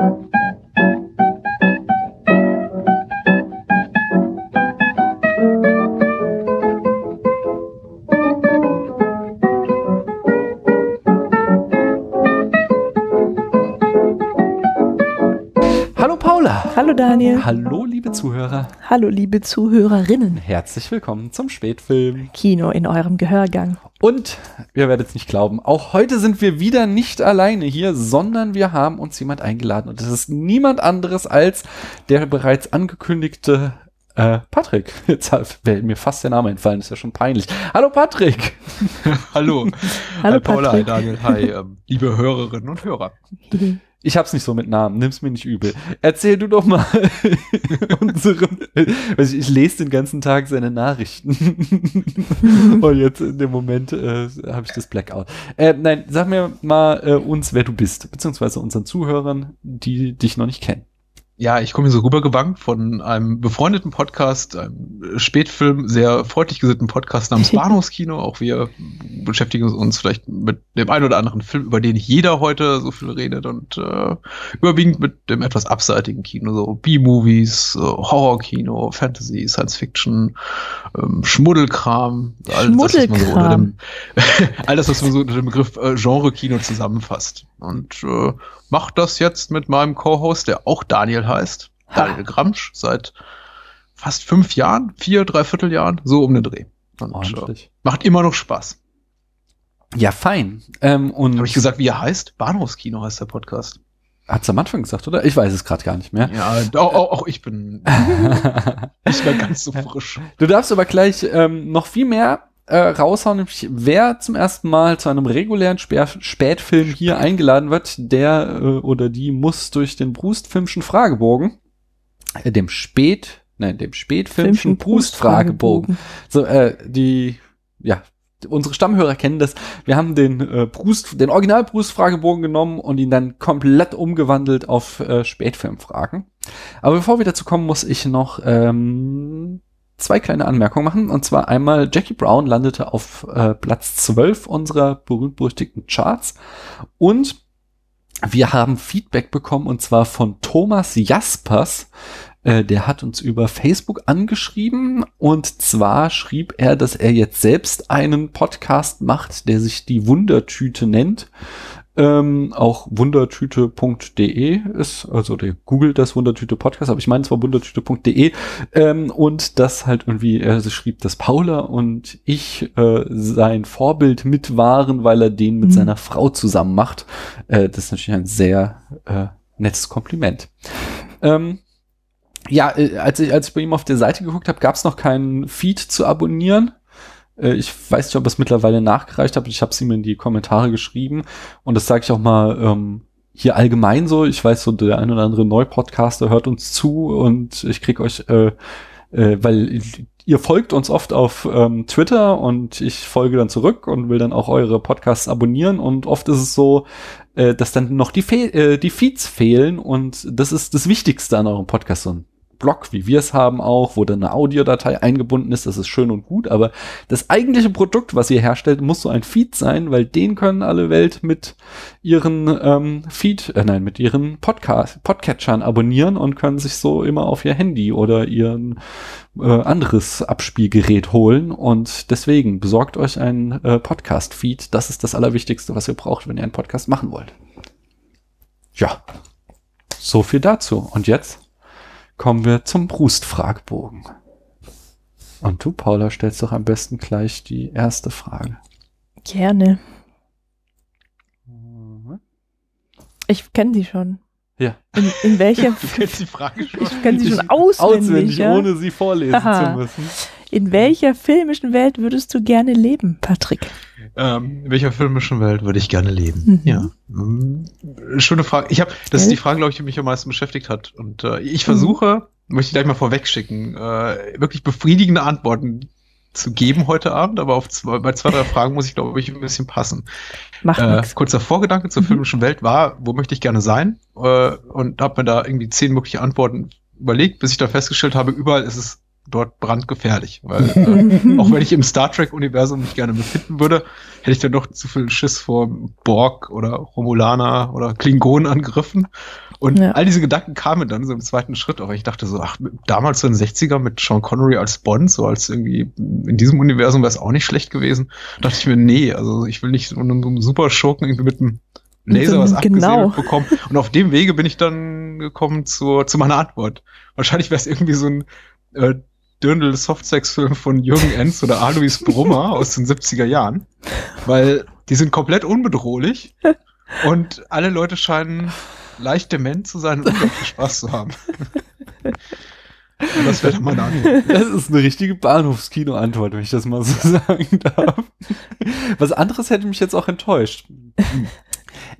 Hallo Paula. Hallo Daniel. Hallo liebe Zuhörer. Hallo liebe Zuhörerinnen. Herzlich willkommen zum Spätfilm. Kino in eurem Gehörgang. Und ihr werdet es nicht glauben, auch heute sind wir wieder nicht alleine hier, sondern wir haben uns jemand eingeladen und das ist niemand anderes als der bereits angekündigte äh, Patrick. Jetzt wäre mir fast der Name entfallen, ist ja schon peinlich. Hallo Patrick. Hallo. Hallo Hi Paula, hi Patrick. Daniel, hi, ähm, liebe Hörerinnen und Hörer. Ich hab's nicht so mit Namen, nimm's mir nicht übel. Erzähl du doch mal unseren, also ich lese den ganzen Tag seine Nachrichten. Und jetzt in dem Moment äh, habe ich das Blackout. Äh, nein, sag mir mal äh, uns, wer du bist, beziehungsweise unseren Zuhörern, die dich noch nicht kennen. Ja, ich komme hier so rübergewankt von einem befreundeten Podcast, einem Spätfilm, sehr freundlich gesinnten Podcast namens Bahnhofskino. Auch wir beschäftigen uns vielleicht mit dem einen oder anderen Film, über den jeder heute so viel redet und äh, überwiegend mit dem etwas abseitigen Kino, so B-Movies, äh, Horrorkino, Fantasy, Science Fiction, ähm, Schmuddelkram, all das, was man so unter dem, all das, was man so unter dem Begriff äh, Genre-Kino zusammenfasst. Und äh, macht das jetzt mit meinem Co-Host, der auch Daniel heißt, Ha. Daniel Gramsch, seit fast fünf Jahren, vier, dreiviertel Jahren, so um den Dreh. Und äh, macht immer noch Spaß. Ja, fein. Ähm, und Habe ich gesagt, wie er heißt? Bahnhofskino heißt der Podcast. hat's am Anfang gesagt, oder? Ich weiß es gerade gar nicht mehr. Ja, auch, auch, auch ich bin nicht mehr ganz so frisch. Du darfst aber gleich ähm, noch viel mehr äh, raushauen, nämlich wer zum ersten Mal zu einem regulären Spär Spätfilm hier eingeladen wird, der äh, oder die muss durch den Brustfilmschen Fragebogen, äh, dem Spät, nein, dem Spätfilmschen Brust-Fragebogen. So, äh, die, ja, unsere Stammhörer kennen das. Wir haben den äh, Brust, den Original Brust-Fragebogen genommen und ihn dann komplett umgewandelt auf äh, Spätfilmfragen. Aber bevor wir dazu kommen, muss ich noch ähm, zwei kleine Anmerkungen machen. Und zwar einmal, Jackie Brown landete auf äh, Platz 12 unserer berühmt-berüchtigten Charts. Und wir haben Feedback bekommen, und zwar von Thomas Jaspers. Äh, der hat uns über Facebook angeschrieben. Und zwar schrieb er, dass er jetzt selbst einen Podcast macht, der sich die Wundertüte nennt. Ähm, auch wundertüte.de ist, also der googelt das Wundertüte Podcast, aber ich meine zwar wundertüte.de ähm, und das halt irgendwie, er schrieb, dass Paula und ich äh, sein Vorbild mit waren, weil er den mit Mhm. seiner Frau zusammen macht. Äh, das ist natürlich ein sehr äh, nettes Kompliment. Ähm, ja, äh, als ich, als ich bei ihm auf der Seite geguckt habe, gab es noch keinen Feed zu abonnieren. Äh, Ich weiß nicht, ob es mittlerweile nachgereicht hat. Ich habe es ihm in die Kommentare geschrieben. Und das sage ich auch mal ähm, hier allgemein so. Ich weiß, so der ein oder andere Neupodcaster hört uns zu und ich krieg euch, äh, äh, weil ihr folgt uns oft auf ähm, Twitter und ich folge dann zurück und will dann auch eure Podcasts abonnieren. Und oft ist es so, äh, dass dann noch die, Fe äh, die Feeds fehlen und das ist das Wichtigste an eurem Podcast. So Blog, wie wir es haben auch, wo dann eine Audiodatei eingebunden ist, das ist schön und gut, aber das eigentliche Produkt, was ihr herstellt, muss so ein Feed sein, weil den können alle Welt mit ihren ähm, Feed, äh, nein, mit ihren Podcast, Podcatchern abonnieren und können sich so immer auf ihr Handy oder ihren äh, anderes Abspielgerät holen und deswegen besorgt euch ein äh, Podcast-Feed. Das ist das Allerwichtigste, was ihr braucht, wenn ihr einen Podcast machen wollt. Ja, so viel dazu. Und jetzt kommen wir zum Brustfragbogen. Und du, Paula, stellst doch am besten gleich die erste Frage. Gerne. Ich kenne sie schon. Ja. In, in welcher Du kennst die Frage schon. ich kenne sie schon auswendig. Auswendig, ja? ohne sie vorlesen Aha. zu müssen. In welcher filmischen Welt würdest du gerne leben, Patrick? Ähm, in welcher filmischen Welt würde ich gerne leben? Mhm. Ja. Mhm. Schöne Frage. Ich habe, das ist die Frage, glaube ich, die mich am meisten beschäftigt hat. Und äh, ich versuche, möchte ich gleich mal vorwegschicken, äh, wirklich befriedigende Antworten zu geben heute Abend, aber auf zwei, bei zwei, drei Fragen muss ich, glaube ich, ein bisschen passen. Macht Äh, nix. kurzer Vorgedanke zur Mhm. filmischen Welt war, wo möchte ich gerne sein? Äh, und habe mir da irgendwie zehn mögliche Antworten überlegt, bis ich dann festgestellt habe, überall ist es dort brandgefährlich. Weil äh, auch wenn ich im Star Trek-Universum mich gerne befinden würde, hätte ich dann doch zu viel Schiss vor Borg oder Romulaner oder Klingonenangriffen. Und Ja. all diese Gedanken kamen dann so im zweiten Schritt, aber ich dachte so, ach, damals so in den 60er mit Sean Connery als Bond, so als irgendwie in diesem Universum wäre es auch nicht schlecht gewesen. Da dachte ich mir, nee, also ich will nicht so einen, super Schurken irgendwie mit einem Laser was genau. abgesäbelt bekommen. Und auf dem Wege bin ich dann gekommen zur, zu meiner Antwort. Wahrscheinlich wäre es irgendwie so ein äh, Dirndl Softsex-Film von Jürgen Enz oder Alois Brummer aus den 70er Jahren. Weil die sind komplett unbedrohlich und alle Leute scheinen leicht dement zu sein und unglaublich Spaß zu haben. Das wäre dann meine Antwort. Das ist eine richtige Bahnhofskino-Antwort, wenn ich das mal so sagen darf. Was anderes hätte mich jetzt auch enttäuscht.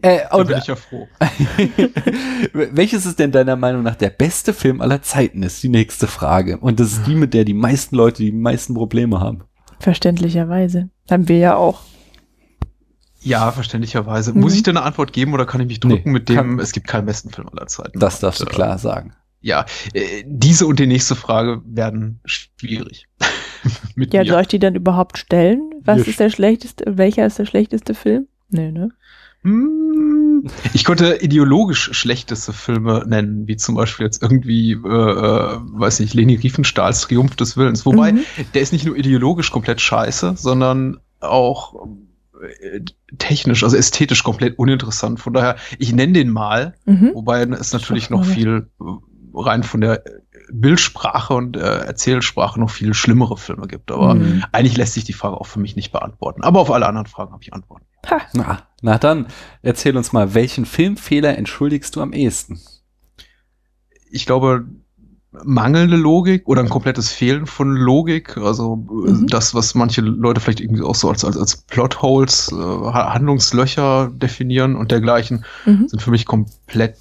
Äh, Da bin ich ja froh. welches ist denn deiner Meinung nach der beste Film aller Zeiten, ist die nächste Frage. Und das ist die, mit der die meisten Leute die meisten Probleme haben. Verständlicherweise. Haben wir ja auch. Ja, verständlicherweise. Mhm. Muss ich dir eine Antwort geben oder kann ich mich drücken Nee, mit dem, kann- es gibt keinen besten Film aller Zeiten? Das darfst du Und, äh, klar sagen. Ja, äh, diese und die nächste Frage werden schwierig. mit Ja, mir. soll ich die dann überhaupt stellen? Was Ja, ist der schlechteste, welcher ist der schlechteste Film? Nee, ne? Hm, Ich konnte ideologisch schlechteste Filme nennen, wie zum Beispiel jetzt irgendwie, äh, äh, weiß nicht, Leni Riefenstahls Triumph des Willens. Wobei, Mhm. der ist nicht nur ideologisch komplett scheiße, sondern auch äh, technisch, also ästhetisch komplett uninteressant. Von daher, ich nenne den mal, Mhm. wobei es natürlich noch viel äh, rein von der Bildsprache und äh, Erzählsprache noch viel schlimmere Filme gibt. Aber Mhm. eigentlich lässt sich die Frage auch für mich nicht beantworten. Aber auf alle anderen Fragen habe ich Antworten. Ha. Na, na dann, erzähl uns mal, welchen Filmfehler entschuldigst du am ehesten? ich glaube, mangelnde Logik oder ein komplettes Fehlen von Logik, also äh, Mhm. das, was manche Leute vielleicht irgendwie auch so als, als, als Plotholes, äh, Ha- Handlungslöcher definieren und dergleichen, Mhm. sind für mich komplett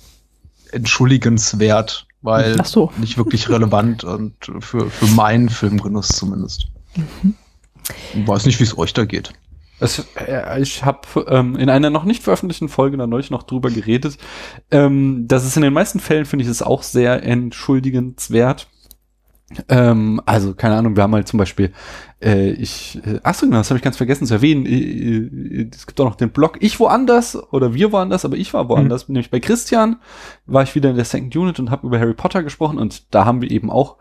entschuldigenswert, weil so. nicht wirklich relevant und für, für meinen Filmgenuss zumindest. Mhm. Ich weiß nicht, wie es euch da geht. Es, äh, ich habe ähm, in einer noch nicht veröffentlichten Folge da neulich noch drüber geredet, ähm, dass es in den meisten Fällen, finde ich, es auch sehr entschuldigenswert. Ähm, also, keine Ahnung, wir haben halt zum Beispiel, äh, ich, äh, achso, genau, das habe ich ganz vergessen zu erwähnen. Äh, äh, Es gibt auch noch den Blog Ich woanders oder wir woanders, aber ich war woanders. Nämlich bei Christian war ich wieder in der Second Unit und habe über Harry Potter gesprochen und da haben wir eben auch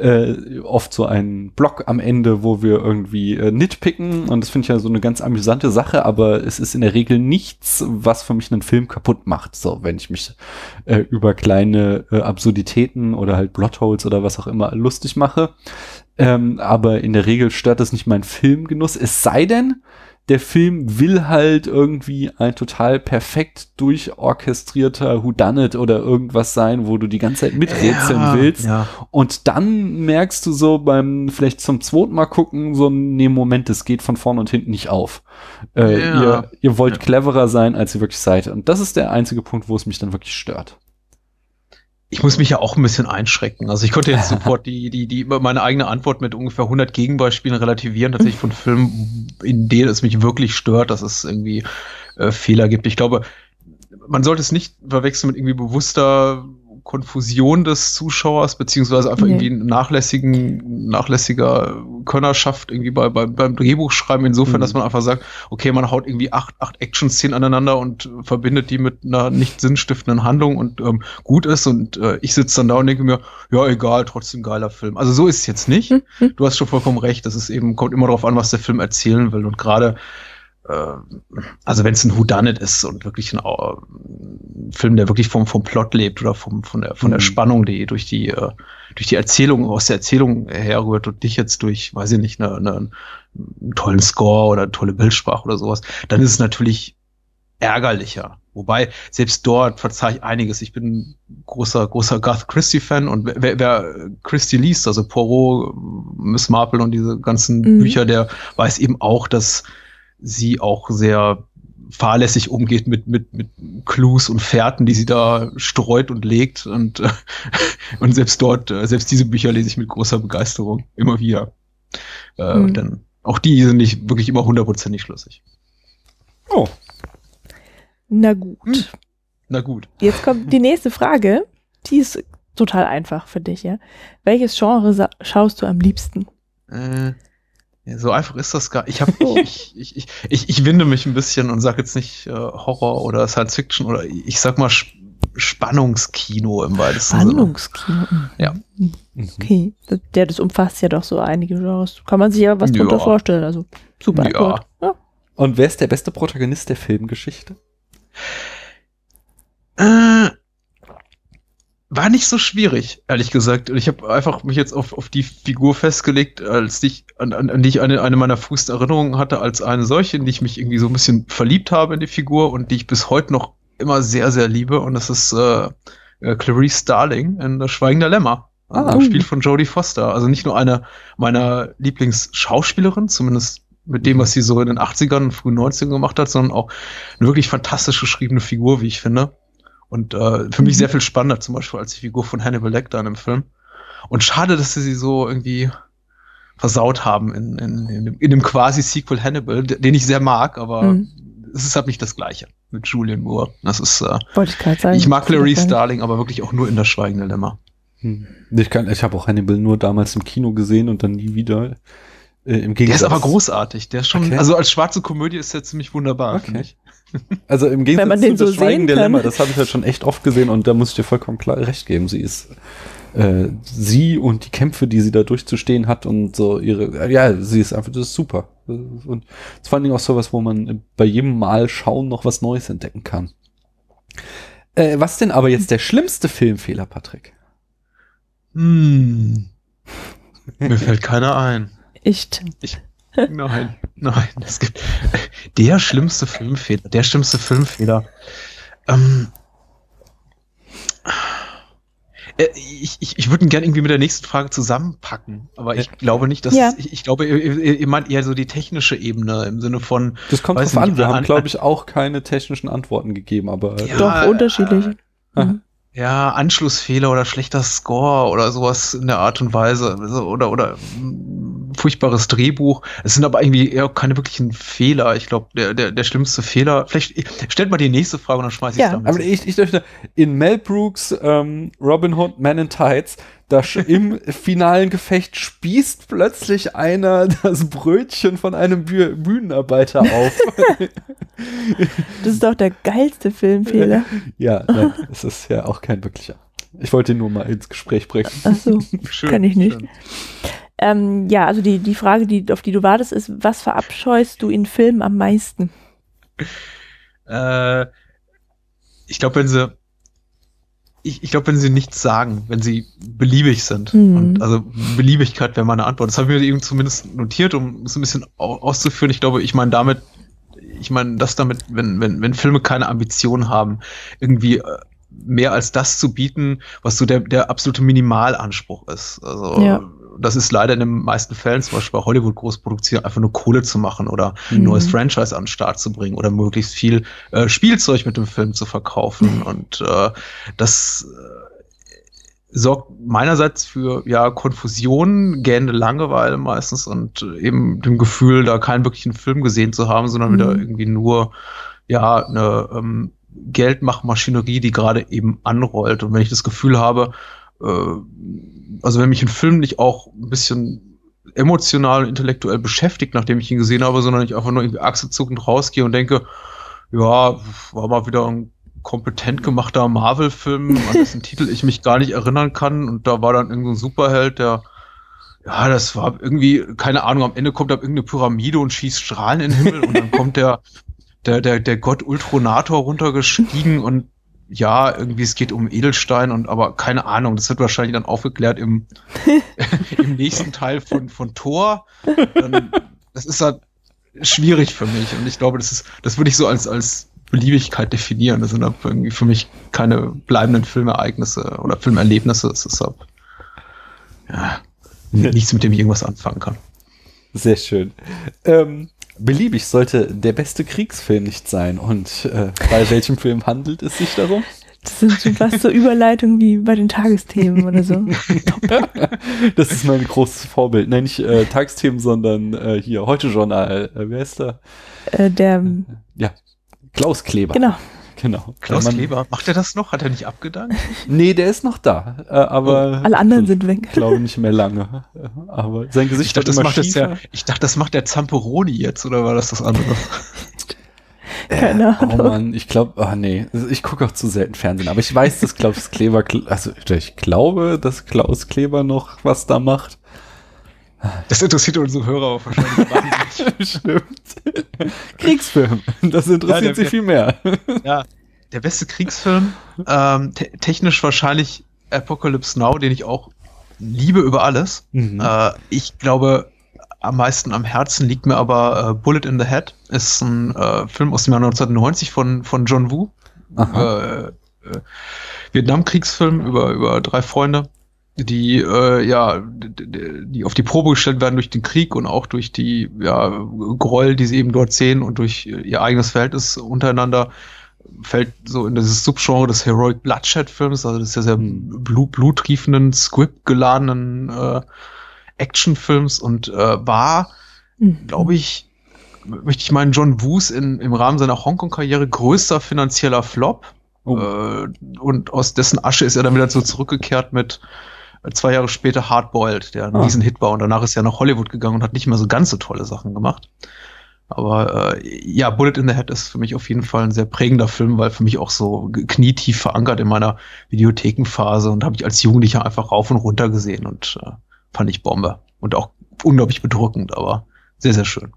äh, oft so einen Blog am Ende, wo wir irgendwie äh, nitpicken und das finde ich ja so eine ganz amüsante Sache, aber es ist in der Regel nichts, was für mich einen Film kaputt macht. So, wenn ich mich äh, über kleine äh, Absurditäten oder halt Plotholes oder was auch immer lustig mache. Ähm, aber in der Regel stört das nicht meinen Filmgenuss. Es sei denn, der Film will halt irgendwie ein total perfekt durchorchestrierter Whodunit oder irgendwas sein, wo du die ganze Zeit miträtseln willst. Ja. Und dann merkst du so beim vielleicht zum zweiten Mal gucken, so, nee, Moment, es geht von vorne und hinten nicht auf. Äh, Ja. ihr, ihr wollt Ja. cleverer sein, als ihr wirklich seid. Und das ist der einzige Punkt, wo es mich dann wirklich stört. Ich muss mich ja auch ein bisschen einschrecken. Also ich konnte jetzt sofort die, die, die, meine eigene Antwort mit ungefähr 100 Gegenbeispielen relativieren, tatsächlich von Filmen, in denen es mich wirklich stört, dass es irgendwie äh, Fehler gibt. Ich glaube, man sollte es nicht verwechseln mit irgendwie bewusster Konfusion des Zuschauers, beziehungsweise einfach Nee. irgendwie nachlässigen, nachlässiger Könnerschaft irgendwie bei, bei, beim Drehbuchschreiben, insofern, Mhm. dass man einfach sagt, okay, man haut irgendwie acht, acht Action-Szenen aneinander und äh, verbindet die mit einer nicht sinnstiftenden Handlung und ähm, gut ist und äh, ich sitze dann da und denke mir, ja, egal, trotzdem geiler Film. Also so ist es jetzt nicht. Mhm. Du hast schon vollkommen recht, das ist eben, kommt immer darauf an, was der Film erzählen will und gerade also wenn es ein Whodunit ist und wirklich ein, äh, ein Film, der wirklich vom, vom Plot lebt oder vom, von der, von der Mhm. Spannung, die durch die, äh, durch die Erzählung, aus der Erzählung herrührt und dich jetzt durch, weiß ich nicht, eine, eine, einen tollen Score oder eine tolle Bildsprache oder sowas, dann ist es natürlich ärgerlicher. Wobei, selbst dort verzeihe ich einiges. Ich bin ein großer, großer Garth Christie-Fan und wer, wer- wer Christie liest, also Poirot, Miss Marple und diese ganzen Mhm. Bücher, der weiß eben auch, dass sie auch sehr fahrlässig umgeht mit, mit, mit Clues und Fährten, die sie da streut und legt. Und, äh, und selbst dort, äh, selbst diese Bücher lese ich mit großer Begeisterung immer wieder. Äh, Mhm. und dann, auch die sind nicht wirklich immer hundertprozentig schlüssig. Oh. Na gut. Hm. Na gut. Jetzt kommt die nächste Frage. Die ist total einfach für dich, ja. Welches Genre schaust du am liebsten? Äh, so einfach ist das gar. Ich habe Oh. ich, ich, ich, ich, ich winde mich ein bisschen und sage jetzt nicht äh, Horror oder Science Fiction oder ich sag mal Sp Spannungskino im weitesten Sinne. Spannungskino. Mhm. Ja. Mhm. Okay, das, der, das umfasst ja doch so einige Genres. Kann man sich ja was Ja. drunter vorstellen. Also super. Ja. Ja. Und wer ist der beste Protagonist der Filmgeschichte? Äh, war nicht so schwierig, ehrlich gesagt. Und ich habe einfach mich jetzt auf, auf die Figur festgelegt, als ich, an, an, an die ich eine, eine meiner frühesten Erinnerungen hatte, als eine solche, in die ich mich irgendwie so ein bisschen verliebt habe in die Figur und die ich bis heute noch immer sehr, sehr liebe. Und das ist äh, äh, Clarice Starling in Das Schweigen der Lämmer. Ah. gespielt von Jodie Foster. Also nicht nur eine meiner Lieblingsschauspielerinnen, zumindest mit dem, was sie so in den 80ern und frühen 90ern gemacht hat, sondern auch eine wirklich fantastisch geschriebene Figur, wie ich finde. Und äh, für mich Mhm. sehr viel spannender zum Beispiel als die Figur von Hannibal Lecter in dem Film. Und schade, dass sie sie so irgendwie versaut haben in, in, in, dem, in dem quasi-Sequel Hannibal, d- den ich sehr mag, aber Mhm. es ist halt nicht das Gleiche mit Julian Moore. Das ist, äh, Wollte ich gerade sagen. ich mag Clarice Starling, aber wirklich auch nur in das Schweigende Lämmer. Hm. Ich, kann- ich habe auch Hannibal nur damals im Kino gesehen und dann nie wieder. Äh, Im Der Gegensatz, ist aber großartig. Der ist schon, Okay. also als schwarze Komödie ist der ziemlich wunderbar. Okay. finde ich. Also im Gegensatz man den zu so das Schweigen sehen der kann. Lämmer, das habe ich halt schon echt oft gesehen und da muss ich dir vollkommen klar recht geben. Sie ist äh, sie und die Kämpfe, die sie da durchzustehen hat und so ihre, ja, sie ist einfach, das ist super. Und es ist vor allen Dingen auch sowas, wo man bei jedem Mal schauen noch was Neues entdecken kann. Äh, was denn aber jetzt der schlimmste Filmfehler, Patrick? Hm. Mir fällt keiner ein. Echt. Nein, nein. Es gibt der schlimmste Filmfehler. Der schlimmste Filmfehler. Ähm, äh, ich ich, ich würde ihn gerne irgendwie mit der nächsten Frage zusammenpacken, aber ich glaube nicht, dass Ja. ich, ich glaube, ihr, meint eher so die technische Ebene im Sinne von Das kommt drauf an. Wir haben, glaube ich, auch keine technischen Antworten gegeben, aber Ja. Doch, unterschiedlich. äh, Mhm. ja Anschlussfehler oder schlechter Score oder sowas in der Art und Weise also, oder oder furchtbares Drehbuch. Es sind aber irgendwie eher keine wirklichen Fehler. Ich glaube, der, der, der schlimmste Fehler. Vielleicht stellt mal die nächste Frage und dann schmeiße ich Ja. damit. Aber ich, ich dachte, in Mel Brooks ähm, Robin Hood Man in Tights, da im finalen Gefecht spießt plötzlich einer das Brötchen von einem Bü Bühnenarbeiter auf. Das ist doch der geilste Filmfehler. ja, nein, es ist ja auch kein wirklicher. Ich wollte ihn nur mal ins Gespräch bringen. Ach so. Schön, kann ich nicht. schön. Ähm, ja, also die, die Frage, die, auf die du wartest, ist, was verabscheust du in Filmen am meisten? Äh, ich glaube, wenn sie ich, ich glaube, wenn sie nichts sagen, wenn sie beliebig sind. Mhm. Und also Beliebigkeit wäre meine Antwort. Das habe ich mir eben zumindest notiert, um es ein bisschen au auszuführen. Ich glaube, ich meine damit, ich meine das damit, wenn, wenn, wenn Filme keine Ambition haben, irgendwie äh, mehr als das zu bieten, was so der, der absolute Minimalanspruch ist. Also Ja. Das ist leider in den meisten Fällen, zum Beispiel bei Hollywood Großproduktionen, einfach nur Kohle zu machen oder ein Mhm. neues Franchise an den Start zu bringen oder möglichst viel äh, Spielzeug mit dem Film zu verkaufen. Und äh, das äh, sorgt meinerseits für ja Konfusion, gähnende Langeweile meistens und äh, eben dem Gefühl, da keinen wirklichen Film gesehen zu haben, sondern Mhm. wieder irgendwie nur ja eine ähm, Geldmachmaschinerie, die gerade eben anrollt. Und wenn ich das Gefühl habe, äh, also wenn mich ein Film nicht auch ein bisschen emotional und intellektuell beschäftigt, nachdem ich ihn gesehen habe, sondern ich einfach nur irgendwie achselzuckend rausgehe und denke, ja, war mal wieder ein kompetent gemachter Marvel-Film, an dessen Titel ich mich gar nicht erinnern kann. Und da war dann irgendein Superheld, der, ja, das war irgendwie, keine Ahnung, am Ende kommt da irgendeine Pyramide und schießt Strahlen in den Himmel und dann kommt der, der, der, der Gott Ultronator runtergestiegen und ja, irgendwie es geht um Edelstein und aber keine Ahnung, das wird wahrscheinlich dann aufgeklärt im, im nächsten Teil von, von Thor. Dann, das ist halt schwierig für mich und ich glaube, das ist, das würde ich so als, als Beliebigkeit definieren. Das sind halt irgendwie für mich keine bleibenden Filmereignisse oder Filmerlebnisse. Es ist halt, ja, nichts, mit dem ich irgendwas anfangen kann. Sehr schön. Ähm, beliebig sollte der beste Kriegsfilm nicht sein. Und äh, bei welchem Film handelt es sich darum? Das sind schon fast so Überleitungen wie bei den Tagesthemen oder so. Das ist mein großes Vorbild. Nein, nicht äh, Tagesthemen, sondern äh, hier Heute Journal. Äh, wer ist da? Äh, der, Ja, Klaus Kleber. genau. Genau. Klaus Man- Kleber, macht er das noch? Hat er nicht abgedankt? Nee, der ist noch da. Äh, aber Alle anderen sind weg. Ich glaube nicht mehr lange. Äh, Aber sein Gesicht Ich dachte, das wird macht immer jetzt der, ich dachte, das macht der Zamperoni jetzt, oder war das das andere? Keine Oh Ahnung. Mann, ich glaube, ah nee, ich gucke auch zu selten Fernsehen, aber ich weiß, dass Klaus Kleber, also ich glaube, dass Klaus Kleber noch was da macht. Das interessiert unsere Hörer auch wahrscheinlich. Stimmt. Kriegsfilm, das interessiert Ja, der- sie viel mehr. Ja, der beste Kriegsfilm, ähm, te technisch wahrscheinlich Apocalypse Now, den ich auch liebe über alles. Mhm. Äh, ich glaube, am meisten am Herzen liegt mir aber äh, Bullet in the Head. Ist ein äh, Film aus dem Jahr 1990 von, von John Woo. Äh, äh, Vietnamkriegsfilm über, über drei Freunde, die äh, ja, die auf die Probe gestellt werden durch den Krieg und auch durch die ja, Gräuel, die sie eben dort sehen und durch ihr eigenes Verhältnis untereinander fällt so in dieses Subgenre des Heroic Bloodshed Films, also ja sehr Hm. blut, blutriefenden, Script geladenen äh, Actionfilms und äh, war Mhm. glaube ich, möchte ich meinen, John Woos in, im Rahmen seiner Hongkong-Karriere größter finanzieller Flop. Oh. Äh, und aus dessen Asche ist er dann wieder so zurückgekehrt mit äh, zwei Jahre später Hardboiled, der ein Ah. Riesenhit war. Und danach ist er nach Hollywood gegangen und hat nicht mehr so ganz so tolle Sachen gemacht. Aber äh, ja, Bullet in the Head ist für mich auf jeden Fall ein sehr prägender Film, weil für mich auch so knietief verankert in meiner Videothekenphase und habe ich als Jugendlicher einfach rauf und runter gesehen und äh, fand ich Bombe. Und auch unglaublich bedrückend, aber sehr, sehr schön.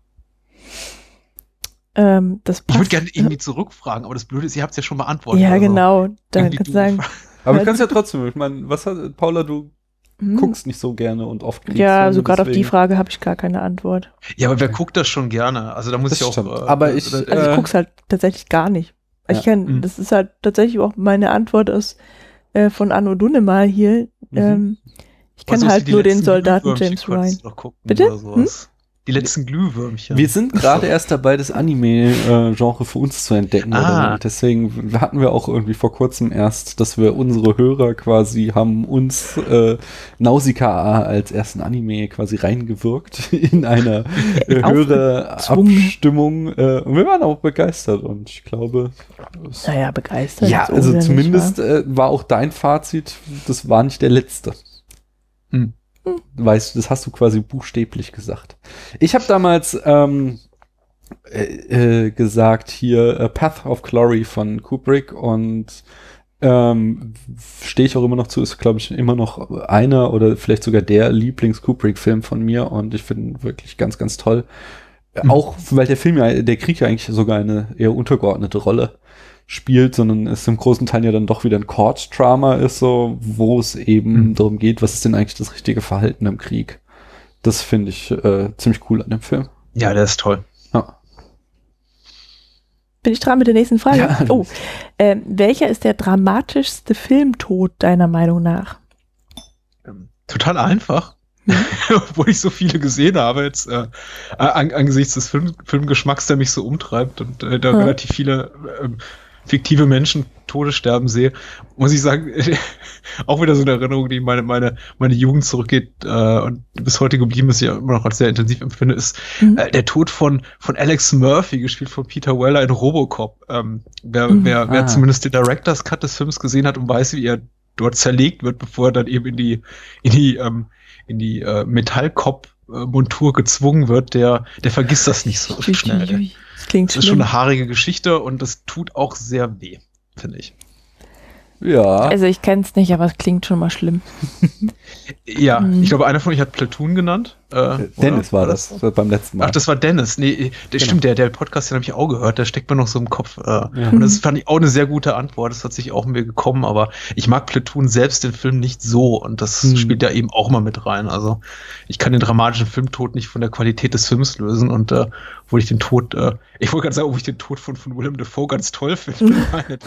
Ähm, das Ich würde gerne irgendwie zurückfragen, aber das Blöde ist, ihr habt es ja schon beantwortet. Ja, also genau. Da irgendwie kannst du sagen, Aber du Weil- kannst ja trotzdem, ich meine, was hat, Paula, du hm, guckst nicht so gerne und oft Ja, Kriegsfilme, also gerade auf die Frage habe ich gar keine Antwort. Ja, aber wer guckt das schon gerne? Also da muss Das ich auch. stimmt. Aber ich- Also Äh, ich guck's halt tatsächlich gar nicht. Also Ich Ja. kann, Mhm. das ist halt tatsächlich auch meine Antwort aus äh, von Anno Dunnemal hier. Mhm. Ähm, ich ist halt nur den Soldaten James Ryan. Bitte? Oder sowas. Die letzten Glühwürmchen. Wir sind gerade erst dabei, das Anime-Genre für uns zu entdecken. Ah. Deswegen hatten wir auch irgendwie vor kurzem erst, dass wir unsere Hörer quasi haben uns äh, Nausicaa als ersten Anime quasi reingewirkt in einer äh, höhere Aufgezwungen. Abstimmung. Äh, und wir waren auch begeistert und ich glaube, Naja, begeistert. ja, also zumindest wa? äh, war auch dein Fazit, das war nicht der letzte. Weißt du, das hast du quasi buchstäblich gesagt. Ich habe damals ähm, äh, äh, gesagt hier äh, Path of Glory von Kubrick und ähm, stehe ich auch immer noch zu, ist glaube ich immer noch einer oder vielleicht sogar der Lieblings-Kubrick-Film von mir und ich finde ihn wirklich ganz, ganz toll. Mhm. Auch weil der Film ja, der Krieg ja eigentlich sogar eine eher untergeordnete Rolle spielt, sondern es im großen Teil ja dann doch wieder ein Court-Drama ist, so, wo es eben Mhm. darum geht, was ist denn eigentlich das richtige Verhalten im Krieg. Das finde ich äh, ziemlich cool an dem Film. Ja, der ist toll. Ja. Bin ich dran mit der nächsten Frage? Ja. Oh, ähm, welcher ist der dramatischste Filmtod deiner Meinung nach? Ähm, total einfach. Obwohl ich so viele gesehen habe jetzt äh, an, angesichts des Film, Filmgeschmacks, der mich so umtreibt und äh, da Ja. relativ viele ähm, fiktive Menschen Todessterben sehe, muss ich sagen, auch wieder so eine Erinnerung, die meine meine meine Jugend zurückgeht äh, und bis heute geblieben ist, ja immer noch als sehr intensiv empfinde, ist Mhm. äh, der Tod von von Alex Murphy, gespielt von Peter Weller in Robocop. Ähm, wer Mhm. wer, wer Ah. zumindest den Director's Cut des Films gesehen hat und weiß, wie er dort zerlegt wird, bevor er dann eben in die in die ähm, in die äh, Metallkopf-Montur gezwungen wird, der der vergisst das nicht so schnell. Klingt Das ist schon eine haarige Geschichte und das tut auch sehr weh, finde ich. Ja. Also ich kenne es nicht, aber es klingt schon mal schlimm. Ja, Mhm. ich glaube, einer von euch hat Platoon genannt. Äh, Äh, Dennis oder? war das, beim letzten Mal. Ach, das war Dennis. Nee, der Genau. stimmt, der, der Podcast, den habe ich auch gehört, der steckt mir noch so im Kopf. Äh, Ja. Und das fand ich auch eine sehr gute Antwort. Das hat sich auch mir gekommen, aber ich mag Platoon selbst den Film nicht so und das Hm. spielt da eben auch mal mit rein. Also ich kann den dramatischen Filmtod nicht von der Qualität des Films lösen und äh, obwohl ich den Tod, äh, ich wollte gerade sagen, obwohl ich den Tod von, von Willem Dafoe ganz toll finde.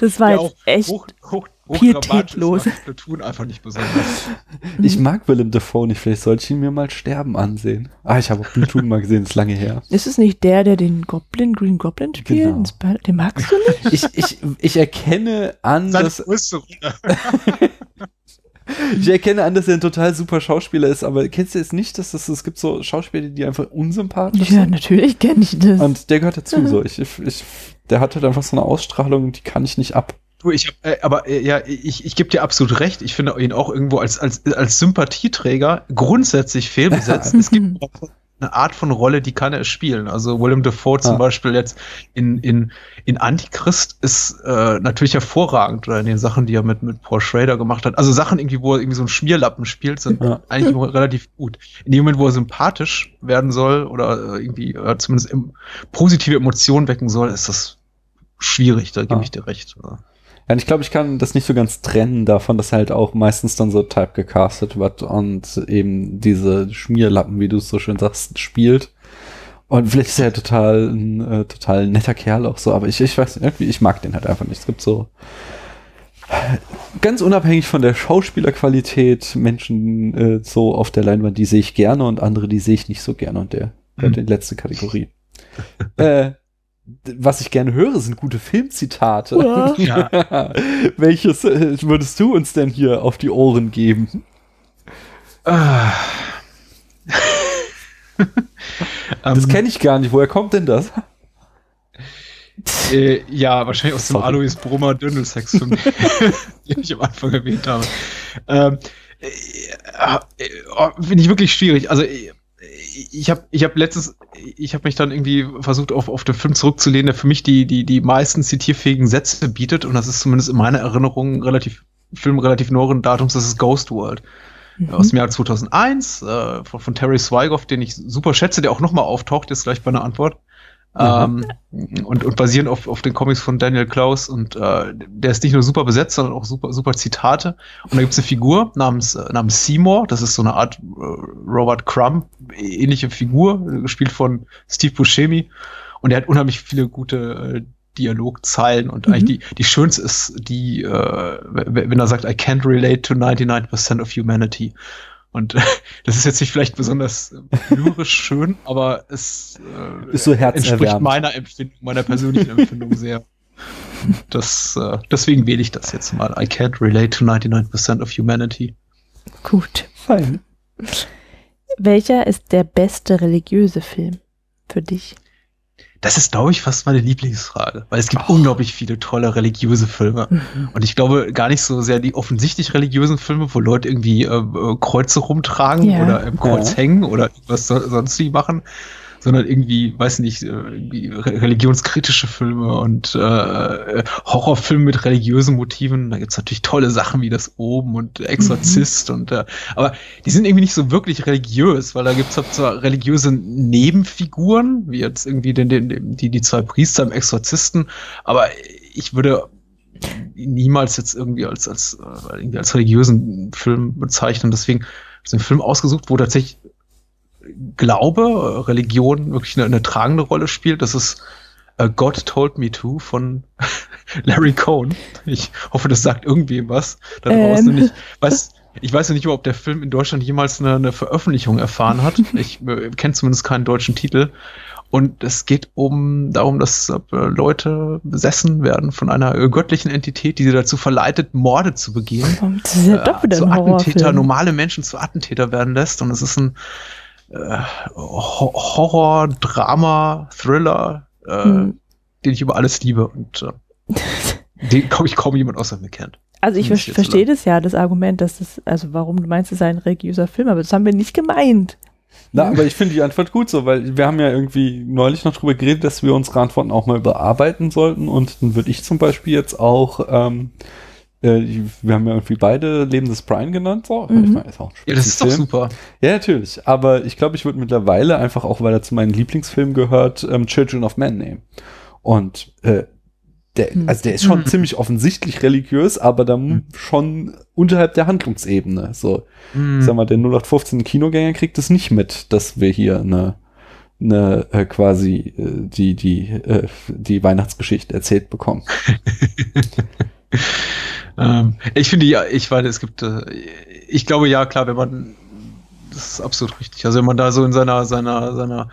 Das war jetzt echt hoch, hoch pietätlos. Platoon einfach nicht besonders. Ich mag Willem Dafoe nicht, vielleicht sollte ich ihn mir mal sterben ansehen. Ah, ich habe auch Platoon mal gesehen, ist lange her. Ist es nicht der, der den Goblin, Green Goblin spielt? Genau. Den magst du nicht? Ich, ich, ich erkenne an, Seine dass, ich erkenne an, dass er ein total super Schauspieler ist, aber kennst du jetzt nicht, dass es, es gibt so Schauspieler, die einfach unsympathisch Ja, sind? natürlich kenne ich das. Und der gehört dazu, so. Ich, ich, ich der hat halt einfach so eine Ausstrahlung, die kann ich nicht ab. Du, ich hab, äh, aber äh, ja, ich, ich gebe dir absolut recht. Ich finde ihn auch irgendwo als, als, als Sympathieträger grundsätzlich fehlbesetzt. es gibt eine Art von Rolle, die kann er spielen. Also Willem Dafoe zum. Beispiel jetzt in, in, in Antichrist ist äh, natürlich hervorragend oder in den Sachen, die er mit, mit Paul Schrader gemacht hat. Also Sachen irgendwie, wo er irgendwie so ein Schmierlappen spielt, sind ja. eigentlich relativ gut. In dem Moment, wo er sympathisch werden soll oder äh, irgendwie äh, zumindest im, positive Emotionen wecken soll, ist das schwierig, da gebe ah. ich dir recht. Oder? Ich glaube, ich kann das nicht so ganz trennen davon, dass halt auch meistens dann so Type gecastet wird und eben diese Schmierlappen, wie du es so schön sagst, spielt. Und vielleicht ist er ja total ein äh, total netter Kerl auch so, aber ich, ich weiß nicht, irgendwie, ich mag den halt einfach nicht. Es gibt so ganz unabhängig von der Schauspielerqualität Menschen äh, so auf der Leinwand, die sehe ich gerne und andere, die sehe ich nicht so gerne und der gehört mhm. in die letzte Kategorie. äh, was ich gerne höre, sind gute Filmzitate. Ja. Welches äh, würdest du uns denn hier auf die Ohren geben? Ah. das kenne ich gar nicht. Woher kommt denn das? Äh, ja, wahrscheinlich aus dem Alois Brummer Dündelsex-Film, den ich am Anfang erwähnt habe. Ähm, äh, äh, Finde ich wirklich schwierig. Also, äh, ich habe ich hab letztes, ich habe mich dann irgendwie versucht, auf, auf den Film zurückzulehnen, der für mich die, die, die meisten zitierfähigen Sätze bietet. Und das ist zumindest in meiner Erinnerung relativ, Film relativ neueren Datums, das ist Ghost World. Mhm. Aus dem Jahr 2001, äh, von, von Terry Swigoff, den ich super schätze, der auch nochmal auftaucht, jetzt gleich bei einer Antwort. Mhm. Ähm, und, und basierend auf, auf den Comics von Daniel Klaus und äh, der ist nicht nur super besetzt, sondern auch super, super Zitate. Und da gibt's eine Figur namens, äh, namens Seymour, das ist so eine Art äh, Robert Crumb, ähnliche Figur, gespielt von Steve Buscemi. Und er hat unheimlich viele gute äh, Dialogzeilen und mhm. eigentlich die, die schönste ist die, äh, wenn er sagt, I can't relate to 99% of humanity. Und äh, das ist jetzt nicht vielleicht besonders äh, lyrisch schön, aber es äh, ist so entspricht meiner Empfindung, meiner persönlichen Empfindung sehr. Das, äh, deswegen wähle ich das jetzt mal. I can't relate to 99% of humanity. Gut, fein. Welcher ist der beste religiöse Film für dich? Das ist, glaube ich, fast meine Lieblingsfrage, weil es gibt oh. unglaublich viele tolle religiöse Filme. Mhm. Und ich glaube gar nicht so sehr die offensichtlich religiösen Filme, wo Leute irgendwie äh, Kreuze rumtragen ja. oder im Kreuz ja. hängen oder was sonst die machen, sondern irgendwie, weiß nicht, äh, religionskritische Filme und äh, Horrorfilme mit religiösen Motiven. Da gibt's natürlich tolle Sachen wie das Oben und Exorzist mhm. und äh, aber die sind irgendwie nicht so wirklich religiös, weil da gibt's halt zwar religiöse Nebenfiguren, wie jetzt irgendwie den, den, die, die zwei Priester im Exorzisten, aber ich würde niemals jetzt irgendwie als, als, äh, irgendwie als religiösen Film bezeichnen. Deswegen ist ein Film ausgesucht, wo tatsächlich Glaube, Religion wirklich eine, eine tragende Rolle spielt. Das ist uh, God Told Me To von Larry Cohn. Ich hoffe, das sagt irgendwem was da draußen. Ähm. Ich weiß, ich weiß ja nicht, ob der Film in Deutschland jemals eine, eine Veröffentlichung erfahren hat. Ich äh, kenne zumindest keinen deutschen Titel. Und es geht um darum, dass äh, Leute besessen werden von einer äh, göttlichen Entität, die sie dazu verleitet, Morde zu begehen. Das ist ja doch wieder äh, zu Attentäter, normale Menschen zu Attentäter werden lässt. Und es ist ein äh, Horror, Drama, Thriller, äh, hm. den ich über alles liebe und äh, den, glaube ich, kaum jemand außer mir kennt. Also ich ver verstehe das ja, das Argument, dass das, also warum du meinst, es sei ein religiöser Film, aber das haben wir nicht gemeint. Na, aber ich finde die Antwort gut so, weil wir haben ja irgendwie neulich noch drüber geredet, dass wir unsere Antworten auch mal überarbeiten sollten und dann würde ich zum Beispiel jetzt auch ähm, äh, wir haben ja irgendwie beide Leben des Brian genannt. So. Mhm. Ich mein, ist auch ja, das ist Film. doch super. Ja, natürlich. Aber ich glaube, ich würde mittlerweile einfach auch, weil er zu meinen Lieblingsfilmen gehört, ähm, Children of Men nehmen. Und äh, der, mhm. also der ist schon mhm. ziemlich offensichtlich religiös, aber dann mhm. schon unterhalb der Handlungsebene. So, mhm. sag mal, der 0815 Kinogänger kriegt es nicht mit, dass wir hier eine eine äh, quasi äh, die die äh, die Weihnachtsgeschichte erzählt bekommen. Ähm, ich finde ja, ich weiß, es gibt, äh, ich glaube ja, klar, wenn man, das ist absolut richtig. Also wenn man da so in seiner, seiner, seiner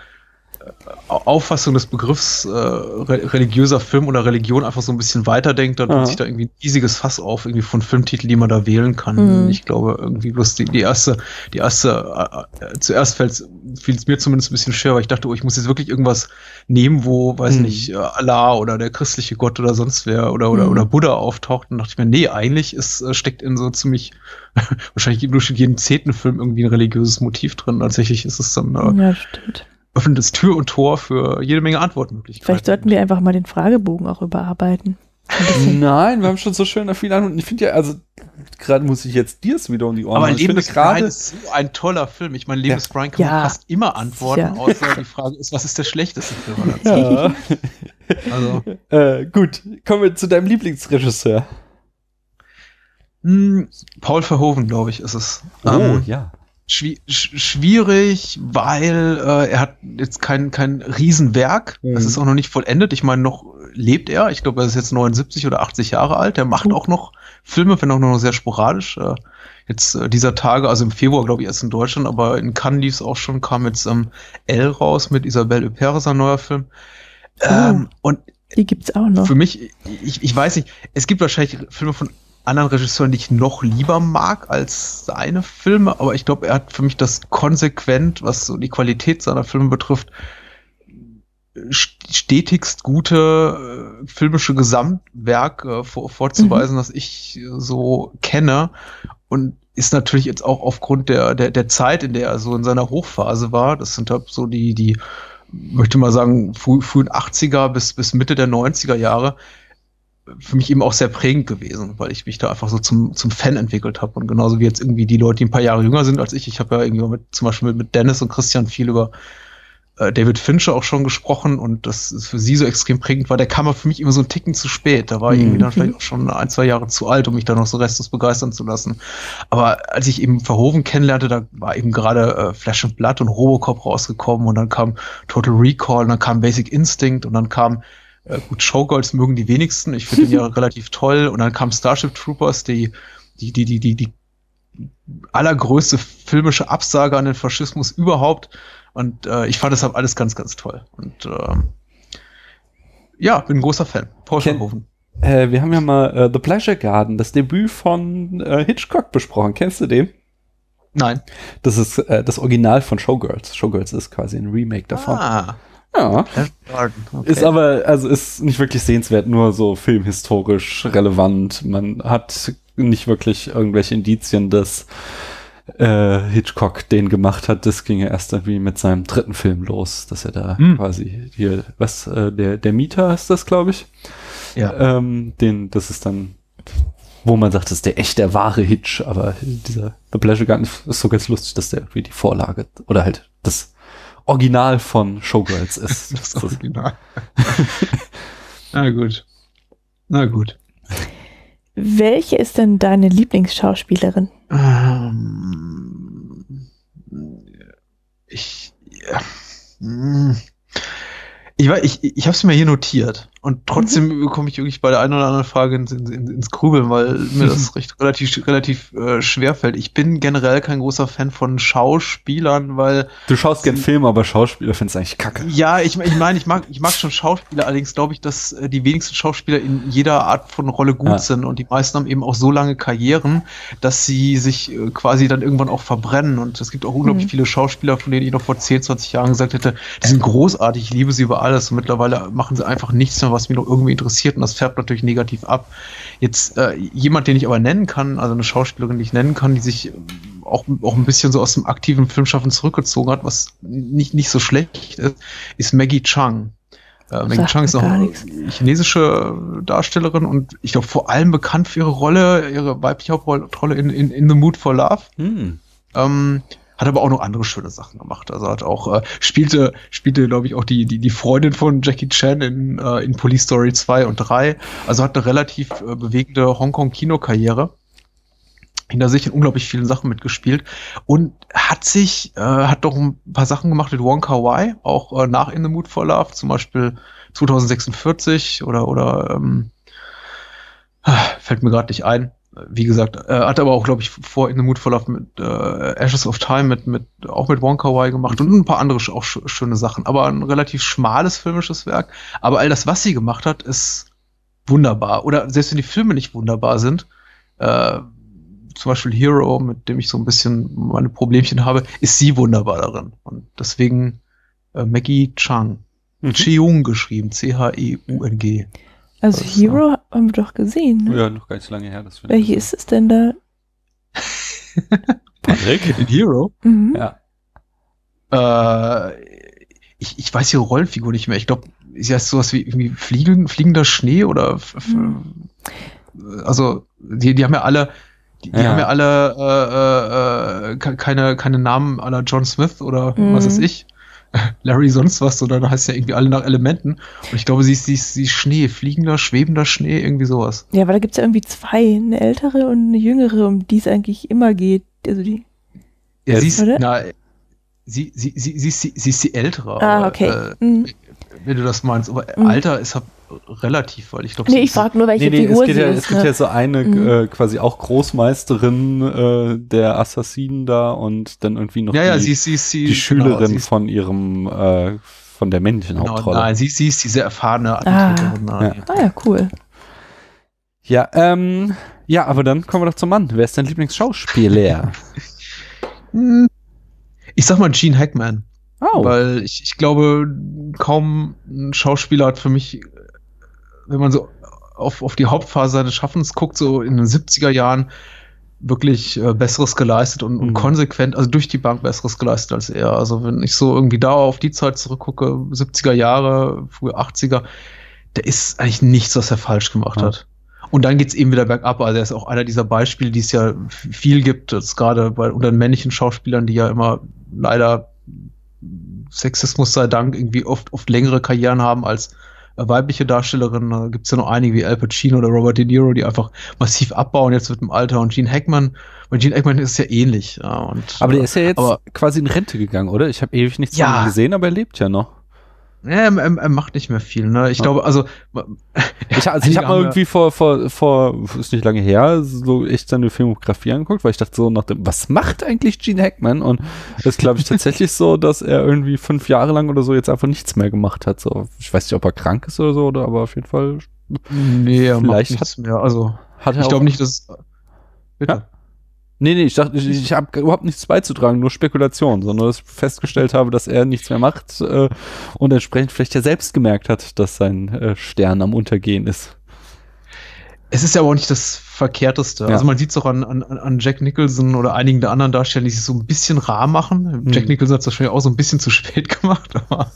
Auffassung des Begriffs äh, re religiöser Film oder Religion einfach so ein bisschen weiterdenkt, dann tut sich da irgendwie ein riesiges Fass auf, irgendwie von Filmtiteln, die man da wählen kann. Mhm. Ich glaube, irgendwie bloß die, die erste, die erste, äh, äh zuerst fällt fiel es mir zumindest ein bisschen schwer, weil ich dachte, oh, ich muss jetzt wirklich irgendwas nehmen, wo, weiß mhm. nicht, äh, Allah oder der christliche Gott oder sonst wer oder, oder, mhm. oder Buddha auftaucht. Und dachte ich mir, nee, eigentlich ist, äh, steckt in so ziemlich, wahrscheinlich Durchschnitt jedem zehnten Film irgendwie ein religiöses Motiv drin. Tatsächlich ist es dann, äh, ja, stimmt öffnet es Tür und Tor für jede Menge Antwortmöglichkeiten. Vielleicht sollten wir einfach mal den Fragebogen auch überarbeiten. Nein, wir haben schon so schön viele Antworten. Ich finde ja, also gerade muss ich jetzt dir es wieder um die Ohren Aber Leben ist gerade ist so ein toller Film. Ich meine, Leben ist Brian kann ja. man fast immer antworten, ja. außer die Frage ist, was ist der schlechteste Film aller Zeiten? Ja. also. Äh, gut, kommen wir zu deinem Lieblingsregisseur. Hm, Paul Verhoeven, glaube ich, ist es. Oh, ähm, ja schwierig, weil äh, er hat jetzt kein, kein Riesenwerk. Mhm. Das ist auch noch nicht vollendet. Ich meine, noch lebt er. Ich glaube, er ist jetzt 79 oder 80 Jahre alt. Er macht auch noch Filme, wenn auch nur noch sehr sporadisch. Äh, jetzt äh, dieser Tage, also im Februar, glaube ich, erst in Deutschland, aber in Cannes lief es auch schon, kam jetzt ähm, L raus mit Isabelle Huppert, sein neuer Film. Oh, ähm, und die gibt's auch noch. Für mich, ich, ich weiß nicht, es gibt wahrscheinlich Filme von anderen Regisseuren, die ich noch lieber mag als seine Filme, aber ich glaube, er hat für mich das konsequent, was so die Qualität seiner Filme betrifft, stetigst gute äh, filmische Gesamtwerk äh, vor, vorzuweisen, mhm. das ich so kenne und ist natürlich jetzt auch aufgrund der, der, der Zeit, in der er so in seiner Hochphase war, das sind halt so die, die, möchte mal sagen, frühen 80er bis, bis Mitte der 90er Jahre, für mich eben auch sehr prägend gewesen, weil ich mich da einfach so zum, zum Fan entwickelt habe. Und genauso wie jetzt irgendwie die Leute, die ein paar Jahre jünger sind als ich. Ich habe ja irgendwie mit, zum Beispiel mit Dennis und Christian viel über äh, David Fincher auch schon gesprochen und das ist für sie so extrem prägend war. Der kam für mich immer so ein Ticken zu spät. Da war ich irgendwie dann mhm. vielleicht auch schon ein, zwei Jahre zu alt, um mich da noch so restlos begeistern zu lassen. Aber als ich eben Verhoeven kennenlernte, da war eben gerade äh, Flash and Blood und Robocop rausgekommen und dann kam Total Recall und dann kam Basic Instinct und dann kam äh, gut, Showgirls mögen die wenigsten. Ich finde den ja relativ toll. Und dann kam Starship Troopers, die, die, die, die, die, die allergrößte filmische Absage an den Faschismus überhaupt. Und äh, ich fand deshalb alles ganz, ganz toll. Und äh, ja, bin ein großer Fan. Paul Ken äh, Wir haben ja mal äh, The Pleasure Garden, das Debüt von äh, Hitchcock besprochen. Kennst du den? Nein. Das ist äh, das Original von Showgirls. Showgirls ist quasi ein Remake davon. Ah. Ja. Okay. Ist aber, also ist nicht wirklich sehenswert, nur so filmhistorisch relevant. Man hat nicht wirklich irgendwelche Indizien, dass äh, Hitchcock den gemacht hat. Das ging ja erst irgendwie mit seinem dritten Film los, dass er da hm. quasi hier, was, äh, der, der Mieter ist das, glaube ich. Ja. Ähm, den, das ist dann, wo man sagt, das ist der echte, der wahre Hitch, aber dieser The Pleasure Garden ist so ganz lustig, dass der irgendwie die Vorlage oder halt das Original von Showgirls ist. das Original. Na gut. Na gut. Welche ist denn deine Lieblingsschauspielerin? Ähm, ich, ja, hm. ich, ich, ich habe es mir hier notiert. Und trotzdem mhm. komme ich wirklich bei der einen oder anderen Frage ins, ins, ins Grübeln, weil mir das recht, relativ, relativ äh, schwer fällt. Ich bin generell kein großer Fan von Schauspielern, weil. Du schaust gern Filme, aber Schauspieler findest eigentlich kacke. Ja, ich, ich meine, ich mag, ich mag schon Schauspieler, allerdings glaube ich, dass äh, die wenigsten Schauspieler in jeder Art von Rolle gut ja. sind und die meisten haben eben auch so lange Karrieren, dass sie sich äh, quasi dann irgendwann auch verbrennen. Und es gibt auch unglaublich mhm. viele Schauspieler, von denen ich noch vor 10, 20 Jahren gesagt hätte, die sind großartig, ich liebe sie über alles und mittlerweile machen sie einfach nichts mehr, was mich noch irgendwie interessiert und das färbt natürlich negativ ab. Jetzt äh, jemand, den ich aber nennen kann, also eine Schauspielerin, die ich nennen kann, die sich auch, auch ein bisschen so aus dem aktiven Filmschaffen zurückgezogen hat, was nicht, nicht so schlecht ist, ist Maggie Chung. Äh, Maggie Chung ist auch eine chinesische Darstellerin und ich glaube vor allem bekannt für ihre Rolle, ihre weibliche Hauptrolle in, in, in The Mood for Love. Hm. Ähm, hat aber auch noch andere schöne Sachen gemacht. Also hat auch, äh, spielte, spielte, glaube ich, auch die, die, die Freundin von Jackie Chan in, äh, in Police Story 2 und 3. Also hat eine relativ äh, bewegende Hongkong-Kinokarriere hinter sich in unglaublich vielen Sachen mitgespielt und hat sich, äh, hat doch ein paar Sachen gemacht mit Wong Kar Wai, auch äh, nach In the Mood for Love, zum Beispiel 2046 oder, oder ähm, fällt mir gerade nicht ein. Wie gesagt, äh, hat aber auch, glaube ich, vor In the Mood for Love mit äh, Ashes of Time mit, mit auch mit Wonka Wai gemacht und ein paar andere auch sch schöne Sachen. Aber ein relativ schmales filmisches Werk. Aber all das, was sie gemacht hat, ist wunderbar. Oder selbst wenn die Filme nicht wunderbar sind, äh, zum Beispiel Hero, mit dem ich so ein bisschen meine Problemchen habe, ist sie wunderbar darin. Und deswegen äh, Maggie Chung. Mhm. Cheung geschrieben, C-H-E-U-N-G. Also Hero haben wir doch gesehen. Ne? Ja, noch so lange her. Das Welche ist es denn da? Patrick? In Hero? Mhm. Ja. Äh, ich, ich weiß ihre Rollenfigur nicht mehr. Ich glaube, sie heißt sowas wie irgendwie Fliegen, fliegender Schnee oder f- f- Hm. also die, die haben ja alle die, die Ja. haben ja alle äh, äh, äh, ke- keine, keine Namen aller John Smith oder Mhm. was weiß ich. Larry sonst was, sondern heißt ja irgendwie alle nach Elementen. Und ich glaube, sie ist, sie ist, sie ist Schnee, fliegender, schwebender Schnee, irgendwie sowas. Ja, aber da gibt's ja irgendwie zwei, eine ältere und eine jüngere, um die es eigentlich immer geht. Also die. Ja, sie ist, Oder? na, sie, sie, sie, sie, ist die- sie ist die ältere. Ah, aber, okay. Äh, Mhm. wenn du das meinst. Aber Mhm. Alter ist halt relativ, weil ich glaube, Nee, ich frag nur, welche Nee, nee, es, Figur geht sie ja, ist. es gibt ne? ja so eine Mhm. äh, quasi auch Großmeisterin äh, der Assassinen da und dann irgendwie noch ja, ja, die, sie ist, sie ist, sie, die Schülerin genau, sie ist, von ihrem äh, von der männlichen genau, Hauptrolle. Nein, sie, sie ist die sehr erfahrene Attentäterin. nein. Ah ja, cool. Ja, ähm, ja, aber dann kommen wir doch zum Mann. Wer ist dein Lieblingsschauspieler? Ich sag mal Gene Hackman, Oh, weil ich, ich glaube, kaum ein Schauspieler hat für mich, wenn man so auf, auf die Hauptphase seines Schaffens guckt, so in den 70er Jahren, wirklich äh, Besseres geleistet und, und Mhm. konsequent, also durch die Bank Besseres geleistet als er. Also wenn ich so irgendwie da auf die Zeit zurückgucke, 70er Jahre, frühe 80er, der ist eigentlich nichts, was er falsch gemacht Ja. hat. Und dann geht's eben wieder bergab. Also er ist auch einer dieser Beispiele, die es ja viel gibt, gerade bei unter den männlichen Schauspielern, die ja immer leider Sexismus sei Dank irgendwie oft, oft längere Karrieren haben als weibliche Darstellerinnen. Da gibt's ja noch einige wie Al Pacino oder Robert De Niro, die einfach massiv abbauen jetzt mit dem Alter. Und Gene Hackman, bei Gene Hackman ist es ja ähnlich. Ja, und, aber der ist ja jetzt aber- quasi in Rente gegangen, oder? Ich habe ewig nichts Ja. von ihm gesehen, aber er lebt ja noch. Er, er, er macht nicht mehr viel. Ne? Ich Ja. glaube, also Ich, also ich habe mal irgendwie vor, vor, vor, ist nicht lange her, so echt seine Filmografie angeguckt, weil ich dachte so nach dem, was macht eigentlich Gene Hackman? Und es ist, glaube ich, tatsächlich so, dass er irgendwie fünf Jahre lang oder so jetzt einfach nichts mehr gemacht hat. So, ich weiß nicht, ob er krank ist oder so, oder aber auf jeden Fall nee, er Vielleicht macht nichts mehr. Also hat er ich glaube nicht, dass bitte. Ja. Nee, nee, ich dachte, ich, ich habe überhaupt nichts beizutragen, nur Spekulation, sondern dass ich festgestellt habe, dass er nichts mehr macht äh, und entsprechend vielleicht ja selbst gemerkt hat, dass sein äh, Stern am Untergehen ist. Es ist ja aber auch nicht das Verkehrteste. Ja. Also man sieht es auch an, an, an Jack Nicholson oder einigen der anderen Darsteller, die sich so ein bisschen rar machen. Mhm. Jack Nicholson hat es wahrscheinlich auch so ein bisschen zu spät gemacht, aber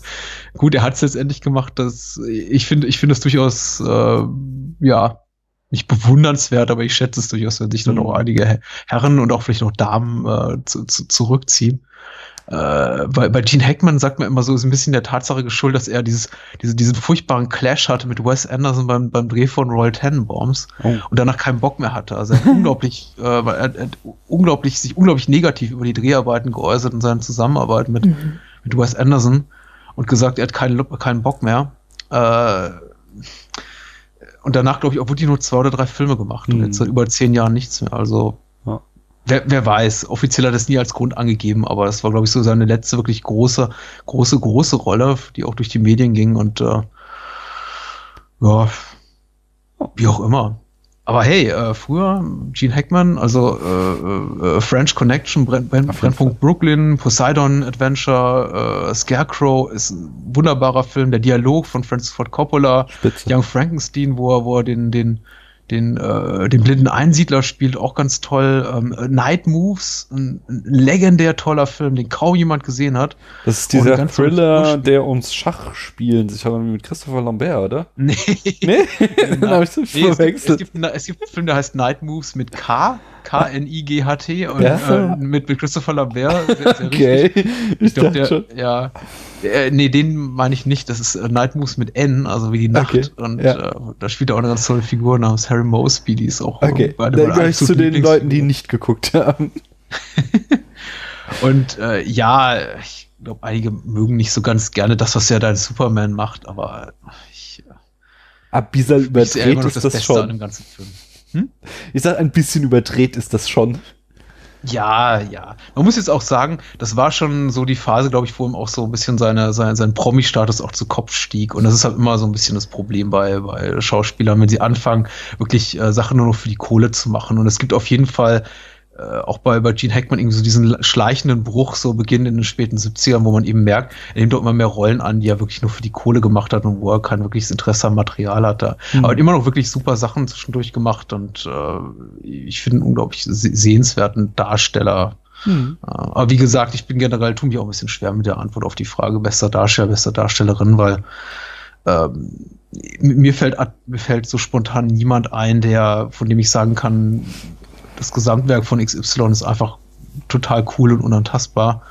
gut, er hat es letztendlich gemacht. Das, ich finde, ich finde es durchaus, äh, ja, nicht bewundernswert, aber ich schätze es durchaus, wenn sich dann Mhm. auch einige Her- Herren und auch vielleicht noch Damen äh, zu, zu, zurückziehen. Äh, bei, bei Gene Hackman sagt man immer so, ist ein bisschen der Tatsache geschuldet, dass er dieses, diese, diesen furchtbaren Clash hatte mit Wes Anderson beim, beim Dreh von Royal Tenenbaums Oh. und danach keinen Bock mehr hatte. Also er hat unglaublich, äh, er, hat- er hat unglaublich, sich unglaublich negativ über die Dreharbeiten geäußert und seine Zusammenarbeit mit, Mhm. mit Wes Anderson und gesagt, er hat keinen, keinen Bock mehr. Äh, und danach, glaube ich, auch wirklich nur zwei oder drei Filme gemacht und Mhm. jetzt seit über zehn Jahren nichts mehr. Also Ja. wer, wer weiß, offiziell hat er es nie als Grund angegeben, aber das war, glaube ich, so seine letzte wirklich große, große, große Rolle, die auch durch die Medien ging und äh, ja, wie auch immer. Aber hey, äh, früher Gene Hackman, also äh, äh, French Connection, Brenn, Brennpunkt Brooklyn, Poseidon Adventure, äh, Scarecrow ist ein wunderbarer Film. Der Dialog von Francis Ford Coppola, Spitze. Young Frankenstein, wo er, wo er den, den, den, äh, den blinden Einsiedler spielt, auch ganz toll. Ähm, Night Moves, ein, ein legendär toller Film, den kaum jemand gesehen hat. Das ist Oh, die dieser ganze Thriller, der ums Schachspielen sich hat mit Christopher Lambert, oder? Nee. Nee? Dann habe ich das Nee, es, gibt, es, gibt, es gibt einen Film, der heißt Night Moves mit K, K-N-I-G-H-T und Ja. äh, mit, mit Christopher Lambert. Sehr, sehr Okay. richtig. Ich glaube, dachte schon. der, ja, äh, nee, den meine ich nicht. Das ist äh, Night Moves mit N, also wie die Nacht. Okay, Und ja. äh, da spielt er auch eine ganz tolle Figur namens Harry Mosby, die ist auch Okay, äh, eine dann meiner gehöre ich zu den Leuten, die nicht geguckt haben. Und äh, ja, ich glaube, einige mögen nicht so ganz gerne das, was da als Superman macht, aber ich, äh, Ab immer überdreht ist das das Beste an schon. dem ganzen Film. Ich sag, ein bisschen überdreht ist das schon. Ja, ja. Man muss jetzt auch sagen, das war schon so die Phase, glaube ich, wo ihm auch so ein bisschen seine, seine, sein Promi-Status auch zu Kopf stieg. Und das ist halt immer so ein bisschen das Problem bei, bei Schauspielern, wenn sie anfangen, wirklich äh, Sachen nur noch für die Kohle zu machen. Und es gibt auf jeden Fall auch bei, bei Gene Hackman irgendwie so diesen schleichenden Bruch, so Beginn in den späten 70ern, wo man eben merkt, er nimmt doch immer mehr Rollen an, die er wirklich nur für die Kohle gemacht hat und wo er kein wirkliches Interesse am Material hatte. Mhm. Aber immer noch wirklich super Sachen zwischendurch gemacht und äh, ich finde einen unglaublich sehenswerten Darsteller. Mhm. Aber wie gesagt, ich bin generell, tue mich auch ein bisschen schwer mit der Antwort auf die Frage bester Darsteller, bester Darstellerin, weil ähm, mir fällt, mir fällt so spontan niemand ein, der, von dem ich sagen kann, das Gesamtwerk von XY ist einfach total cool und unantastbar.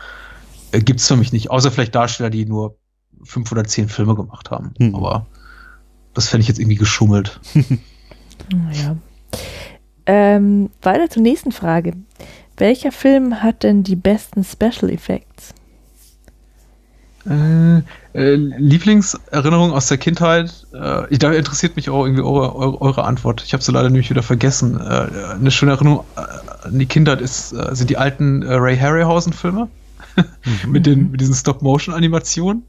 Äh, Gibt es für mich nicht. Außer vielleicht Darsteller, die nur fünf oder zehn Filme gemacht haben. Hm. Aber das fände ich jetzt irgendwie geschummelt. ja. Ähm, weiter zur nächsten Frage. Welcher Film hat denn die besten Special Effects? Äh, äh, Lieblingserinnerung aus der Kindheit. Äh, da interessiert mich auch irgendwie eure, eure, eure Antwort. Ich habe sie leider nämlich wieder vergessen. Äh, eine schöne Erinnerung äh, an die Kindheit ist, äh, sind die alten Ray Harryhausen-Filme. Mhm. mit, den, mit diesen Stop-Motion-Animationen.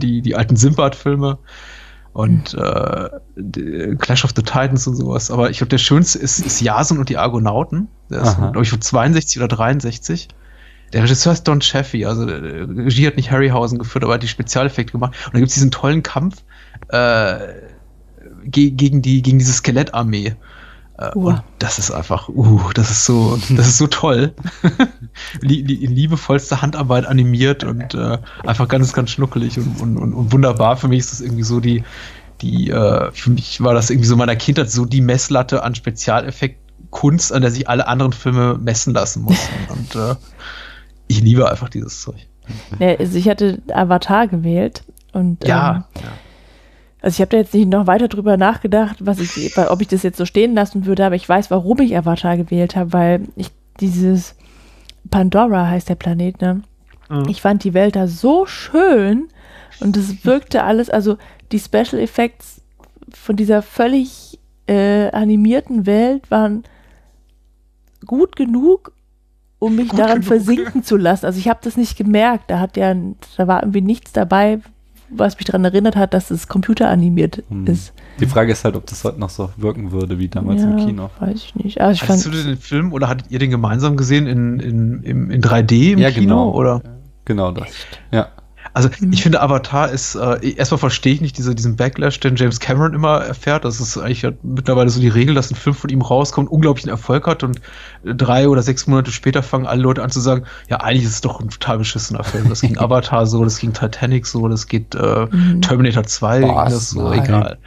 die, die alten Simbad-Filme. Und mhm. Clash of the Titans und sowas. Aber ich glaube, der schönste ist, ist Jason und die Argonauten. Der ist, glaube ich, von 62 oder 63. Der Regisseur ist Don Chaffee, also äh, Regie hat nicht Harryhausen geführt, aber hat die Spezialeffekte gemacht. Und da gibt es diesen tollen Kampf äh, ge gegen, die, gegen diese Skelettarmee. Äh, uh. Und das ist einfach, uh, das ist so, das ist so toll. in liebevollster Handarbeit animiert und äh, einfach ganz, ganz schnuckelig und, und, und, und wunderbar. Für mich ist das irgendwie so die, die, äh, für mich war das irgendwie so meiner Kindheit so die Messlatte an Spezialeffekt Kunst, an der sich alle anderen Filme messen lassen mussten. und äh, ich liebe einfach dieses Zeug. Ja, also ich hatte Avatar gewählt und ja, ähm, ja. also ich habe da jetzt nicht noch weiter drüber nachgedacht, was ich, ob ich das jetzt so stehen lassen würde, aber ich weiß, warum ich Avatar gewählt habe, weil ich dieses Pandora heißt der Planet, ne? Mhm. Ich fand die Welt da so schön und es wirkte alles, also die Special Effects von dieser völlig äh, animierten Welt waren gut genug, um mich Gut daran genug. versinken zu lassen. Also ich habe das nicht gemerkt. Da hat ja, da war irgendwie nichts dabei, was mich daran erinnert hat, dass es computeranimiert hm. ist. Die Frage ist halt, ob das heute noch so wirken würde wie damals ja, im Kino. Weiß ich nicht. Also ich Hast du den Film oder hattet ihr den gemeinsam gesehen in, in, in, in 3D im ja, Kino? Genau. Oder? Genau das. Echt? Ja. Also mhm. ich finde, Avatar ist, äh, erstmal verstehe ich nicht diese, diesen Backlash, den James Cameron immer erfährt. Das ist eigentlich ja mittlerweile so die Regel, dass ein Film von ihm rauskommt, unglaublichen Erfolg hat und drei oder sechs Monate später fangen alle Leute an zu sagen, ja, eigentlich ist es doch ein total beschissener Film. Das ging Avatar so, das ging Titanic so, das geht äh, mhm. Terminator 2, Boah, das so, nein. egal.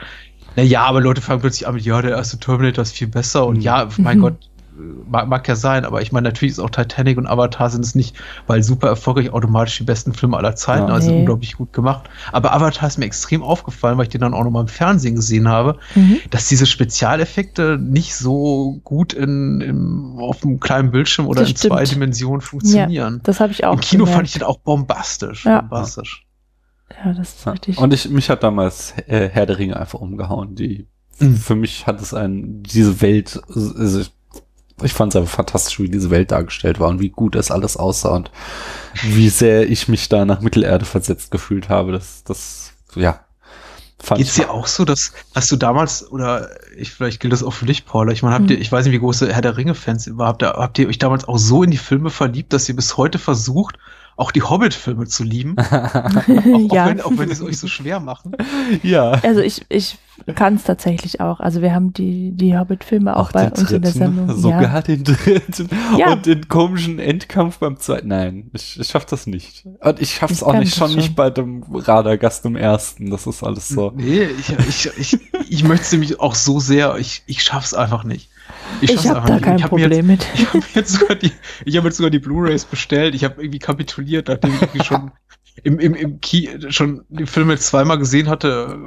Naja, aber Leute fangen plötzlich an mit, ja, der erste Terminator ist viel besser und mhm. ja, mein Gott, mag, mag ja sein, aber ich meine, natürlich ist auch Titanic und Avatar sind es nicht, weil super erfolgreich automatisch die besten Filme aller Zeiten, ja, also nee. unglaublich gut gemacht. Aber Avatar ist mir extrem aufgefallen, weil ich den dann auch nochmal im Fernsehen gesehen habe, mhm. dass diese Spezialeffekte nicht so gut in, in auf einem kleinen Bildschirm oder das in stimmt. zwei Dimensionen funktionieren. Ja, das habe ich auch. Im Kino gemerkt. fand ich den auch bombastisch. Ja. bombastisch. Ja, das ist richtig. Und ich, mich hat damals äh, Herr der Ringe einfach umgehauen. Die, mhm. für mich hat es ein, diese Welt, also ich fand es einfach fantastisch, wie diese Welt dargestellt war und wie gut das alles aussah und wie sehr ich mich da nach Mittelerde versetzt gefühlt habe. Das, das, ja. Fand Geht's dir auch so, dass hast du damals oder ich vielleicht gilt das auch für dich, Paula? Ich meine, habt ihr, hm. ich weiß nicht, wie große Herr der Ringe Fans ihr habt, habt ihr euch damals auch so in die Filme verliebt, dass ihr bis heute versucht, auch die Hobbit-Filme zu lieben. auch, ja. auch, wenn, auch wenn es euch so schwer machen. Ja. Also ich, ich kann es tatsächlich auch. Also wir haben die, die Hobbit-Filme auch, auch bei uns dritten, in der Sendung. Sogar ja. den dritten ja. und den komischen Endkampf beim zweiten. Nein, ich, ich schaff das nicht. Und ich schaff's ich auch nicht, schon, schon nicht bei dem Radagast im ersten. Das ist alles so. Nee, ich, ich, ich, ich möchte es nämlich auch so sehr, ich, ich schaff's einfach nicht. Ich, ich habe da kein Problem jetzt, mit. Ich habe jetzt sogar die, ich habe jetzt sogar die Blu-rays bestellt. Ich habe irgendwie kapituliert, nachdem ich irgendwie schon im, im, im Key schon die Filme zweimal gesehen hatte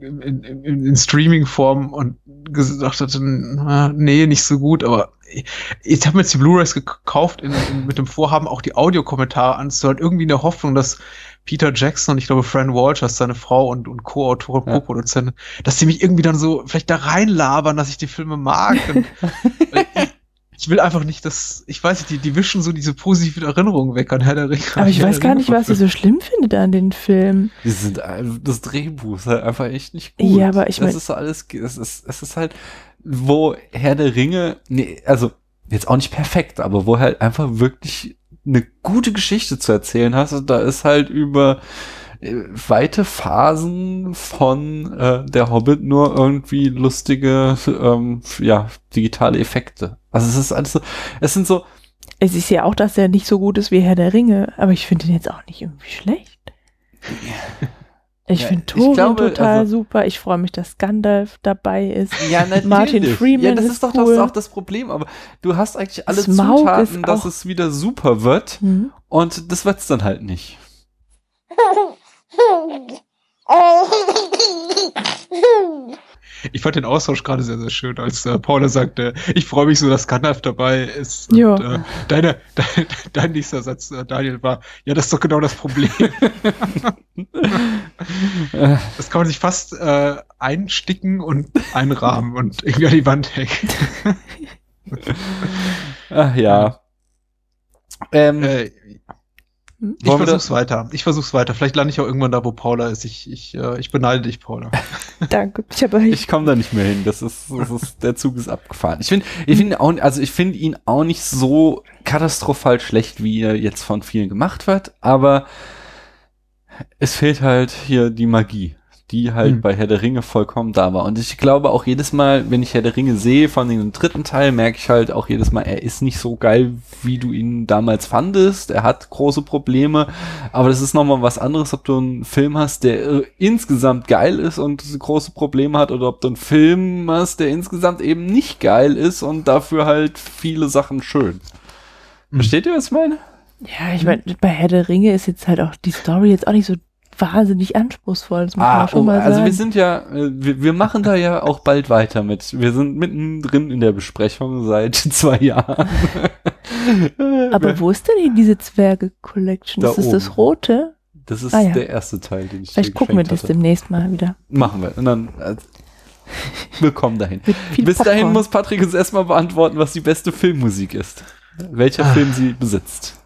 in, in, in Streaming-Form und gesagt hatte, na, nee, nicht so gut, aber ich habe mir jetzt die Blu-rays gekauft in, in, mit dem Vorhaben, auch die Audiokommentare anzuhören, irgendwie in der Hoffnung, dass Peter Jackson und ich glaube Fran Walsh, seine Frau und, und Co-Autorin, ja. Co-Produzentin, dass sie mich irgendwie dann so vielleicht da reinlabern, dass ich die Filme mag. Und, ich will einfach nicht, dass, ich weiß nicht, die, die wischen so diese positiven Erinnerungen weg an Herr der Ringe. Aber ich weiß gar nicht, was sie so schlimm findet an den Film. Die sind, das Drehbuch ist halt einfach echt nicht gut. Ja, aber ich meine. Das ist so alles, es ist, es ist halt, wo Herr der Ringe, nee, also, jetzt auch nicht perfekt, aber wo halt einfach wirklich eine gute Geschichte zu erzählen hast, da ist halt über äh, weite Phasen von äh, der Hobbit nur irgendwie lustige, ähm, ja, digitale Effekte. Also es ist alles so, es sind so. Es ist ja auch, dass er nicht so gut ist wie Herr der Ringe, aber ich finde ihn jetzt auch nicht irgendwie schlecht. Ich ja, finde Thorin total also, super. Ich freue mich, dass Gandalf dabei ist. Ja, natürlich. Martin Freeman. Ja, das ist, ist doch cool. das, auch das Problem. Aber du hast eigentlich alle Smaug Zutaten, dass es wieder super wird. Mhm. Und das wird's dann halt nicht. Ich fand den Austausch gerade sehr, sehr schön, als äh, Paula sagte, ich freue mich so, dass Gandalf dabei ist. Ja. Und, äh, deine, dein, dein nächster Satz, äh, Daniel, war, ja, das ist doch genau das Problem. das kann man sich fast äh, einsticken und einrahmen und irgendwie an die Wand hängen. Ach ja. Ähm, äh, hm? Ich versuch's weiter. Ich versuch's weiter. Vielleicht lande ich auch irgendwann da, wo Paula ist. Ich, ich, äh, ich beneide dich, Paula. Danke. Ich, hab ich komme da nicht mehr hin. Das ist, das ist, der Zug ist abgefahren. Ich finde, ich finde auch, also ich finde ihn auch nicht so katastrophal schlecht, wie er jetzt von vielen gemacht wird, aber es fehlt halt hier die Magie die halt mhm. bei Herr der Ringe vollkommen da war. Und ich glaube auch jedes Mal, wenn ich Herr der Ringe sehe, von dem dritten Teil, merke ich halt auch jedes Mal, er ist nicht so geil, wie du ihn damals fandest. Er hat große Probleme, aber das ist nochmal was anderes, ob du einen Film hast, der äh, insgesamt geil ist und große Probleme hat, oder ob du einen Film hast, der insgesamt eben nicht geil ist und dafür halt viele Sachen schön. Mhm. Versteht ihr, was ich meine? Ja, ich meine, bei Herr der Ringe ist jetzt halt auch die Story jetzt auch nicht so wahnsinnig anspruchsvoll. Das muss ah, man schon oh, mal sagen. Also wir sind ja, äh, wir, wir machen da ja auch bald weiter mit. Wir sind mittendrin in der Besprechung seit zwei Jahren. Aber wo ist denn diese Zwerge-Collection? Ist das oben. das rote? Das ist ah, ja. der erste Teil, den ich Vielleicht gucken wir das hatte. demnächst mal wieder. Machen wir. Und dann äh, willkommen dahin. Bis Popcorn. dahin muss Patrick uns erstmal beantworten, was die beste Filmmusik ist. Welcher ah. Film sie besitzt.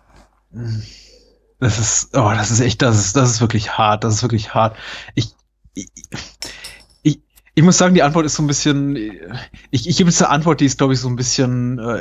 Das ist, oh, das ist echt, das ist, das ist wirklich hart, das ist wirklich hart. Ich, ich, ich, ich muss sagen, die Antwort ist so ein bisschen, ich, ich gebe jetzt eine Antwort, die ist, glaube ich, so ein bisschen äh,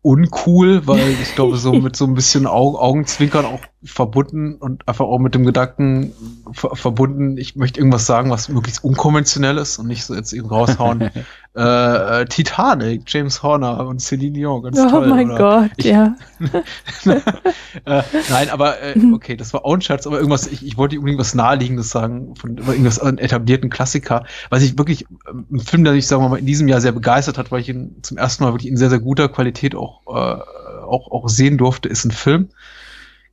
uncool, weil ich glaube, so mit so ein bisschen Augen, Augenzwinkern auch verbunden und einfach auch mit dem Gedanken ver verbunden, ich möchte irgendwas sagen, was möglichst unkonventionell ist und nicht so jetzt eben raushauen. äh, äh, Titanic, James Horner und Celine Dion, ganz oh toll. Oh mein Gott, ich, ja. äh, nein, aber äh, okay, das war auch ein Scherz, aber irgendwas, ich, ich wollte unbedingt was Naheliegendes sagen, von irgendwas an etablierten Klassiker, was ich wirklich, ähm, ein Film, der mich, sagen wir mal, in diesem Jahr sehr begeistert hat, weil ich ihn zum ersten Mal wirklich in sehr, sehr guter Qualität auch, äh, auch, auch sehen durfte, ist ein Film,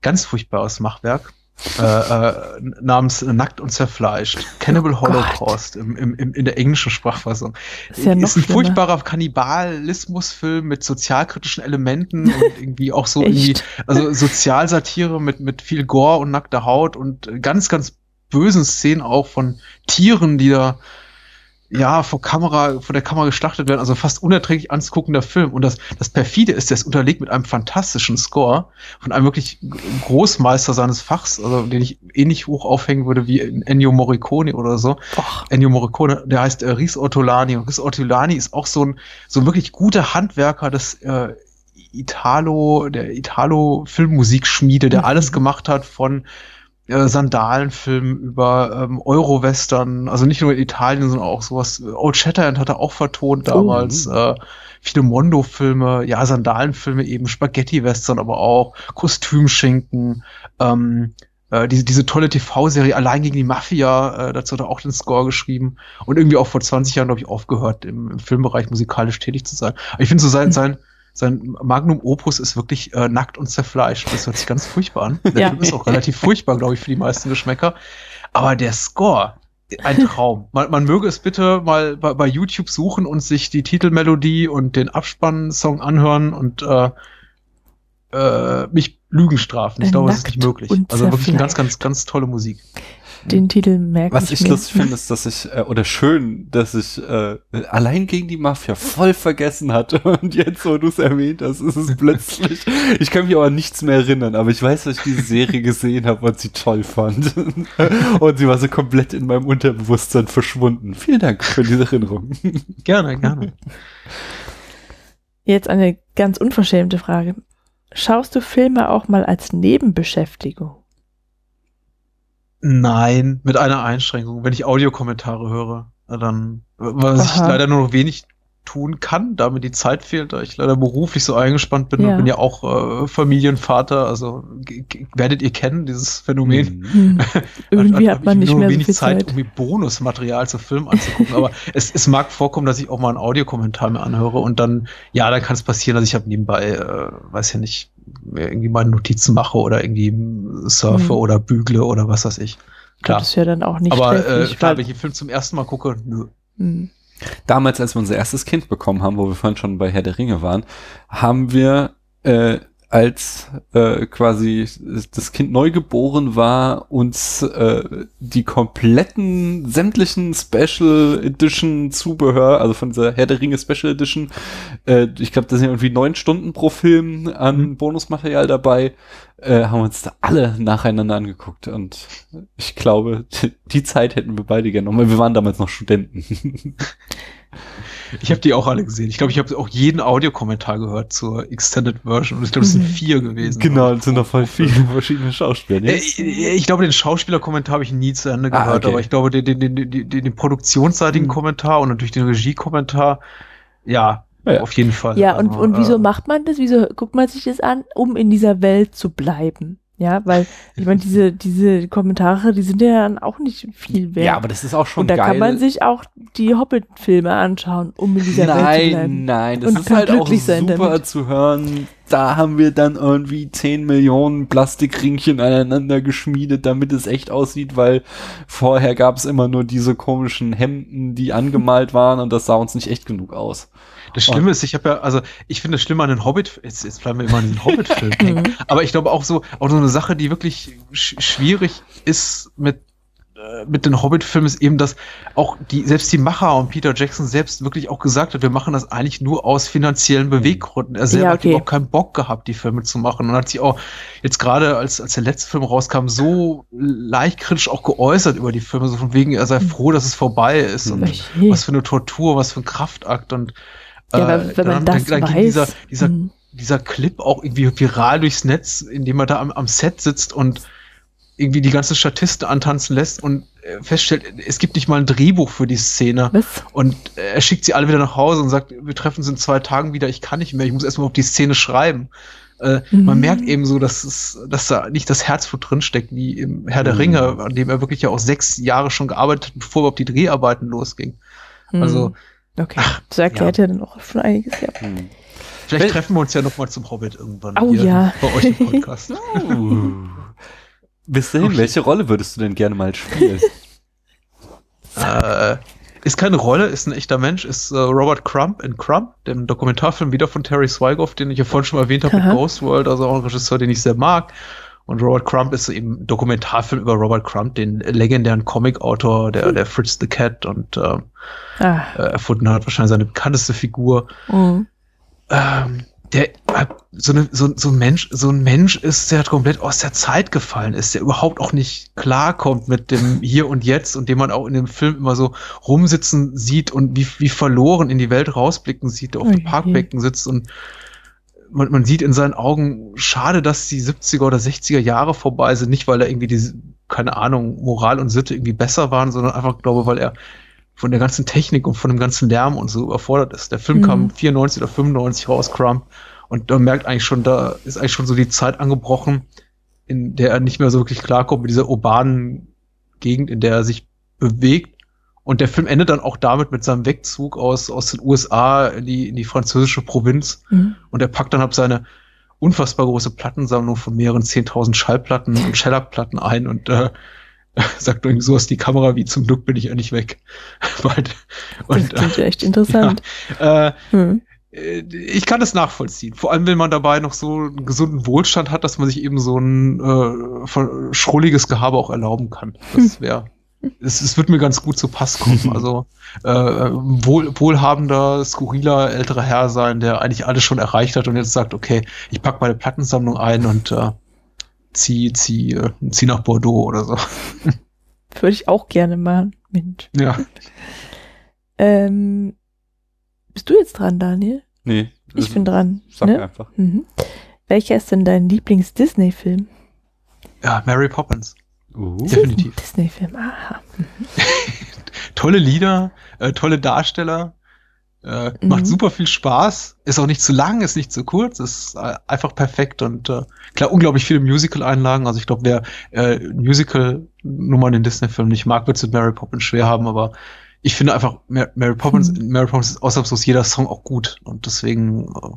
ganz furchtbares Machwerk. äh, äh, namens Nackt und Zerfleischt. Cannibal oh Holocaust im, im, im, in der englischen Sprachfassung. Ist, ja ist ein schlimmer. furchtbarer Kannibalismusfilm mit sozialkritischen Elementen und irgendwie auch so irgendwie, also Sozialsatire mit, mit viel Gore und nackter Haut und ganz, ganz bösen Szenen auch von Tieren, die da ja, vor Kamera, vor der Kamera geschlachtet werden, also fast unerträglich anzuguckender Film. Und das, das perfide ist, der ist unterlegt mit einem fantastischen Score von einem wirklich Großmeister seines Fachs, also den ich ähnlich hoch aufhängen würde wie Ennio Morricone oder so. Och. Ennio Morricone, der heißt äh, Riz Ortolani. Und Riz Ortolani ist auch so ein, so ein wirklich guter Handwerker des, äh, Italo, der Italo-Filmmusikschmiede, der mhm. alles gemacht hat von äh, Sandalenfilm über ähm, Euro-Western, also nicht nur in Italien, sondern auch sowas. Old Shatterhand hat er auch vertont damals. Oh. Äh, viele Mondo-Filme, ja, Sandalenfilme eben, Spaghetti-Western, aber auch Kostümschinken, ähm, äh, diese, diese tolle TV-Serie Allein gegen die Mafia, äh, dazu hat er auch den Score geschrieben und irgendwie auch vor 20 Jahren, glaube ich, aufgehört, im, im Filmbereich musikalisch tätig zu sein. Aber ich finde so sein, hm. sein sein Magnum Opus ist wirklich äh, nackt und zerfleischt. Das hört sich ganz furchtbar an. Der ja. Film ist auch relativ furchtbar, glaube ich, für die meisten Geschmäcker. Aber der Score, ein Traum. Man, man möge es bitte mal bei, bei YouTube suchen und sich die Titelmelodie und den Abspannsong anhören und äh, äh, mich Lügen strafen. Ich glaube, das ist nicht möglich. Also wirklich eine ganz, ganz, ganz tolle Musik. Den Titel merke Was ich, ich lustig finde, ist, dass ich, äh, oder schön, dass ich äh, allein gegen die Mafia voll vergessen hatte. Und jetzt, wo du es erwähnt hast, ist es plötzlich. ich kann mich aber an nichts mehr erinnern, aber ich weiß, dass ich diese Serie gesehen habe und sie toll fand. und sie war so komplett in meinem Unterbewusstsein verschwunden. Vielen Dank für diese Erinnerung. gerne, gerne. Jetzt eine ganz unverschämte Frage. Schaust du Filme auch mal als Nebenbeschäftigung? Nein, mit einer Einschränkung. Wenn ich Audiokommentare höre, dann, was Aha. ich leider nur noch wenig tun kann, da mir die Zeit fehlt, da ich leider beruflich so eingespannt bin ja. und bin ja auch äh, Familienvater, also werdet ihr kennen, dieses Phänomen. Mhm. irgendwie hat, man nicht mehr wenig so viel Zeit, Zeit, irgendwie Bonusmaterial zu Filmen anzugucken, aber es, es mag vorkommen, dass ich auch mal einen Audiokommentar mir anhöre und dann, ja, dann kann es passieren, dass ich habe nebenbei, äh, weiß ja nicht, irgendwie mal Notizen mache oder irgendwie surfe mhm. oder bügle oder was weiß ich. Klar. Das ist ja dann auch nicht Aber äh, klar, wenn ich den Film zum ersten Mal gucke, nö. Mhm. Damals, als wir unser erstes Kind bekommen haben, wo wir vorhin schon bei Herr der Ringe waren, haben wir äh, als äh, quasi das Kind neu geboren war, uns äh, die kompletten sämtlichen Special Edition Zubehör, also von dieser Herr der Ringe Special Edition, äh, ich glaube, da sind irgendwie neun Stunden pro Film an mhm. Bonusmaterial dabei, äh, haben uns da alle nacheinander angeguckt und ich glaube, die Zeit hätten wir beide genommen. Wir waren damals noch Studenten. Ich habe die auch alle gesehen. Ich glaube, ich habe auch jeden Audiokommentar gehört zur Extended Version und ich glaube, es sind mhm. vier gewesen. Genau, es sind noch voll viele verschiedene Schauspieler. Äh, ich, ich, glaube, den Schauspielerkommentar habe ich nie zu Ende ah, gehört, ah, okay. aber ich glaube, den, den, den, den, den produktionsseitigen mhm. Kommentar und natürlich den Regiekommentar, ja, ja, auf jeden Fall. Ja, und, also, und wieso äh, macht man das? Wieso guckt man sich das an, um in dieser Welt zu bleiben? Ja, weil ich meine, diese, diese Kommentare, die sind ja dann auch nicht viel wert. Ja, aber das ist auch schon Und da geil. kann man sich auch die Hobbit-Filme anschauen, um in dieser nein, Welt zu bleiben. Nein, nein, das ist halt auch super damit. zu hören. Da haben wir dann irgendwie 10 Millionen Plastikringchen aneinander geschmiedet, damit es echt aussieht, weil vorher gab es immer nur diese komischen Hemden, die angemalt waren und das sah uns nicht echt genug aus. Das Schlimme und ist, ich habe ja, also ich finde das Schlimme an den Hobbit, jetzt, jetzt bleiben wir immer an diesen Hobbit-Film hängen, mhm. aber ich glaube auch so, auch so eine Sache, die wirklich sch schwierig ist mit äh, mit den Hobbit-Filmen ist eben, dass auch die, selbst die Macher und Peter Jackson selbst wirklich auch gesagt hat, wir machen das eigentlich nur aus finanziellen mhm. Beweggründen. Er selber ja, okay. hat überhaupt keinen Bock gehabt, die Filme zu machen und hat sich auch jetzt gerade, als, als der letzte Film rauskam, so leicht kritisch auch geäußert über die Filme, so von wegen, er sei mhm. froh, dass es vorbei ist und was für eine Tortur, was für ein Kraftakt und ja, äh, wenn man das dann, dann weiß. Dieser, dieser, mhm. dieser Clip auch irgendwie viral durchs Netz, indem er da am, am Set sitzt und irgendwie die ganzen Statisten antanzen lässt und äh, feststellt, es gibt nicht mal ein Drehbuch für die Szene. Was? Und äh, er schickt sie alle wieder nach Hause und sagt, wir treffen uns in zwei Tagen wieder, ich kann nicht mehr, ich muss erstmal auf die Szene schreiben. Äh, mhm. Man merkt eben so, dass, es, dass da nicht das Herzblut drinsteckt, wie im Herr der mhm. Ringe, an dem er wirklich ja auch sechs Jahre schon gearbeitet hat, bevor überhaupt die Dreharbeiten losging. Mhm. Also Okay, Ach, das erklärt ja. ja dann auch schon einiges, ja. Hm. Vielleicht Wel treffen wir uns ja noch mal zum Hobbit irgendwann oh, hier ja. bei euch im Podcast. uh. Bis dahin, welche Rolle würdest du denn gerne mal spielen? äh, ist keine Rolle, ist ein echter Mensch, ist äh, Robert Crump in Crump, dem Dokumentarfilm wieder von Terry Swigoff, den ich ja vorhin schon mal erwähnt habe mit Ghost World, also auch ein Regisseur, den ich sehr mag. Und Robert Crump ist eben Dokumentarfilm über Robert Crump, den legendären Comic-Autor, der, der Fritz the Cat und äh, ah. äh, erfunden hat, wahrscheinlich seine bekannteste Figur. Mhm. Ähm, der so, eine, so, so ein Mensch, so ein Mensch ist, der komplett aus der Zeit gefallen ist, der überhaupt auch nicht klarkommt mit dem Hier und Jetzt und den man auch in dem Film immer so rumsitzen sieht und wie, wie verloren in die Welt rausblicken sieht, der auf okay. dem Parkbecken sitzt und man, man sieht in seinen Augen, schade, dass die 70er oder 60er Jahre vorbei sind, nicht weil er irgendwie diese, keine Ahnung, Moral und Sitte irgendwie besser waren, sondern einfach, glaube, weil er von der ganzen Technik und von dem ganzen Lärm und so überfordert ist. Der Film mhm. kam 94 oder 95 raus, Crump, und da merkt eigentlich schon, da ist eigentlich schon so die Zeit angebrochen, in der er nicht mehr so wirklich klarkommt mit dieser urbanen Gegend, in der er sich bewegt und der Film endet dann auch damit mit seinem Wegzug aus, aus den USA in die, in die französische Provinz. Mhm. Und er packt dann ab seine unfassbar große Plattensammlung von mehreren 10.000 Schallplatten und Shellac-Platten ein und äh, sagt irgendwie so aus die Kamera, wie zum Glück bin ich nicht weg. und, das klingt ja echt interessant. Ja, äh, hm. Äh, ich kann das nachvollziehen. Vor allem, wenn man dabei noch so einen gesunden Wohlstand hat, dass man sich eben so ein äh, schrulliges Gehabe auch erlauben kann. Das wäre es, es wird mir ganz gut zu Pass kommen. Also äh, wohl, wohlhabender, skurriler, älterer Herr sein, der eigentlich alles schon erreicht hat und jetzt sagt, okay, ich pack meine Plattensammlung ein und äh, zieh, zieh, äh, zieh nach Bordeaux oder so. Würde ich auch gerne machen, Mensch. Ja. ähm, bist du jetzt dran, Daniel? Nee. Ich bin dran. Sag ne? einfach. Mhm. Welcher ist denn dein Lieblings-Disney-Film? Ja, Mary Poppins. Uh. Definitiv. Disney-Film, aha. tolle Lieder, äh, tolle Darsteller, äh, mhm. macht super viel Spaß, ist auch nicht zu lang, ist nicht zu kurz, ist äh, einfach perfekt und äh, klar, unglaublich viele Musical-Einlagen. Also ich glaube, wer äh, Musical-Nummern in Disney-Filmen nicht mag, wird es mit Mary Poppins schwer haben, aber ich finde einfach, Mary Poppins, mhm. Mary Poppins ist ausnahmslos jeder Song auch gut und deswegen äh,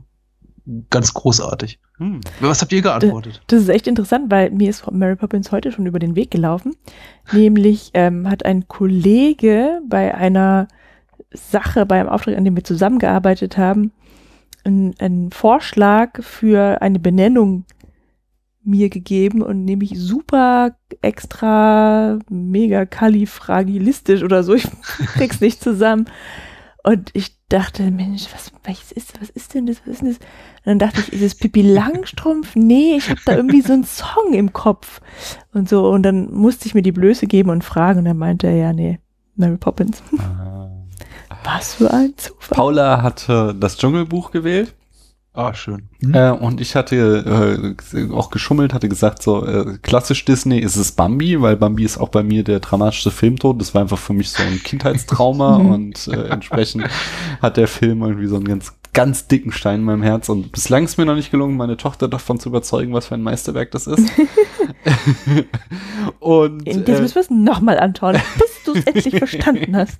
ganz großartig. Hm. Was habt ihr geantwortet? Das ist echt interessant, weil mir ist Mary Poppins heute schon über den Weg gelaufen. Nämlich ähm, hat ein Kollege bei einer Sache, bei einem Auftrag, an dem wir zusammengearbeitet haben, einen Vorschlag für eine Benennung mir gegeben und nämlich super extra mega kalifragilistisch oder so. Ich krieg's nicht zusammen. Und ich dachte, Mensch, was, was ist, was ist denn das? Was ist denn das? Und dann dachte ich, ist es Pippi Langstrumpf? Nee, ich habe da irgendwie so einen Song im Kopf. Und so, und dann musste ich mir die Blöße geben und fragen. Und dann meinte er, ja, nee, Mary Poppins. Ah. Was für ein Zufall. Paula hatte das Dschungelbuch gewählt. Ah, schön. Mhm. Äh, und ich hatte äh, auch geschummelt, hatte gesagt, so äh, klassisch Disney ist es Bambi, weil Bambi ist auch bei mir der dramatischste Filmtod. Das war einfach für mich so ein Kindheitstrauma und äh, entsprechend hat der Film irgendwie so einen ganz, ganz dicken Stein in meinem Herz. Und bislang ist mir noch nicht gelungen, meine Tochter davon zu überzeugen, was für ein Meisterwerk das ist. und Jetzt äh, müssen wir es nochmal anschauen, bis du es endlich verstanden hast.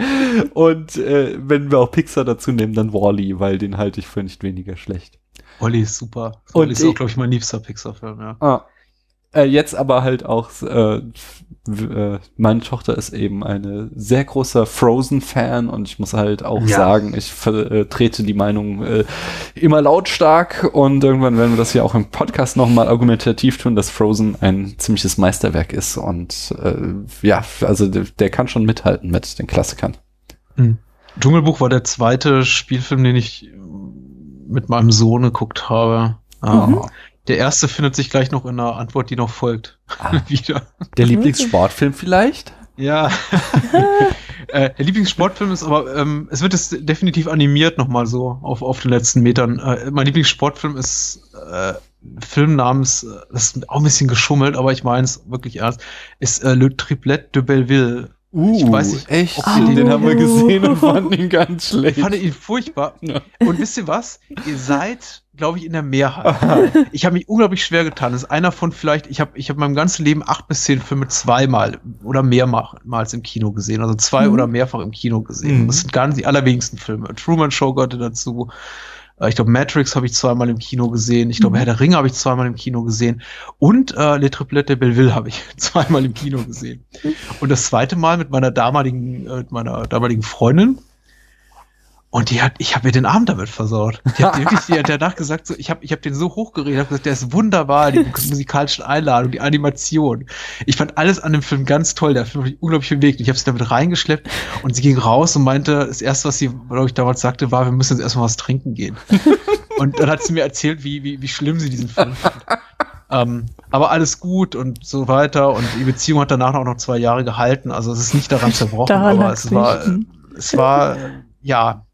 Und äh, wenn wir auch Pixar dazu nehmen, dann Wally, weil den halte ich für nicht weniger schlecht. Wally ist super. Wally ist auch, glaube ich, mein liebster Pixar-Film, ja. Ah. Äh, jetzt aber halt auch, äh, äh, meine Tochter ist eben eine sehr großer Frozen-Fan und ich muss halt auch ja. sagen, ich vertrete die Meinung äh, immer lautstark und irgendwann werden wir das ja auch im Podcast nochmal argumentativ tun, dass Frozen ein ziemliches Meisterwerk ist und äh, ja, also der, der, kann schon mithalten mit den Klassikern. Mhm. Dschungelbuch war der zweite Spielfilm, den ich mit meinem Sohn geguckt habe. Mhm. Der erste findet sich gleich noch in einer Antwort, die noch folgt. Ah, Wieder. Der Lieblingssportfilm vielleicht? Ja. äh, der Lieblingssportfilm ist aber, ähm, es wird es definitiv animiert nochmal so auf, auf den letzten Metern. Äh, mein Lieblingssportfilm ist äh, Film namens, äh, das ist auch ein bisschen geschummelt, aber ich meine es wirklich ernst, ist äh, Le Triplet de Belleville. Uh, ich weiß nicht, echt? Oh. Den haben wir gesehen und fanden ihn ganz schlecht. Ich fand ihn furchtbar. Ja. Und wisst ihr was? Ihr seid glaube ich, in der Mehrheit. ich habe mich unglaublich schwer getan. Das ist einer von vielleicht, ich habe ich hab meinem ganzen Leben acht bis zehn Filme zweimal oder mehrmals im Kino gesehen. Also zwei mhm. oder mehrfach im Kino gesehen. Mhm. Das sind gar nicht die allerwenigsten Filme. Truman Show gehörte dazu. Äh, ich glaube, Matrix habe ich zweimal im Kino gesehen. Ich glaube, mhm. Herr der Ringe habe ich zweimal im Kino gesehen. Und äh, Le Triplette de Belleville habe ich zweimal im Kino gesehen. Und das zweite Mal mit meiner damaligen, äh, meiner damaligen Freundin, und die hat, ich habe mir den Abend damit versaut. Die hat wirklich, die hat danach gesagt, so, ich habe ich hab den so hochgeredet, habe gesagt, der ist wunderbar, die musikalischen Einladungen, die Animation. Ich fand alles an dem Film ganz toll. Der Film hat mich unglaublich bewegt. Ich habe sie damit reingeschleppt und sie ging raus und meinte, das erste, was sie, glaube ich, damals sagte, war, wir müssen jetzt erstmal was trinken gehen. und dann hat sie mir erzählt, wie, wie, wie schlimm sie diesen Film fand. Ähm, aber alles gut und so weiter. Und die Beziehung hat danach auch noch zwei Jahre gehalten. Also es ist nicht daran zerbrochen, daran aber es war, es war, ja,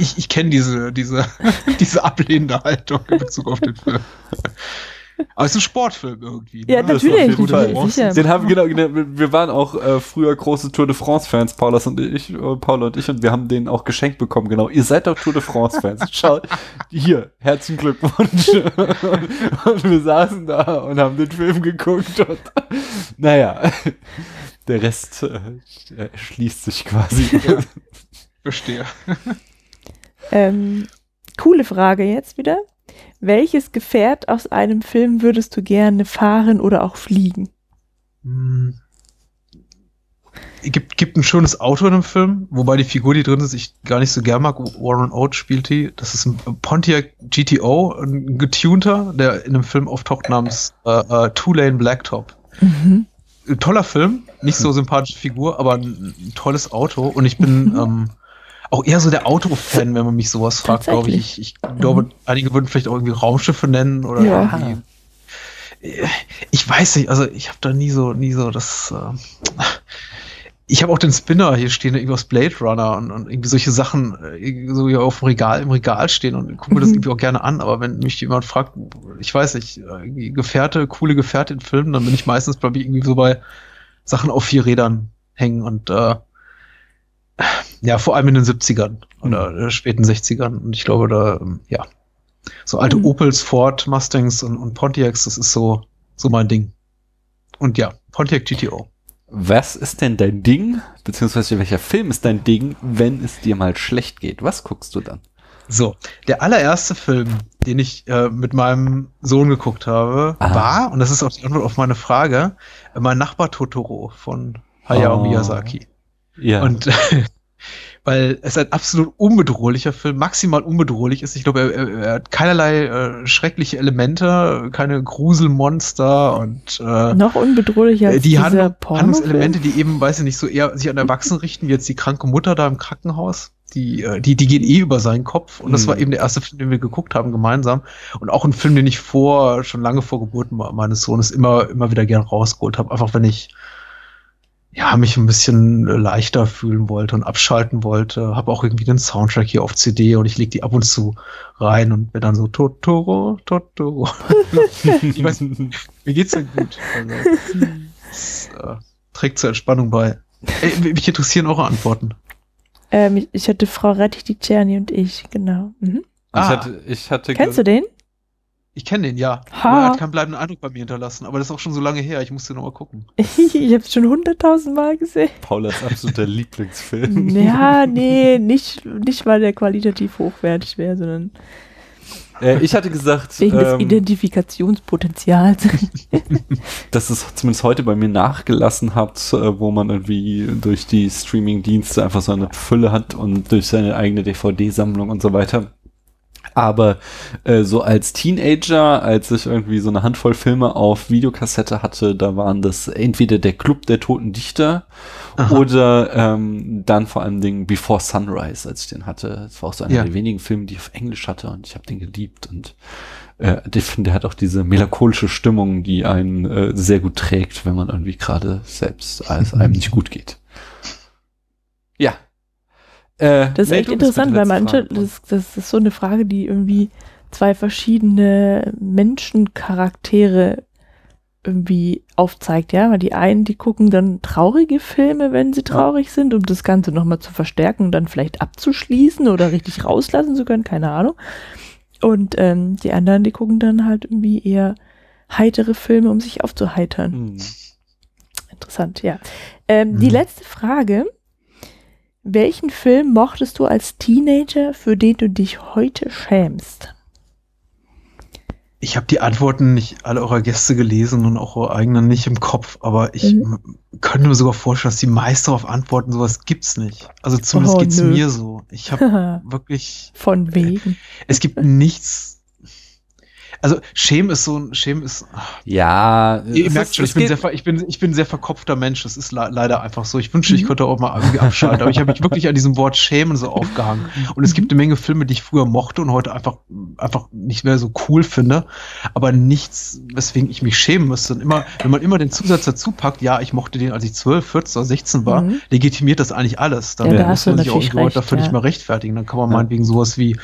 ich, ich kenne diese, diese, diese ablehnende Haltung in Bezug auf den Film. Aber es ist ein Sportfilm irgendwie. Ne? Ja, natürlich. Sicher. Den haben, genau, genau, wir waren auch äh, früher große Tour de France-Fans, Paulas und ich, äh, Paula und ich, und wir haben den auch geschenkt bekommen, genau. Ihr seid doch Tour de France-Fans. Schau, hier, herzlichen Glückwunsch. und, und wir saßen da und haben den Film geguckt und naja, der Rest äh, schließt sich quasi. Verstehe. Ähm, coole Frage jetzt wieder. Welches Gefährt aus einem Film würdest du gerne fahren oder auch fliegen? Hm. Gibt, gibt ein schönes Auto in dem Film, wobei die Figur, die drin ist, ich gar nicht so gern mag. Warren Oates spielt die. Das ist ein Pontiac GTO, ein getunter, der in einem Film auftaucht namens äh, äh, Two Lane Blacktop. Mhm. Ein toller Film, nicht so sympathische Figur, aber ein, ein tolles Auto. Und ich bin mhm. ähm, auch eher so der Autofan, wenn man mich sowas fragt, glaube ich. Ich, ich glaube, mhm. einige würden vielleicht auch irgendwie Raumschiffe nennen oder ja. irgendwie. Ich weiß nicht, also ich habe da nie so, nie so das. Äh, ich habe auch den Spinner hier stehen, irgendwie aus Blade Runner und, und irgendwie solche Sachen äh, so hier auf dem Regal, im Regal stehen und gucke mir das mhm. irgendwie auch gerne an. Aber wenn mich jemand fragt, ich weiß nicht, irgendwie Gefährte, coole Gefährte in Filmen, dann bin ich meistens, glaube ich, irgendwie so bei Sachen auf vier Rädern hängen und äh, ja, vor allem in den 70ern oder mhm. späten 60ern. Und ich glaube, da, ähm, ja, so alte mhm. Opels, Ford, Mustangs und, und Pontiacs, das ist so, so mein Ding. Und ja, Pontiac GTO. Was ist denn dein Ding, beziehungsweise welcher Film ist dein Ding, wenn es dir mal schlecht geht? Was guckst du dann? So, der allererste Film, den ich äh, mit meinem Sohn geguckt habe, Aha. war, und das ist auch die Antwort auf meine Frage, äh, mein Nachbar Totoro von Hayao oh. Miyazaki. Ja. Und weil es ein absolut unbedrohlicher Film, maximal unbedrohlich ist. Ich glaube, er, er, hat keinerlei äh, schreckliche Elemente, keine Gruselmonster und äh, noch unbedrohlicher als die Handlung, Handlungselemente, die eben, weiß ich nicht, so eher sich an Erwachsenen richten, wie jetzt die kranke Mutter da im Krankenhaus. Die, äh, die, die gehen eh über seinen Kopf. Und das war mhm. eben der erste Film, den wir geguckt haben gemeinsam. Und auch ein Film, den ich vor, schon lange vor Geburt meines Sohnes immer, immer wieder gern rausgeholt habe. Einfach wenn ich ja, mich ein bisschen leichter fühlen wollte und abschalten wollte. Habe auch irgendwie den Soundtrack hier auf CD und ich leg die ab und zu rein und bin dann so Totoro, Totoro. ich weiß, mir geht's denn gut. Also, das, äh, trägt zur Entspannung bei. Ey, mich interessieren eure Antworten. Ähm, ich hatte Frau Rettich, die Czerny und ich, genau. Mhm. Ah. Ich hatte, ich hatte Kennst du den? Ich kenne den, ja. Ha. Er hat keinen bleibenden Eindruck bei mir hinterlassen, aber das ist auch schon so lange her, ich musste nochmal gucken. ich habe es schon hunderttausend Mal gesehen. Paulas absoluter Lieblingsfilm. Ja, nee, nicht, nicht weil der qualitativ hochwertig wäre, sondern. Äh, ich hatte gesagt. Wegen ähm, des Identifikationspotenzials. dass es zumindest heute bei mir nachgelassen hat, äh, wo man irgendwie durch die Streaming-Dienste einfach so eine Fülle hat und durch seine eigene DVD-Sammlung und so weiter aber äh, so als Teenager, als ich irgendwie so eine Handvoll Filme auf Videokassette hatte, da waren das entweder der Club der Toten Dichter Aha. oder ähm, dann vor allen Dingen Before Sunrise, als ich den hatte. Das war auch so einer ja. der wenigen Filme, die ich auf Englisch hatte und ich habe den geliebt und äh, ich finde, der hat auch diese melancholische Stimmung, die einen äh, sehr gut trägt, wenn man irgendwie gerade selbst als einem nicht gut geht. Ja, äh, das ist nee, echt interessant, weil manche, das, das ist so eine Frage, die irgendwie zwei verschiedene Menschencharaktere irgendwie aufzeigt, ja, weil die einen, die gucken dann traurige Filme, wenn sie traurig ja. sind, um das Ganze nochmal zu verstärken und dann vielleicht abzuschließen oder richtig rauslassen zu können, keine Ahnung. Und ähm, die anderen, die gucken dann halt irgendwie eher heitere Filme, um sich aufzuheitern. Hm. Interessant, ja. Ähm, hm. Die letzte Frage welchen Film mochtest du als Teenager, für den du dich heute schämst? Ich habe die Antworten nicht alle eurer Gäste gelesen und auch eure eigenen nicht im Kopf, aber ich mhm. könnte mir sogar vorstellen, dass die meisten darauf antworten, sowas gibt's nicht. Also zumindest oh, geht's nö. mir so. Ich habe wirklich. Von wegen. Es gibt nichts also Schämen ist so ein Schämen ist. Ja, ihr merkt schon, ich bin, sehr, ich, bin, ich bin ein sehr verkopfter Mensch. Das ist leider einfach so. Ich wünschte, ich mhm. könnte auch mal irgendwie abschalten. aber ich habe mich wirklich an diesem Wort Schämen so aufgehangen. Und es gibt eine Menge Filme, die ich früher mochte und heute einfach, einfach nicht mehr so cool finde. Aber nichts, weswegen ich mich schämen müsste. Und immer, wenn man immer den Zusatz dazu packt, ja, ich mochte den, als ich 12, 14 oder 16 war, mhm. legitimiert das eigentlich alles. Dann ja, muss man sich auch dafür ja. nicht mehr rechtfertigen. Dann kann man ja. meinetwegen sowas wie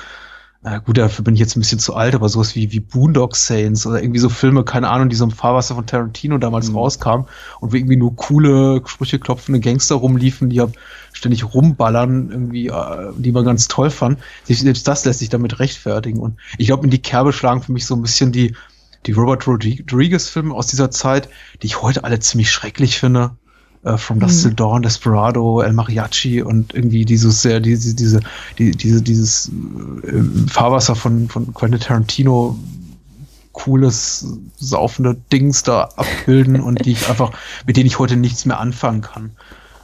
na gut, dafür bin ich jetzt ein bisschen zu alt, aber sowas wie, wie Boondock Saints oder irgendwie so Filme, keine Ahnung, die so im Fahrwasser von Tarantino damals mhm. rauskamen und wo irgendwie nur coole, Sprüche klopfende Gangster rumliefen, die ja ständig rumballern, irgendwie, äh, die man ganz toll fand. Selbst das lässt sich damit rechtfertigen. Und ich glaube, in die Kerbe schlagen für mich so ein bisschen die, die Robert Rodriguez-Filme aus dieser Zeit, die ich heute alle ziemlich schrecklich finde äh, From Dust mhm. Till Dawn, Desperado, El Mariachi und irgendwie dieses sehr, diese, diese, die, diese, dieses äh, Fahrwasser von, von Quentin Tarantino cooles, saufende Dings da abbilden und die ich einfach, mit denen ich heute nichts mehr anfangen kann.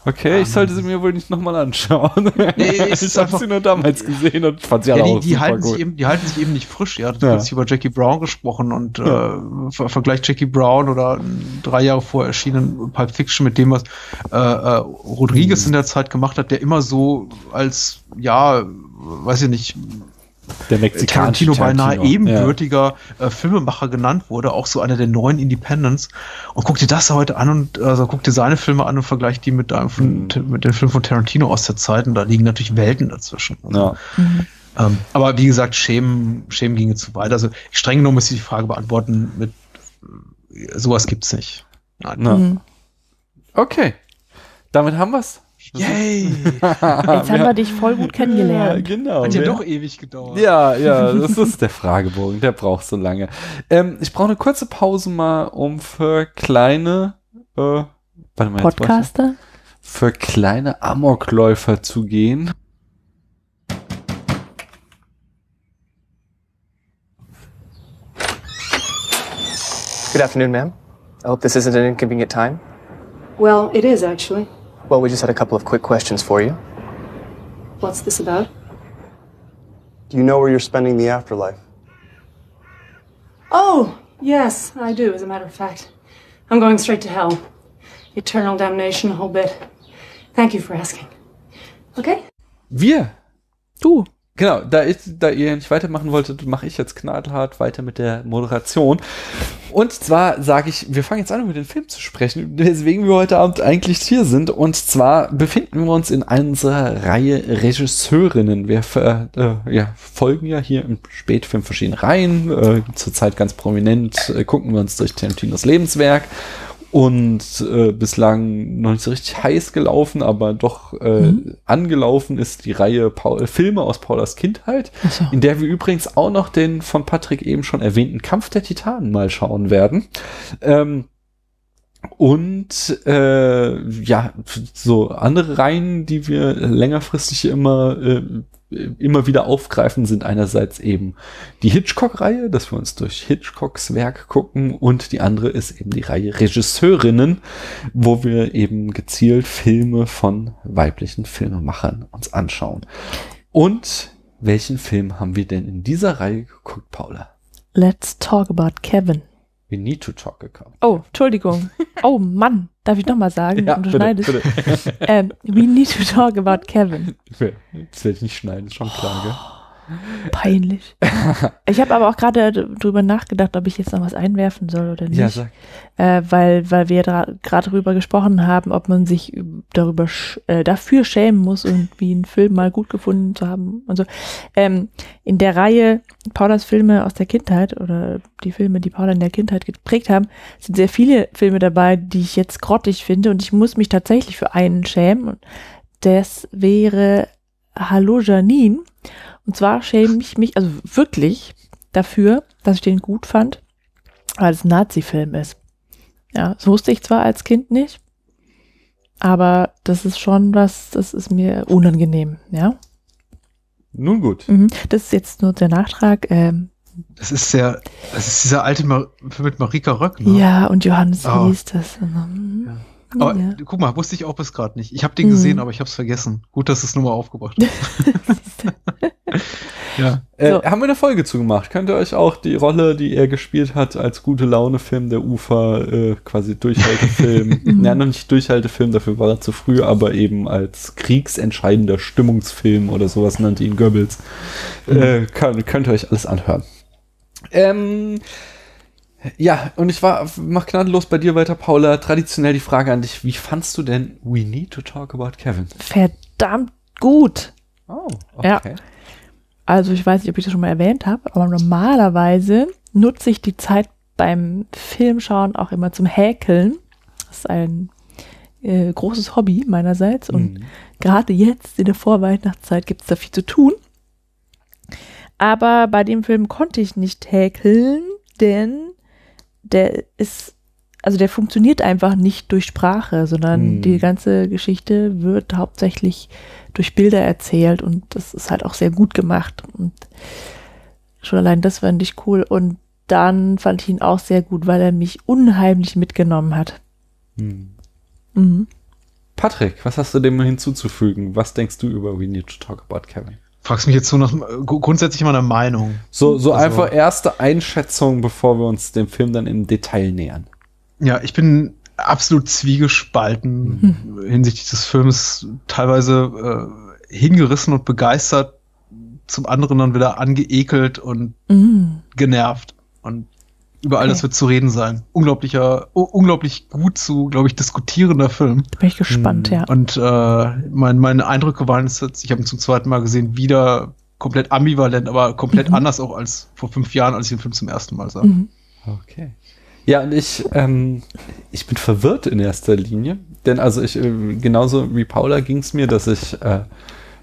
Okay, ich sollte sie mir wohl nicht nochmal anschauen. Nee, ich habe sie nur damals gesehen und fand sie alle Ja, die, auch die, super halten gut. sich eben, die halten sich eben nicht frisch, ja. Du Ja. hast über Jackie Brown gesprochen und Ja. äh, ver vergleicht Jackie Brown oder drei Jahre vorher erschienen Pulp Fiction mit dem, was äh, äh, Rodriguez Mhm. in der Zeit gemacht hat, der immer so als, ja, weiß ich nicht, Der mexikanische Tarantino beinahe Tarantino. ebenbürtiger äh, Filmemacher genannt wurde, auch so einer der neuen Independents. Und guck dir das heute an und also guck dir seine Filme an und vergleich die mit einem von, Mhm. mit dem Film von Tarantino aus der Zeit und da liegen natürlich Welten dazwischen. Also, Ja. Mhm. ähm, aber wie gesagt, Schämen, Schämen ginge zu weit. Also streng genommen muss ich die Frage beantworten mit sowas gibt's nicht. Nein. Ja. Mhm. Okay. Damit haben wir's. Yay! Jetzt haben wir dich voll gut Ja, kennengelernt. genau. Hat ja Wer- doch ewig gedauert. Ja, ja, das ist der Fragebogen, der braucht so lange. Ähm, ich brauche eine kurze Pause mal, um für kleine äh, warte mal, Podcaster? für kleine Amokläufer zu gehen. Good afternoon, ma'am. I hope this isn't an inconvenient time. Well, it is actually. Well, we just had a couple of quick questions for you. What's this about? Do you know where you're spending the afterlife? Oh, yes, I do, as a matter of fact. I'm going straight to hell. Eternal damnation, a whole bit. Thank you for asking. Okay? Wir, Du. Genau, da, ich, da ihr nicht weitermachen wolltet, mache ich jetzt knallhart weiter mit der Moderation. Und zwar sage ich, wir fangen jetzt an, über den Film zu sprechen, weswegen wir heute Abend eigentlich hier sind. Und zwar befinden wir uns in unserer Reihe Regisseurinnen. Wir äh, ja, folgen ja hier im Spätfilm verschiedene Reihen. Äh, zurzeit ganz prominent äh, gucken wir uns durch Tarantinos Lebenswerk. Und äh, bislang noch nicht so richtig heiß gelaufen, aber doch äh, angelaufen ist die Reihe Paul, Filme aus Paulas Kindheit, so. in der wir übrigens auch noch den von Patrick eben schon erwähnten Kampf der Titanen mal schauen werden. Ähm, und äh, ja, so andere Reihen, die wir längerfristig immer äh, immer wieder aufgreifen, sind einerseits eben die Hitchcock-Reihe, dass wir uns durch Hitchcocks Werk gucken und die andere ist eben die Reihe Regisseurinnen, wo wir eben gezielt Filme von weiblichen Filmemachern uns anschauen. Und welchen Film haben wir denn in dieser Reihe geguckt, Paula? Let's talk about Kevin. We need to talk about. Oh, Entschuldigung. Oh Mann, darf ich nochmal sagen? Und du schneidest. bitte. Ähm, we need to talk about Kevin. das werde ich nicht schneiden, ist schon klar, gell? Peinlich. Ich habe aber auch gerade drüber nachgedacht, ob ich jetzt noch was einwerfen soll oder nicht. Ja, sag. äh, weil, weil wir gerade darüber gesprochen haben, ob man sich üb- darüber sch äh, dafür schämen muss, irgendwie einen Film mal gut gefunden zu haben und so. Ähm, in der Reihe Paulas Filme aus der Kindheit oder die Filme, die Paula in der Kindheit geprägt haben, sind sehr viele Filme dabei, die ich jetzt grottig finde und ich muss mich tatsächlich für einen schämen. Das wäre Hallo Janine. Und zwar schäme ich mich, also wirklich dafür, dass ich den gut fand, weil es ein Nazi-Film ist. Ja, das wusste ich zwar als Kind nicht, aber das ist schon was, das ist mir unangenehm, ja. Nun gut. Mhm. Das ist jetzt nur der Nachtrag. Ähm, Das ist der, das ist dieser alte Mar Film mit Marika Röck, ne? ja, und Johannes, Oh. ist das? Mhm. Ja. Aber Ja. guck mal, wusste ich auch bis gerade nicht. Ich habe den Mhm. gesehen, aber ich habe es vergessen. Gut, dass es nochmal aufgebracht hast. Ja. Äh, So. Haben wir eine Folge zugemacht. Könnt ihr euch auch die Rolle, die er gespielt hat, als gute Laune-Film der Ufer, äh, quasi Durchhaltefilm, Mhm. ja, noch nicht Durchhaltefilm, dafür war er zu früh, aber eben als kriegsentscheidender Stimmungsfilm oder sowas nannte ihn Goebbels. Äh, könnt, könnt ihr euch alles anhören. Ähm, ja, und ich war, mach gnadenlos bei dir weiter, Paula. Traditionell die Frage an dich, wie fandst du denn We Need to Talk About Kevin? Verdammt gut. Oh, Ja. Also ich weiß nicht, ob ich das schon mal erwähnt habe, aber normalerweise nutze ich die Zeit beim Filmschauen auch immer zum Häkeln. Das ist ein äh, großes Hobby meinerseits und Mhm. gerade jetzt in der Vorweihnachtszeit gibt es da viel zu tun. Aber bei dem Film konnte ich nicht häkeln, denn der ist, also der funktioniert einfach nicht durch Sprache, sondern Mhm. die ganze Geschichte wird hauptsächlich durch Bilder erzählt und das ist halt auch sehr gut gemacht und schon allein das fand ich cool und dann fand ich ihn auch sehr gut, weil er mich unheimlich mitgenommen hat. Hm. Mhm. Patrick, was hast du dem hinzuzufügen? Was denkst du über We Need to Talk About Kevin? Fragst mich jetzt so nach gru- grundsätzlich meiner Meinung. So, so Also- einfach erste Einschätzung, bevor wir uns dem Film dann im Detail nähern. Ja, ich bin absolut zwiegespalten hinsichtlich des Films, teilweise äh, hingerissen und begeistert, zum anderen dann wieder angeekelt und Mhm. genervt. Und über all Okay. das wird zu reden sein. Unglaublicher, unglaublich gut zu, glaube ich, diskutierender Film. Da bin ich gespannt, Mhm. ja. Und äh, mein, meine Eindrücke waren jetzt, ich habe ihn zum zweiten Mal gesehen, wieder komplett ambivalent, aber komplett Mhm. anders auch als vor fünf Jahren, als ich den Film zum ersten Mal sah. Mhm. Okay. Ja, und ich, ähm, ich bin verwirrt in erster Linie, denn also ich, äh, genauso wie Paula ging es mir, dass ich äh,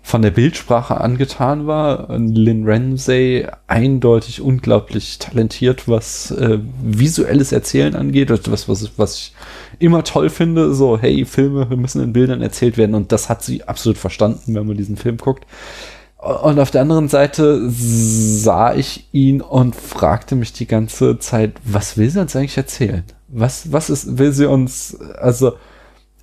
von der Bildsprache angetan war. Lynn Ramsey eindeutig unglaublich talentiert, was äh, visuelles Erzählen angeht, was, ich- was ich immer toll finde, so, hey, Filme müssen in Bildern erzählt werden und das hat sie absolut verstanden, wenn man diesen Film guckt. Und auf der anderen Seite sah ich ihn und fragte mich die ganze Zeit, was will sie uns eigentlich erzählen? Was, was ist, will sie uns, also,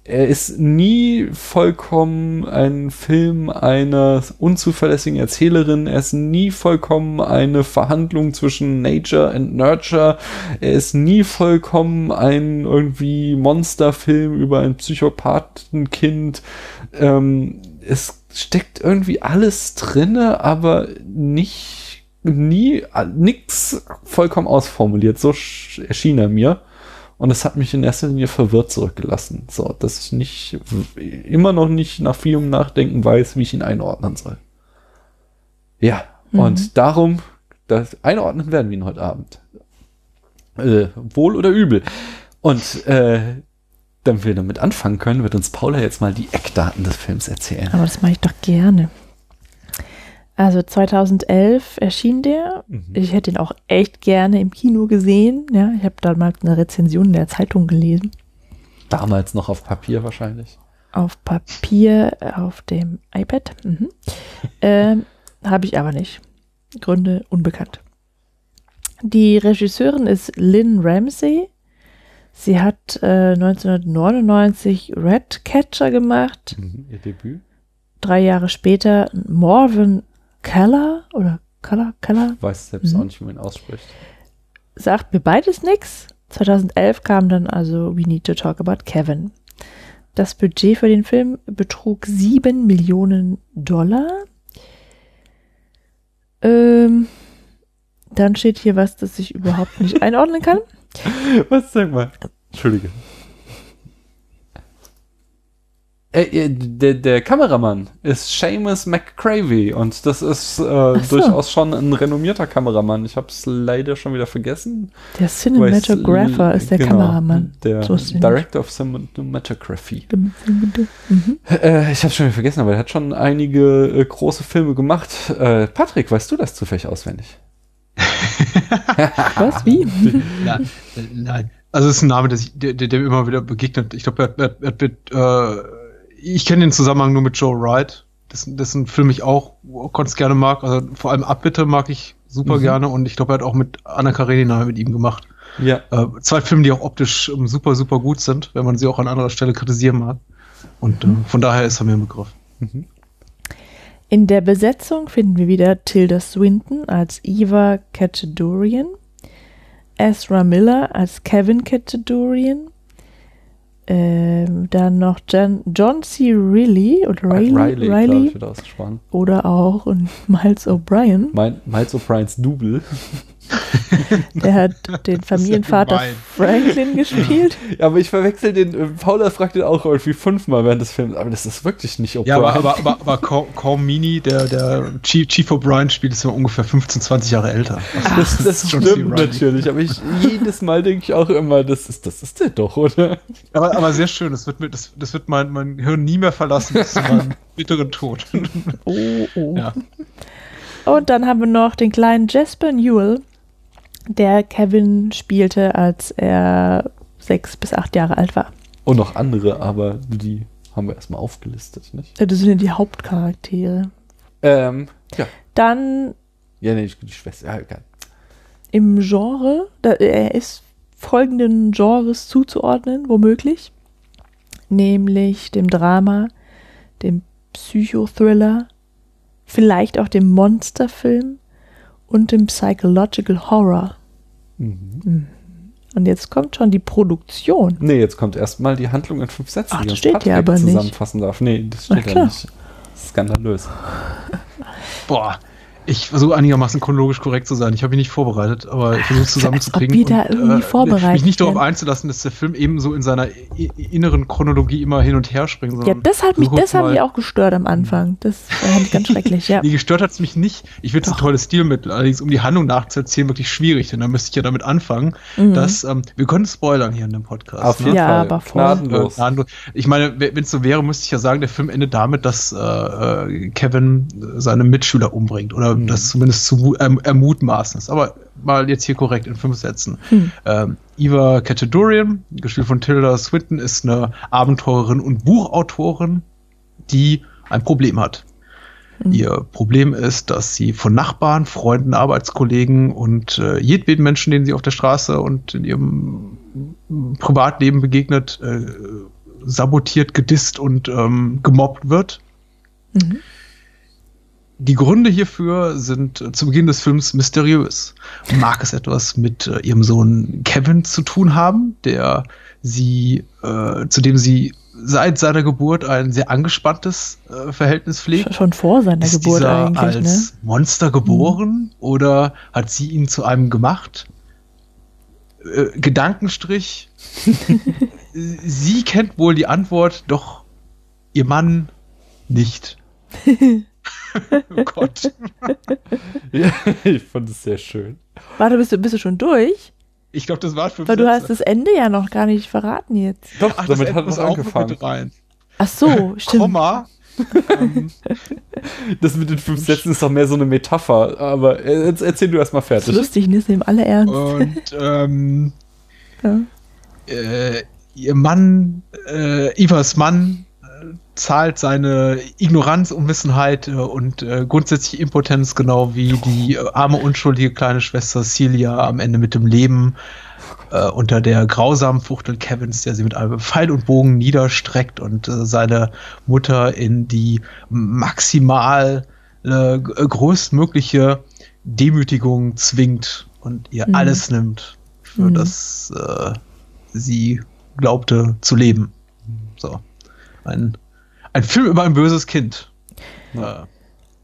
er ist nie vollkommen ein Film einer unzuverlässigen Erzählerin. Er ist nie vollkommen eine Verhandlung zwischen Nature and Nurture. Er ist nie vollkommen ein irgendwie Monsterfilm über ein Psychopathenkind. Ähm, es steckt irgendwie alles drinne, aber nicht nie nix vollkommen ausformuliert. So sch- erschien er mir. Und es hat mich in erster Linie verwirrt zurückgelassen. So, dass ich nicht, immer noch nicht nach vielem Nachdenken weiß, wie ich ihn einordnen soll. Ja, Mhm. und darum, das einordnen werden wir ihn heute Abend. Äh, wohl oder übel. Und äh, damit wir damit anfangen können, wird uns Paula jetzt mal die Eckdaten des Films erzählen. Aber das mache ich doch gerne. Also 2011 erschien der. Mhm. Ich hätte ihn auch echt gerne im Kino gesehen. Ja, ich habe damals eine Rezension in der Zeitung gelesen. Damals noch auf Papier wahrscheinlich. Auf Papier, auf dem iPad. Mhm. ähm, habe ich aber nicht. Gründe unbekannt. Die Regisseurin ist Lynn Ramsey. Sie hat äh, 1999 Redcatcher gemacht. Mhm. Ihr Debüt. Drei Jahre später Morven Keller oder Keller, Keller, Weiß selbst Mhm. auch nicht, wie man ihn ausspricht. sagt mir beides nichts. 2011 kam dann also We Need to Talk About Kevin. Das Budget für den Film betrug 7 Millionen Dollar. Ähm, dann steht hier was, das ich überhaupt nicht einordnen kann. Was sag mal? Entschuldige. Äh, äh, der, der Kameramann ist Seamus McCravey und das ist äh, so. durchaus schon ein renommierter Kameramann. Ich habe es leider schon wieder vergessen. Der Cinematographer ist der Genau, Kameramann. Der So. Director of Cinematography. Mhm. Äh, ich habe schon wieder vergessen, aber er hat schon einige äh, große Filme gemacht. Äh, Patrick, weißt du das zufällig auswendig? Was? Wie? Nein, äh, nein. Also es ist ein Name, der, sich- der, der, immer wieder begegnet. Ich glaube, er, er, er, äh, ich kenne den Zusammenhang nur mit Joe Wright, dessen, dessen Film ich auch ganz gerne mag. Also vor allem Abbitte mag ich super Mhm. gerne und ich glaube, er hat auch mit Anna Karenina mit ihm gemacht. Ja. Äh, zwei Filme, die auch optisch ähm, super, super gut sind, wenn man sie auch an anderer Stelle kritisieren mag. Und äh, von daher ist er mir ein Begriff. In der Besetzung finden wir wieder Tilda Swinton als Eva Cachedorian, Ezra Miller als Kevin Cachedorian, ähm, dann noch Jan, John C. Reilly oder Riley, Riley, Riley, ich, oder auch und Miles O'Brien. Miles O'Briens Double. Der hat den Familienvater. Franklin gespielt. Ja, aber ich verwechsel den, äh, Paula fragt den auch irgendwie fünfmal während des Films, aber das ist wirklich nicht O'Brien. Ja, aber, aber, aber, aber Cor- Cormini, der, der Chief, Chief O'Brien spielt, ist ja ungefähr 15, 20 Jahre älter. das, das John C. stimmt natürlich, aber ich, jedes Mal denke ich auch immer, das ist, das ist der doch, oder? Aber, aber sehr schön, das wird, mir, das, das wird mein, mein Hirn nie mehr verlassen bis zu meinem bitteren Tod. Oh, oh. Ja. Und dann haben wir noch den kleinen Jasper Newell, der Kevin spielte, als er sechs bis acht Jahre alt war. Und noch andere, aber die haben wir erstmal aufgelistet, nicht? Das sind ja die Hauptcharaktere. Ähm, ja. Dann, Ja, nee, die Schwester, ja, egal. im Genre, da, er ist folgenden Genres zuzuordnen, womöglich, nämlich dem Drama, dem Psychothriller, vielleicht auch dem Monsterfilm und dem Psychological Horror. Mhm. Und jetzt kommt schon die Produktion. Nee, jetzt kommt erstmal die Handlung in fünf Sätzen, Ach, die das steht Patrick ja aber nicht. zusammenfassen darf. Nee, das steht ja klar. nicht. Skandalös. Boah, ich versuche einigermaßen chronologisch korrekt zu sein. Ich habe mich nicht vorbereitet, aber ich versuche es zusammenzukriegen. ob und, irgendwie vorbereitet Mich nicht darauf einzulassen, dass der Film eben so in seiner inneren Chronologie immer hin und her springt. Ja, das hat mich, das hat mich auch gestört am Anfang. Das fand ich ganz schrecklich, ja. Nee, gestört hat es mich nicht. Ich finde es ein tolles Stilmittel. Allerdings, um die Handlung nachzuerzählen, wirklich schwierig, denn da müsste ich ja damit anfangen, dass, ähm, wir können spoilern hier in dem Podcast. Auf ne? jeden Ja, Fall. aber voll. Gnadenlos. Äh, gnadenlos. Ich meine, wenn es so wäre, müsste ich ja sagen, der Film endet damit, dass äh, äh, Kevin äh, seine Mitschüler umbringt oder Mhm. das zumindest zu erm ermutmaßen ist. Aber mal jetzt hier korrekt in fünf Sätzen. Hm. Ähm, Eva Katedorian, gespielt von Tilda Swinton, ist eine Abenteurerin und Buchautorin, die ein Problem hat. Ihr Problem ist, dass sie von Nachbarn, Freunden, Arbeitskollegen und äh, jedweden Menschen, denen sie auf der Straße und in ihrem Privatleben begegnet, äh, sabotiert, gedisst und ähm, gemobbt wird. Mhm. Die Gründe hierfür sind äh, zu Beginn des Films mysteriös. Mag es etwas mit äh, ihrem Sohn Kevin zu tun haben, der sie, äh, zu dem sie seit seiner Geburt ein sehr angespanntes äh, Verhältnis pflegt? Schon vor seiner Ist Geburt dieser eigentlich, als ne? Mhm. Monster geboren oder hat sie ihn zu einem gemacht? Äh, Gedankenstrich. sie kennt wohl die Antwort, doch ihr Mann nicht. oh Gott. Ja, ich fand es sehr schön. Warte, bist du, bist du schon durch? Ich glaube, das war fünf Weil du hast das Ende ja noch gar nicht verraten jetzt. Doch, Ach, damit hat auch angefangen. mit rein. Ach so, stimmt. Komma. ähm, Das mit den fünf Sätzen ist doch mehr so eine Metapher. Aber jetzt erzähl du erst mal Das ist fertig. lustig, ne? Ist nehmen alle ernst. und ähm, Ja. äh, ihr Mann, äh, Ivas Mann, zahlt seine Ignoranz, Unwissenheit äh, und äh, grundsätzliche Impotenz genau wie die äh, arme, unschuldige kleine Schwester Celia am Ende mit dem Leben äh, unter der grausamen Fuchtel Kevins, der sie mit einem Pfeil und Bogen niederstreckt und äh, seine Mutter in die maximal äh, größtmögliche Demütigung zwingt und ihr Mhm. alles nimmt, für Mhm. das sie glaubte zu leben. So. Ein, ein Film über ein böses Kind. Äh,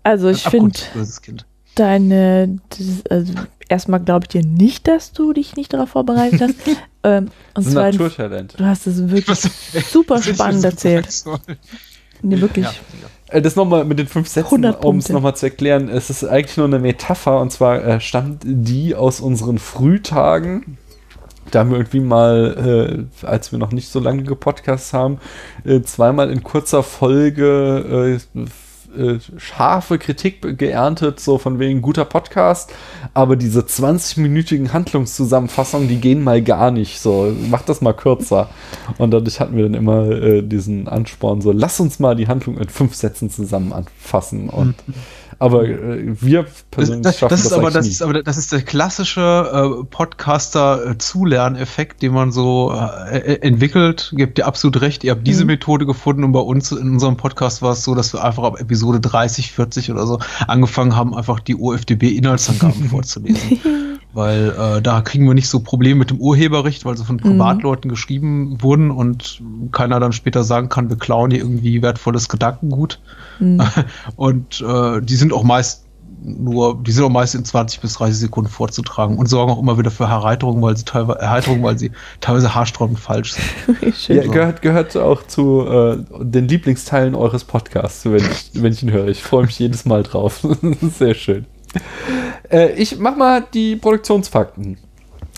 Also ein ich finde abgrundtief böses Kind. deine, das, also erstmal glaube ich dir nicht, dass du dich nicht darauf vorbereitet hast. ähm, und Das zweitens, Naturtalent. du hast es wirklich Was- super spannend erzählt. Nee, wirklich. Ja. Äh, Das nochmal mit den fünf Sätzen, 100 um es nochmal zu erklären. Es ist eigentlich nur eine Metapher und zwar äh, stammt die aus unseren Frühtagen. Da haben wir irgendwie mal, äh, als wir noch nicht so lange gepodcast haben, äh, zweimal in kurzer Folge äh, äh, scharfe Kritik geerntet, so von wegen guter Podcast, aber diese 20-minütigen Handlungszusammenfassungen, die gehen mal gar nicht, so macht das mal kürzer. Und dadurch hatten wir dann immer äh, diesen Ansporn, so lass uns mal die Handlung in fünf Sätzen zusammen anfassen. Und, aber äh, wir Das, persönlich das, schaffen das, das, ist aber, das ist aber das ist der klassische äh, Podcaster-Zulerneffekt, den man so äh, äh, entwickelt. Gebt ihr absolut recht. Ihr habt diese Mhm. Methode gefunden und bei uns in unserem Podcast war es so, dass wir einfach ab Episode 30, 40 oder so angefangen haben, einfach die OFDB-Inhaltsangaben vorzulesen. Weil äh, da kriegen wir nicht so Probleme mit dem Urheberrecht, weil sie von Privatleuten geschrieben wurden und keiner dann später sagen kann, wir klauen hier irgendwie wertvolles Gedankengut. Mhm. Und äh, die sind auch meist nur, die sind auch meist in 20 bis 30 Sekunden vorzutragen und sorgen auch immer wieder für Erheiterung, weil sie teilweise Erheiterung, weil sie teilweise haarsträubend falsch sind. Ja, gehört, gehört auch zu äh, den Lieblingsteilen eures Podcasts, wenn ich, wenn ich ihn höre. Ich freue mich jedes Mal drauf. Sehr schön. Äh, ich mach mal die Produktionsfakten.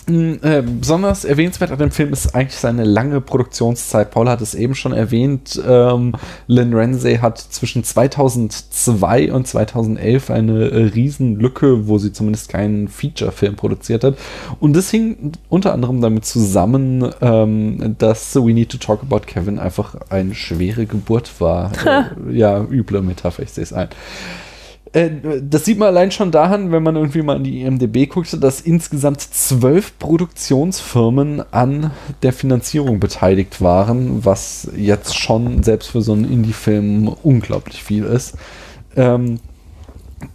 Mm, Äh, besonders erwähnenswert an dem Film ist eigentlich seine lange Produktionszeit. Paul hat es eben schon erwähnt. Ähm, Lynn Ramsey hat zwischen 2002 und 2011 eine äh, Riesenlücke, wo sie zumindest keinen Feature-Film produziert hat. Und das hing unter anderem damit zusammen, ähm, dass We Need to Talk About Kevin einfach eine schwere Geburt war. äh, ja, üble Metapher, ich sehe es ein. Äh, das sieht man allein schon daran, wenn man irgendwie mal in die IMDB guckt, dass insgesamt zwölf Produktionsfirmen an der Finanzierung beteiligt waren, was jetzt schon selbst für so einen Indie-Film unglaublich viel ist. Ähm,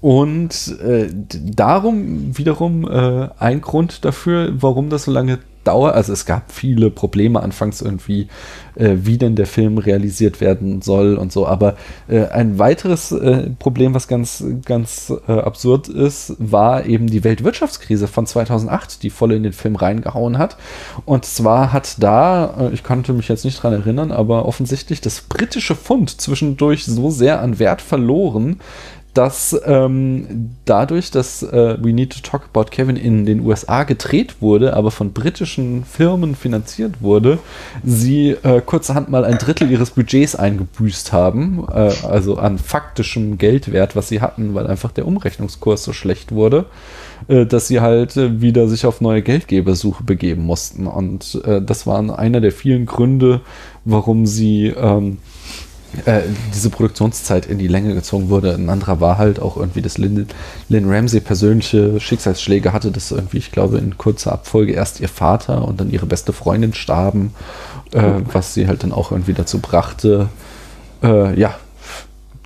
und äh, darum wiederum äh, ein Grund dafür, warum das so lange dauert. Also es gab viele Probleme anfangs irgendwie, äh, wie denn der Film realisiert werden soll und so. Aber äh, ein weiteres äh, Problem, was ganz, ganz äh, absurd ist, war eben die Weltwirtschaftskrise von 2008, die voll in den Film reingehauen hat. Und zwar hat da, äh, ich konnte mich jetzt nicht dran erinnern, aber offensichtlich das britische Pfund zwischendurch so sehr an Wert verloren, dass ähm, dadurch, dass äh, We Need to Talk About Kevin in den USA gedreht wurde, aber von britischen Firmen finanziert wurde, sie äh, kurzerhand mal ein Drittel ihres Budgets eingebüßt haben, äh, also an faktischem Geldwert, was sie hatten, weil einfach der Umrechnungskurs so schlecht wurde, äh, dass sie halt äh, wieder sich auf neue Geldgebersuche begeben mussten. Und äh, das waren einer der vielen Gründe, warum sie ähm, äh, diese Produktionszeit in die Länge gezogen wurde. Ein anderer war halt auch irgendwie, dass Lynn, Lynn Ramsey persönliche Schicksalsschläge hatte, dass irgendwie, ich glaube, in kurzer Abfolge erst ihr Vater und dann ihre beste Freundin starben, äh, was sie halt dann auch irgendwie dazu brachte, äh, ja,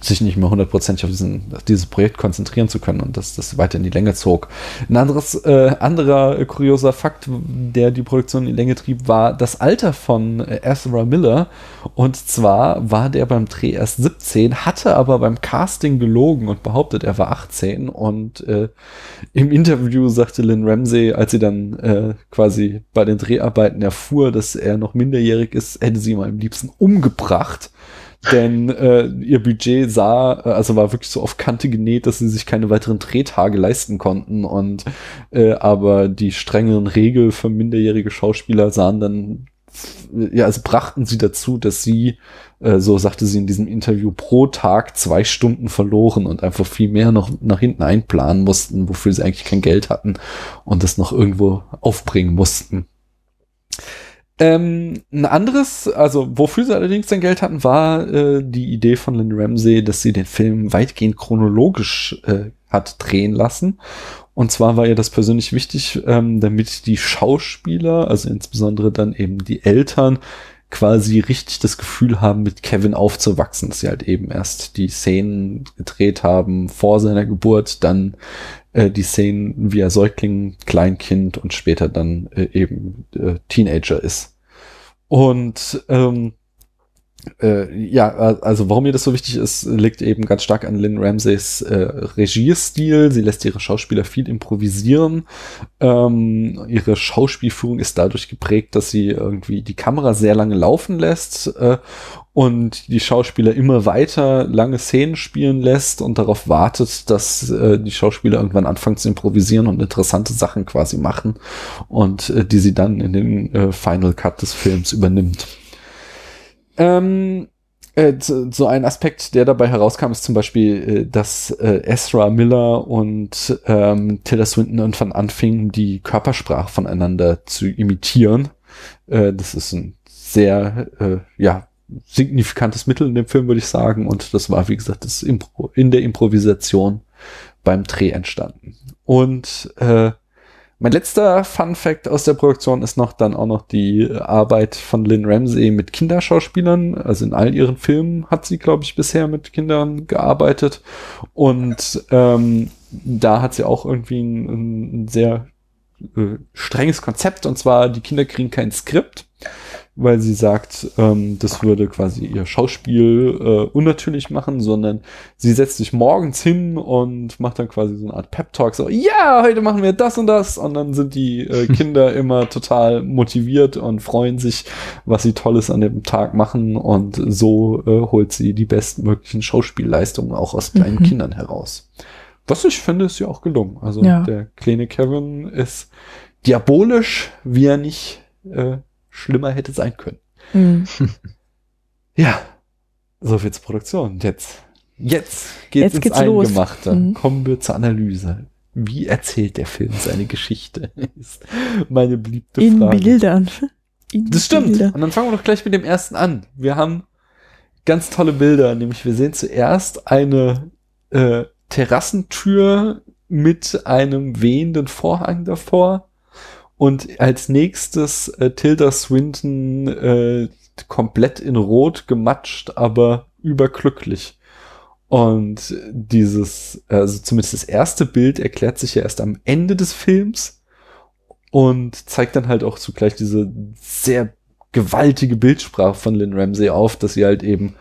sich nicht mehr hundertprozentig auf, diesen, auf dieses Projekt konzentrieren zu können und dass das weiter in die Länge zog. Ein anderes, äh, anderer kurioser Fakt, der die Produktion in die Länge trieb, war das Alter von äh, Ezra Miller. Und zwar war der beim Dreh erst 17, hatte aber beim Casting gelogen und behauptet, er war 18. Und äh, im Interview sagte Lynn Ramsey, als sie dann äh, quasi bei den Dreharbeiten erfuhr, dass er noch minderjährig ist, hätte sie ihn am liebsten umgebracht denn äh, ihr Budget sah, äh, also war wirklich so auf Kante genäht, dass sie sich keine weiteren Drehtage leisten konnten und äh, aber die strengen Regeln für minderjährige Schauspieler sahen dann ja, also brachten sie dazu, dass sie, äh, so sagte sie in diesem Interview, pro Tag zwei Stunden verloren und einfach viel mehr noch nach hinten einplanen mussten, wofür sie eigentlich kein Geld hatten und das noch irgendwo aufbringen mussten. Ähm, ein anderes, also wofür sie allerdings sein Geld hatten, war äh, die Idee von Lynn Ramsey, dass sie den Film weitgehend chronologisch äh, hat drehen lassen. Und zwar war ihr das persönlich wichtig, ähm, damit die Schauspieler, also insbesondere dann eben die Eltern, quasi richtig das Gefühl haben, mit Kevin aufzuwachsen, dass sie halt eben erst die Szenen gedreht haben vor seiner Geburt, dann äh, die Szenen, wie er Säugling, Kleinkind und später dann äh, eben äh, Teenager ist. Und ähm, äh, ja, also warum mir das so wichtig ist, liegt eben ganz stark an Lynn Ramseys äh, Regiestil. Sie lässt ihre Schauspieler viel improvisieren. Ähm, ihre Schauspielführung ist dadurch geprägt, dass sie irgendwie die Kamera sehr lange laufen lässt äh, und die Schauspieler immer weiter lange Szenen spielen lässt und darauf wartet, dass äh, die Schauspieler irgendwann anfangen zu improvisieren und interessante Sachen quasi machen und äh, die sie dann in den äh, Final Cut des Films übernimmt. Ähm, äh, so ein Aspekt, der dabei herauskam, ist zum Beispiel, äh, dass äh, Ezra Miller und ähm, Tilda Swinton irgendwann anfingen, die Körpersprache voneinander zu imitieren. Äh, das ist ein sehr, äh, ja, signifikantes Mittel in dem Film, würde ich sagen. Und das war, wie gesagt, das Impro in der Improvisation beim Dreh entstanden. Und äh, mein letzter Fun Fact aus der Produktion ist noch dann auch noch die Arbeit von Lynn Ramsey mit Kinderschauspielern. Also in all ihren Filmen hat sie, glaube ich, bisher mit Kindern gearbeitet. Und ähm, da hat sie auch irgendwie ein, ein sehr äh, strenges Konzept. Und zwar, die Kinder kriegen kein Skript weil sie sagt, ähm, das würde quasi ihr Schauspiel äh, unnatürlich machen, sondern sie setzt sich morgens hin und macht dann quasi so eine Art Pep-Talk, so, ja, heute machen wir das und das und dann sind die äh, Kinder immer total motiviert und freuen sich, was sie Tolles an dem Tag machen und so äh, holt sie die bestmöglichen Schauspielleistungen auch aus kleinen mhm. Kindern heraus. Was ich finde, ist ja auch gelungen. Also ja. der kleine Kevin ist diabolisch, wie er nicht äh, schlimmer hätte sein können. Mhm. ja, so viel zur Produktion. Jetzt, jetzt geht's jetzt ins Eingemachte. Los. Mhm. Kommen wir zur Analyse. Wie erzählt der Film seine Geschichte? ist meine beliebte In Frage. Bildern. In das stimmt. Bilder. Und dann fangen wir doch gleich mit dem ersten an. Wir haben ganz tolle Bilder, nämlich wir sehen zuerst eine äh, Terrassentür mit einem wehenden Vorhang davor. Und als nächstes äh, Tilda Swinton äh, komplett in Rot gematscht, aber überglücklich. Und dieses, also zumindest das erste Bild erklärt sich ja erst am Ende des Films und zeigt dann halt auch zugleich diese sehr gewaltige Bildsprache von Lynn Ramsey auf, dass sie halt eben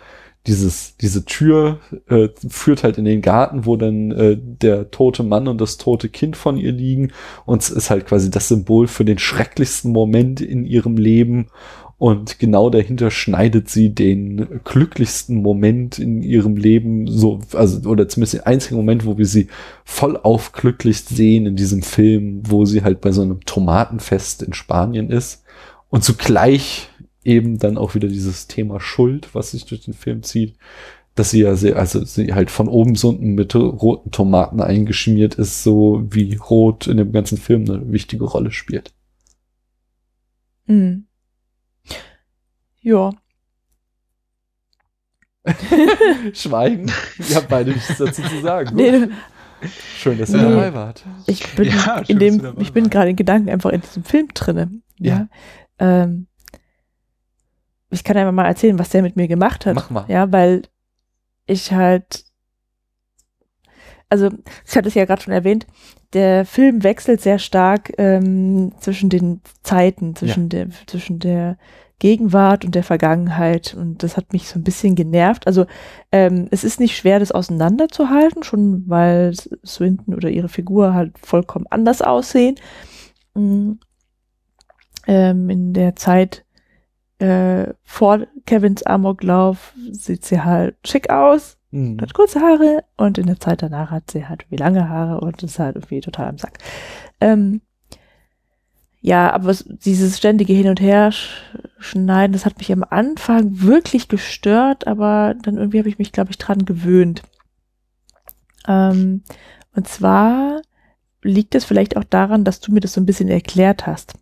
dieses, diese Tür äh, führt halt in den Garten, wo dann äh, der tote Mann und das tote Kind von ihr liegen. Und es ist halt quasi das Symbol für den schrecklichsten Moment in ihrem Leben. Und genau dahinter schneidet sie den glücklichsten Moment in ihrem Leben, so, also, oder zumindest den einzigen Moment, wo wir sie voll aufglücklich sehen in diesem Film, wo sie halt bei so einem Tomatenfest in Spanien ist. Und zugleich eben dann auch wieder dieses Thema Schuld, was sich durch den Film zieht, dass sie ja sehr, also sie halt von oben bis unten mit roten Tomaten eingeschmiert ist, so wie Rot in dem ganzen Film eine wichtige Rolle spielt. Hm. Ja. Schweigen. Wir haben beide nichts dazu zu sagen. Nee, Schön, dass ihr Nee. dabei wart. ich bin Ja, schön, in dass dem, du dabei ich bin gerade in Gedanken einfach in diesem Film drinne. Ja. Ähm, ich kann einfach mal erzählen, was der mit mir gemacht hat. Mach mal. Ja, weil ich halt, also ich hatte es ja gerade schon erwähnt, der Film wechselt sehr stark ähm, zwischen den Zeiten, zwischen der, zwischen der Gegenwart und der Vergangenheit und das hat mich so ein bisschen genervt. Also ähm, es ist nicht schwer, das auseinanderzuhalten, schon weil Swinton oder ihre Figur halt vollkommen anders aussehen. Mm. Ähm, in der Zeit äh, vor Kevins Amoklauf sieht sie halt schick aus, Hm. hat kurze Haare und in der Zeit danach hat sie halt irgendwie lange Haare und ist halt irgendwie total am Sack. Ähm, ja, aber es, dieses ständige Hin und Her sch schneiden, das hat mich am Anfang wirklich gestört, aber dann irgendwie habe ich mich, glaube ich, dran gewöhnt. Ähm, und zwar liegt es vielleicht auch daran, dass du mir das so ein bisschen erklärt hast.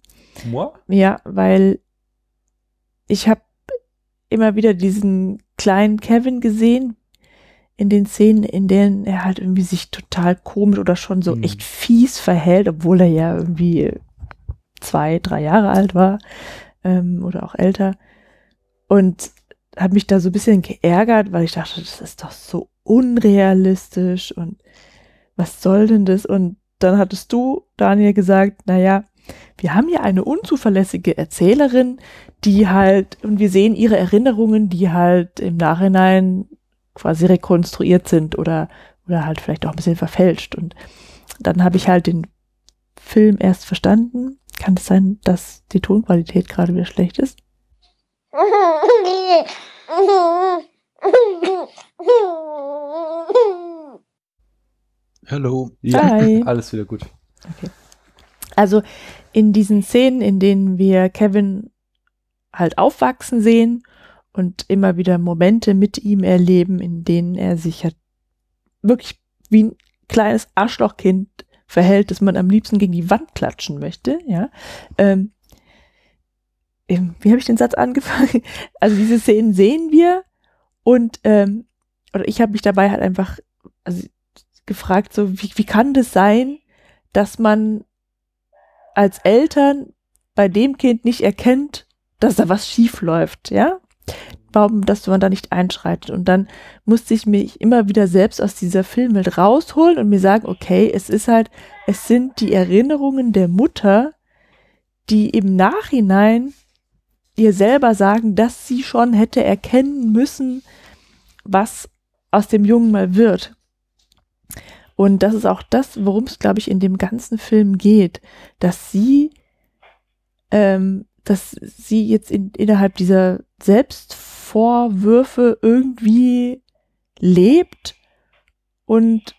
Moi? Ja, weil ich habe immer wieder diesen kleinen Kevin gesehen in den Szenen, in denen er halt irgendwie sich total komisch oder schon so Hm. echt fies verhält, obwohl er ja irgendwie zwei, drei Jahre alt war ähm, oder auch älter. Und habe mich da so ein bisschen geärgert, weil ich dachte, das ist doch so unrealistisch und was soll denn das? Und dann hattest du, Daniel, gesagt, naja, wir haben hier eine unzuverlässige Erzählerin, die halt, und wir sehen ihre Erinnerungen, die halt im Nachhinein quasi rekonstruiert sind oder, oder halt vielleicht auch ein bisschen verfälscht. Und dann habe ich halt den Film erst verstanden. Kann es sein, dass die Tonqualität gerade wieder schlecht ist? Hello. Ja, Hi. alles wieder gut. Also in diesen Szenen, in denen wir Kevin halt aufwachsen sehen und immer wieder Momente mit ihm erleben, in denen er sich halt wirklich wie ein kleines Arschlochkind verhält, dass man am liebsten gegen die Wand klatschen möchte, ja. Ähm, ähm, wie habe ich den Satz angefangen? Also diese Szenen sehen wir und ähm, oder ich habe mich dabei halt einfach also, gefragt, so wie, wie kann das sein, dass man als Eltern bei dem Kind nicht erkennt, dass da was schief läuft, ja? Warum, dass man da nicht einschreitet? Und dann musste ich mich immer wieder selbst aus dieser Filmwelt rausholen und mir sagen, okay, es ist halt, es sind die Erinnerungen der Mutter, die im Nachhinein ihr selber sagen, dass sie schon hätte erkennen müssen, was aus dem Jungen mal wird. Und das ist auch das, worum es, glaube ich, in dem ganzen Film geht, dass sie, ähm, dass sie jetzt in, innerhalb dieser Selbstvorwürfe irgendwie lebt und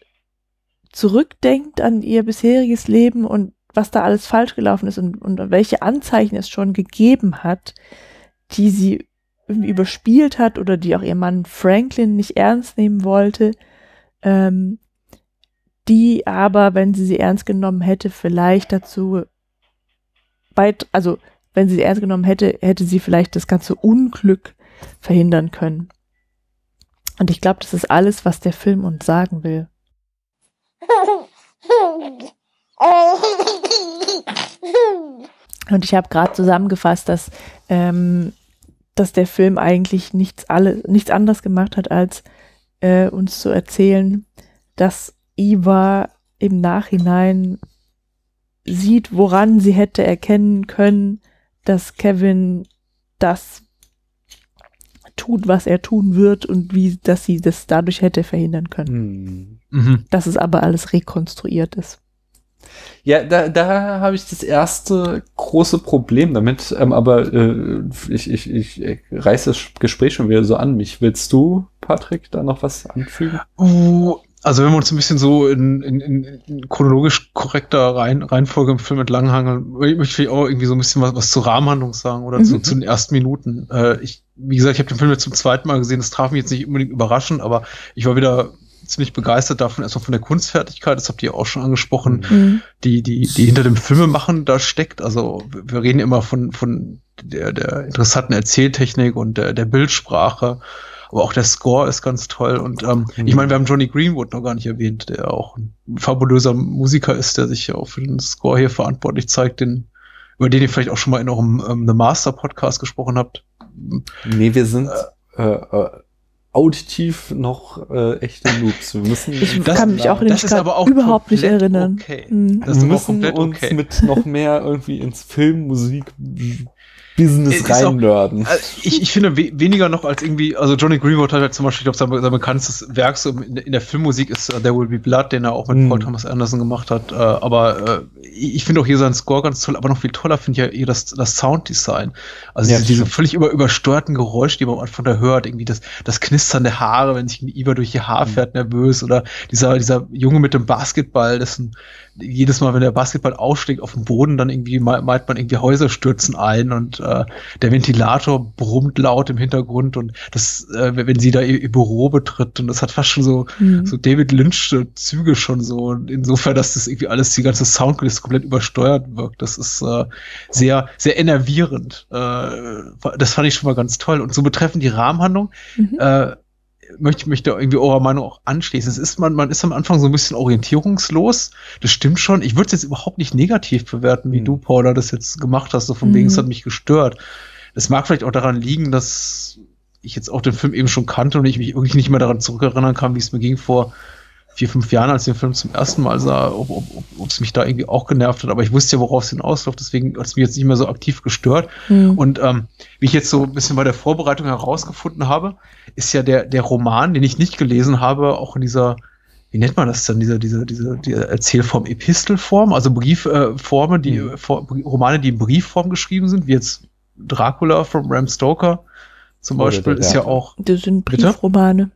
zurückdenkt an ihr bisheriges Leben und was da alles falsch gelaufen ist und, und welche Anzeichen es schon gegeben hat, die sie überspielt hat oder die auch ihr Mann Franklin nicht ernst nehmen wollte. Ähm, die aber, wenn sie sie ernst genommen hätte, vielleicht dazu also wenn sie sie ernst genommen hätte, hätte sie vielleicht das ganze Unglück verhindern können. Und ich glaube, das ist alles, was der Film uns sagen will. Und ich habe gerade zusammengefasst, dass, ähm, dass der Film eigentlich nichts, alle, nichts anderes gemacht hat, als äh, uns zu erzählen, dass Eva im Nachhinein sieht, woran sie hätte erkennen können, dass Kevin das tut, was er tun wird und wie, dass sie das dadurch hätte verhindern können. Hm. Mhm. Dass es aber alles rekonstruiert ist. Ja, da, da habe ich das erste große Problem damit, ähm, aber äh, ich, ich, ich, ich reiß das Gespräch schon wieder so an mich. Willst du, Patrick, da noch was anfügen? Uh, also wenn wir uns ein bisschen so in, in, in, chronologisch korrekter Rein, Reihenfolge im Film entlanghangeln, möchte ich auch irgendwie so ein bisschen was, was zur Rahmenhandlung sagen oder zu, Mhm. zu den ersten Minuten. Äh, ich, wie gesagt, ich habe den Film jetzt zum zweiten Mal gesehen, das traf mich jetzt nicht unbedingt überraschend, aber ich war wieder ziemlich begeistert davon, erstmal von der Kunstfertigkeit, das habt ihr auch schon angesprochen, Mhm. die, die, die hinter dem Filmemachen da steckt. Also wir wir reden immer von, von der, der interessanten Erzähltechnik und der, der Bildsprache. Aber auch der Score ist ganz toll. Und ähm, Mhm. ich meine, wir haben Johnny Greenwood noch gar nicht erwähnt, der auch ein fabulöser Musiker ist, der sich ja auch für den Score hier verantwortlich zeigt, den, über den ihr vielleicht auch schon mal in eurem ähm, The Master Podcast gesprochen habt. Nee, wir sind äh, äh, auditiv noch äh, echte Noobs. Wir müssen, Ich Das- kann mich auch, das ist aber auch überhaupt nicht erinnern. okay. Mhm. Das ist wir müssen komplett uns okay. mit noch mehr irgendwie ins Film, Musik, Ist auch- reinnörden. Also ich, ich finde we weniger noch als irgendwie, also Johnny Greenwood hat halt zum Beispiel, ich glaube, sein, sein bekanntestes Werk so in, in der Filmmusik ist uh, There Will Be Blood, den er auch mit Mhm. Paul Thomas Anderson gemacht hat. Äh, aber äh, ich finde auch hier seinen Score ganz toll, aber noch viel toller finde ich ja eher das, das Sounddesign. Also Ja, diese, diese völlig über, übersteuerten Geräusche, die man am Anfang da hört, irgendwie das, das Knistern der Haare, wenn sich ein Iver durch ihr Haar fährt, nervös, oder dieser, dieser Junge mit dem Basketball, dessen jedes Mal, wenn der Basketball ausschlägt auf dem Boden, dann irgendwie me- meint man irgendwie Häuser stürzen ein und äh, der Ventilator brummt laut im Hintergrund und das, äh, wenn sie da ihr, ihr Büro betritt und das hat fast schon so, Mhm. so David Lynch Züge schon so Und insofern, dass das irgendwie alles, die ganze Soundkulisse komplett übersteuert wirkt. Das ist äh, sehr, sehr enervierend. Äh, das fand ich schon mal ganz toll. Und so betreffend die Rahmenhandlung, Mhm. äh, möchte ich mich da irgendwie eurer Meinung auch anschließen. Es ist man, man ist am Anfang so ein bisschen orientierungslos. Das stimmt schon. Ich würde es jetzt überhaupt nicht negativ bewerten, wie Mhm. du, Paula, das jetzt gemacht hast, so von wegen, Mhm. es hat mich gestört. Es mag vielleicht auch daran liegen, dass ich jetzt auch den Film eben schon kannte und ich mich wirklich nicht mehr daran zurückerinnern kann, wie es mir ging vor vier, fünf Jahren, als ich den Film zum ersten Mal sah, ob, ob, ob, ob es mich da irgendwie auch genervt hat. Aber ich wusste ja, worauf es hinausläuft, deswegen hat es mich jetzt nicht mehr so aktiv gestört. Mhm. Und ähm, wie ich jetzt so ein bisschen bei der Vorbereitung herausgefunden habe, ist ja der, der Roman, den ich nicht gelesen habe, auch in dieser, wie nennt man das denn, diese, diese, diese, diese Erzählform, Epistelform, also Briefformen, äh, die, Mhm. äh, For Romane, die in Briefform geschrieben sind, wie jetzt Dracula von Bram Stoker zum Oder Beispiel, der- ist ja ja. auch, Das sind Bitte? Briefromane.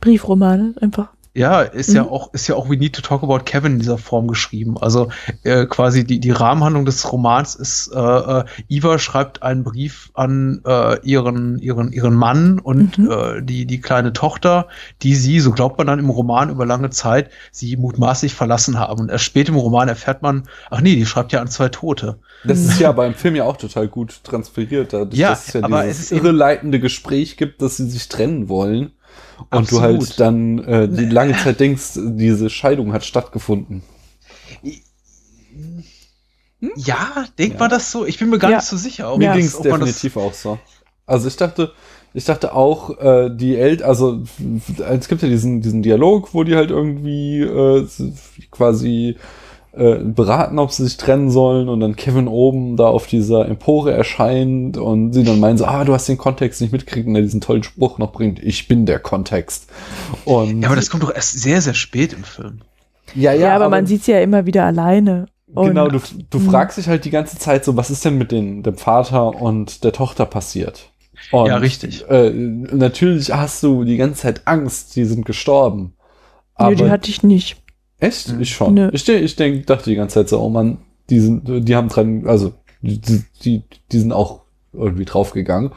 Briefromane, einfach. Ja, ist ja Mhm. auch, ist ja auch We Need to Talk About Kevin in dieser Form geschrieben. Also äh, quasi die, die Rahmenhandlung des Romans ist, äh, äh, Eva schreibt einen Brief an äh, ihren, ihren, ihren Mann und Mhm. äh, die, die kleine Tochter, die sie, so glaubt man dann im Roman über lange Zeit, sie mutmaßlich verlassen haben. Und erst spät im Roman erfährt man, ach nee, die schreibt ja an zwei Tote. Das ist ja beim Film ja auch total gut transferiert, dadurch, Ja, dass es ja aber dieses es irreleitende Gespräch gibt, dass sie sich trennen wollen. Und du Absolut. halt dann äh, die lange Zeit denkst, diese Scheidung hat stattgefunden. Ja, denkt Ja. man das so? Ich bin mir gar Ja. nicht so sicher. ob Mir ging es definitiv auch so. Also ich dachte, ich dachte auch, äh, die Eltern, also es gibt ja diesen, diesen Dialog, wo die halt irgendwie äh, quasi äh, beraten, ob sie sich trennen sollen und dann Kevin oben da auf dieser Empore erscheint und sie dann meinen so, ah, du hast den Kontext nicht mitgekriegt und er diesen tollen Spruch noch bringt, ich bin der Kontext. Und Ja, aber das kommt doch erst sehr, sehr spät im Film. ja, Ja, aber, man sieht sie ja immer wieder alleine. Und Genau, du, du Mhm. fragst dich halt die ganze Zeit so, was ist denn mit den, dem Vater und der Tochter passiert? Und, Ja, richtig. Äh, natürlich hast du die ganze Zeit Angst, die sind gestorben. nee, die hatte ich nicht. Echt? Mhm. Ich schon. Nö. Ich, ich denk, dachte die ganze Zeit so, oh Mann, die sind, die haben dran, also die, die, die sind auch irgendwie draufgegangen.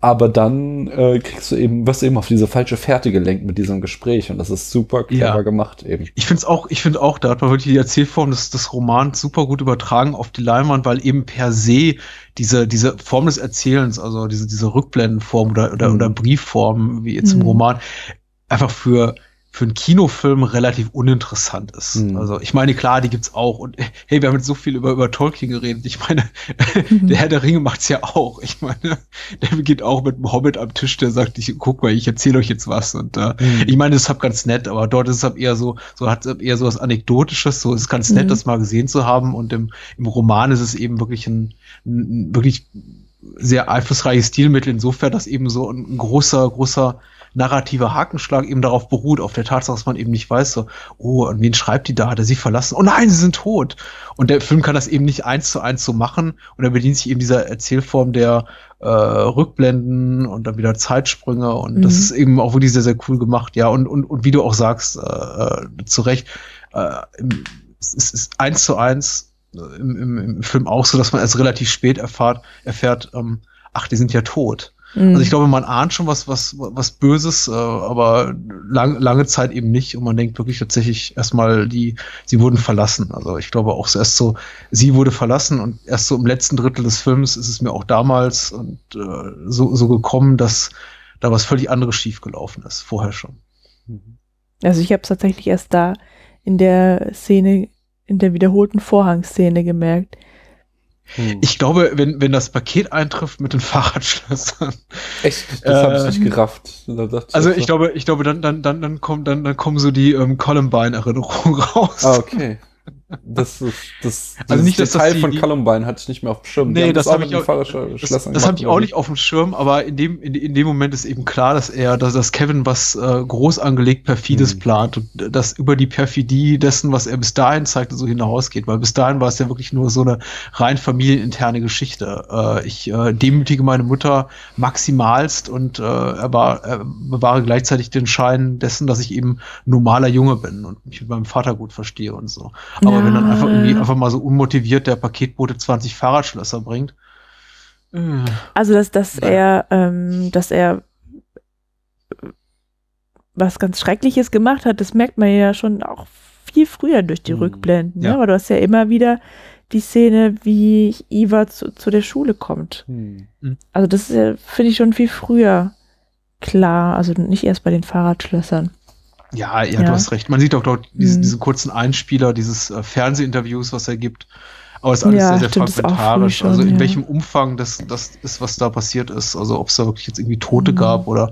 Aber dann äh, kriegst du eben, wirst du eben auf diese falsche Fährte gelenkt mit diesem Gespräch und das ist super clever Ja. gemacht eben. Ich finde es auch, ich finde auch, da hat man wirklich die Erzählform des, des Romans super gut übertragen auf die Leinwand, weil eben per se diese, diese Form des Erzählens, also diese, diese Rückblendenform oder, oder, Mhm. oder Briefform, wie jetzt im Mhm. Roman, einfach für für einen Kinofilm relativ uninteressant ist. Mhm. Also ich meine, klar, die gibt's auch. Und hey, wir haben jetzt so viel über, über Tolkien geredet. Ich meine, der Herr der Ringe macht's ja auch. Ich meine, der beginnt auch mit einem Hobbit am Tisch, der sagt, ich guck mal, ich erzähle euch jetzt was. Und äh, Mhm. ich meine, das ist halt ganz nett, aber dort ist es halt eher so, so hat es eher so was Anekdotisches, so ist ganz nett, Mhm. das mal gesehen zu haben. Und im, im Roman ist es eben wirklich ein, ein ein wirklich sehr einflussreiches Stilmittel insofern, dass eben so ein großer, großer narrativer Hakenschlag eben darauf beruht, auf der Tatsache, dass man eben nicht weiß, so, oh, an wen schreibt die da? Hat er sie verlassen? Oh nein, sie sind tot. Und der Film kann das eben nicht eins zu eins so machen und er bedient sich eben dieser Erzählform der äh, Rückblenden und dann wieder Zeitsprünge und das Mhm. ist eben auch wirklich sehr, sehr cool gemacht, ja. Und, und, und wie du auch sagst, äh, äh, zu Recht, äh, im, es ist- es ist eins zu eins äh, im, im, im Film auch so, dass man erst relativ spät erfahrt, erfährt, ähm, ach, die sind ja tot. Mhm. Also ich glaube, man ahnt schon was, was, was Böses, äh, aber lang, lange Zeit eben nicht. Und man denkt wirklich tatsächlich erstmal, die, sie wurden verlassen. Also ich glaube auch so erst so, sie wurde verlassen und erst so im letzten Drittel des Films ist es mir auch damals und äh, so, so gekommen, dass da was völlig anderes schiefgelaufen ist, vorher schon. Also ich habe es tatsächlich erst da in der Szene, in der wiederholten Vorhangszene gemerkt. Hm. Ich glaube, wenn, wenn das Paket eintrifft mit den Fahrradschlössern, Echt, das habe ich Äh, nicht gerafft. Da dachte also so- ich glaube, ich glaube, dann, dann, dann, dann kommen, dann, dann kommen so die ähm, Columbine-Erinnerungen raus. Ah, okay. Das ist das, Also nicht, dass das Detail die- von Columbine hatte ich nicht mehr auf dem Schirm. Nee, haben das auch habe ich auch, das, das habe ich auch nicht auf dem Schirm, aber in dem, in, in dem Moment ist eben klar, dass er, dass, dass Kevin was äh, groß angelegt Perfides Mhm. plant und das über die Perfidie dessen, was er bis dahin zeigte, so hinausgeht, weil bis dahin war es ja wirklich nur so eine rein familieninterne Geschichte. Äh, ich äh, demütige meine Mutter maximalst und äh, er war, er bewahre gleichzeitig den Schein dessen, dass ich eben normaler Junge bin und mich mit meinem Vater gut verstehe und so. Aber Ja. Wenn dann einfach irgendwie einfach mal so unmotiviert der Paketbote 20 Fahrradschlösser bringt, äh, Also dass, dass Naja. er, ähm, dass er was ganz Schreckliches gemacht hat, das merkt man ja schon auch viel früher durch die Mhm. Rückblenden. Ja. Ne? Aber du hast ja immer wieder die Szene, wie Eva zu, zu der Schule kommt. Hm. Also das ist ja, finde ich, schon viel früher klar. Also nicht erst bei den Fahrradschlössern. Ja, ja, Ja. du hast recht. Man sieht auch dort diesen, Mhm. diesen kurzen Einspieler, dieses äh, Fernsehinterviews, was er gibt. Aber es ist alles Ja, sehr, sehr fragmentarisch. früh schon, also in ja. welchem Umfang das, das ist, was da passiert ist. Also ob es da wirklich jetzt irgendwie Tote Mhm. gab oder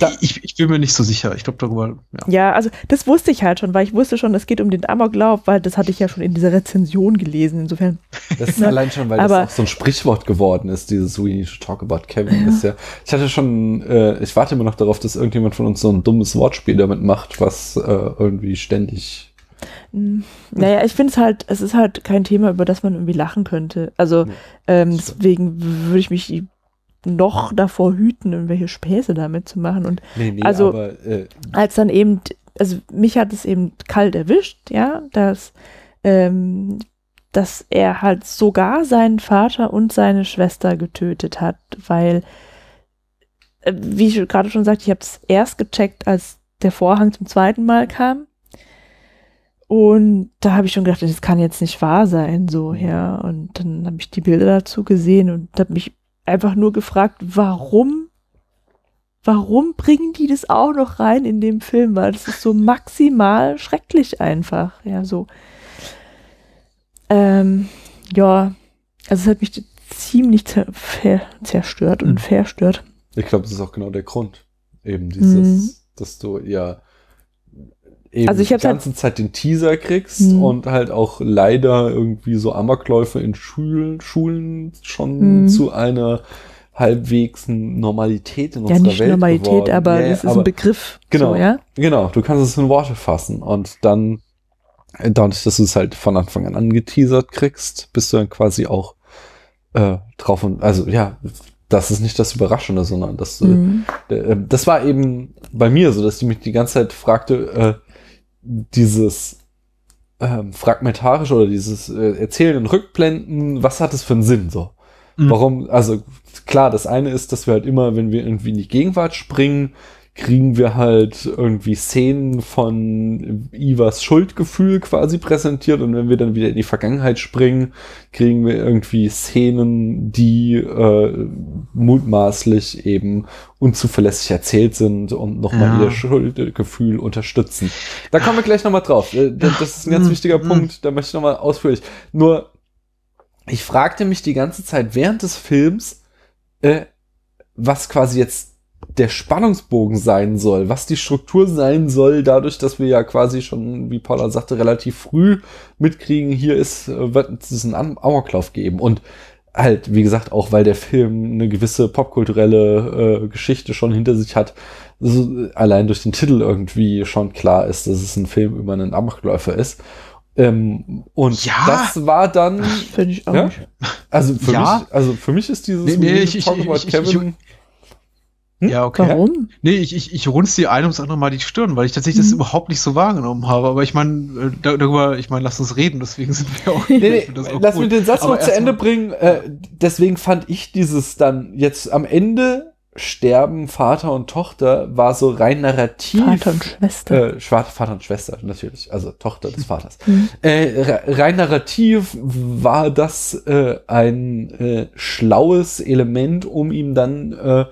Da- ich, ich bin mir nicht so sicher. Ich glaube darüber, ja. Ja, also das wusste ich halt schon, weil ich wusste schon, es geht um den Amoklauf, weil das hatte ich ja schon in dieser Rezension gelesen. Insofern. Das ist allein schon, weil Aber- das auch so ein Sprichwort geworden ist, dieses We need to talk about Kevin. Ist ja, ich hatte schon, äh, ich warte immer noch darauf, dass irgendjemand von uns so ein dummes Wortspiel damit macht, was äh, irgendwie ständig. Naja, ich finde es halt, es ist halt kein Thema, über das man irgendwie lachen könnte. Also Nee, ähm, deswegen würde ich mich noch davor hüten, irgendwelche Späße damit zu machen. Und Nee, nee, Also- aber äh, als dann eben, also mich hat es eben kalt erwischt, ja, dass, ähm, dass er halt sogar seinen Vater und seine Schwester getötet hat, weil, äh, wie ich gerade schon sagte, ich habe es erst gecheckt, als der Vorhang zum zweiten Mal kam. Und da habe ich schon gedacht, das kann jetzt nicht wahr sein, so, ja. Und dann habe ich die Bilder dazu gesehen und habe mich einfach nur gefragt, warum warum bringen die das auch noch rein in dem Film? Weil das ist so maximal schrecklich einfach. Ja, so. Ähm, ja, also es hat mich ziemlich zer zerstört und Mhm. verstört. ich glaube, das ist auch genau der Grund. Eben dieses, dass du ja eben Also ich die halt- ganze Zeit den Teaser kriegst Mhm. und halt auch leider irgendwie so Amokläufe in Schulen, Schulen schon Mhm. zu einer halbwegs Normalität in Ja, unserer nicht Welt Normalität, geworden. aber Ja, es ist aber- ein Begriff. Genau. So, ja? Genau, du kannst es in Worte fassen und dann, äh, dadurch, dass du es halt von Anfang an angeteasert kriegst, bist du dann quasi auch äh, drauf und, also ja, das ist nicht das Überraschende, sondern das, Mhm. äh, das war eben bei mir so, dass die mich die ganze Zeit fragte, äh, dieses ähm, fragmentarische oder dieses äh, Erzählen in Rückblenden, was hat es für einen Sinn so? Mhm. Warum, also klar, das eine ist, dass wir halt immer, wenn wir irgendwie in die Gegenwart springen, kriegen wir halt irgendwie Szenen von Ivas Schuldgefühl quasi präsentiert und wenn wir dann wieder in die Vergangenheit springen, kriegen wir irgendwie Szenen, die äh, mutmaßlich eben unzuverlässig erzählt sind und nochmal Ja. ihr Schuldgefühl unterstützen. Da kommen wir gleich nochmal drauf. Äh, Das ist ein ganz Mm, wichtiger mm. Punkt, da möchte ich nochmal ausführlich. Nur, ich fragte mich die ganze Zeit während des Films, äh, was quasi jetzt der Spannungsbogen sein soll, was die Struktur sein soll, dadurch, dass wir ja quasi schon, wie Paula sagte, relativ früh mitkriegen, hier ist, äh, wird es einen Am- Amoklauf geben. Und halt, wie gesagt, auch weil der Film eine gewisse popkulturelle äh, Geschichte schon hinter sich hat, so, äh, allein durch den Titel irgendwie schon klar ist, dass es ein Film über einen Amokläufer ist. Ähm, und Ja. das war dann, Finde ich auch Ja? nicht. also für Ja. mich, also für mich ist dieses Nee, nee, ich- ich- Talk About ich- ich- Kevin, Hm? Ja, okay. Warum? Nee, ich, ich, ich runze die eine ums andere Mal die Stirn, weil ich tatsächlich das überhaupt nicht so wahrgenommen habe. Aber ich meine, äh, da- darüber, ich meine, lass uns reden, deswegen sind wir auch. Nee, nee, auch lass cool. mich den Satz Aber noch zu Ende mal- bringen. Äh, deswegen fand ich dieses dann jetzt am Ende sterben Vater und Tochter war so rein narrativ. Vater und Schwester. Äh, Vater und Schwester, natürlich. Also Tochter des Vaters. Mhm. Äh, re- rein narrativ war das äh, ein äh, schlaues Element, um ihm dann äh,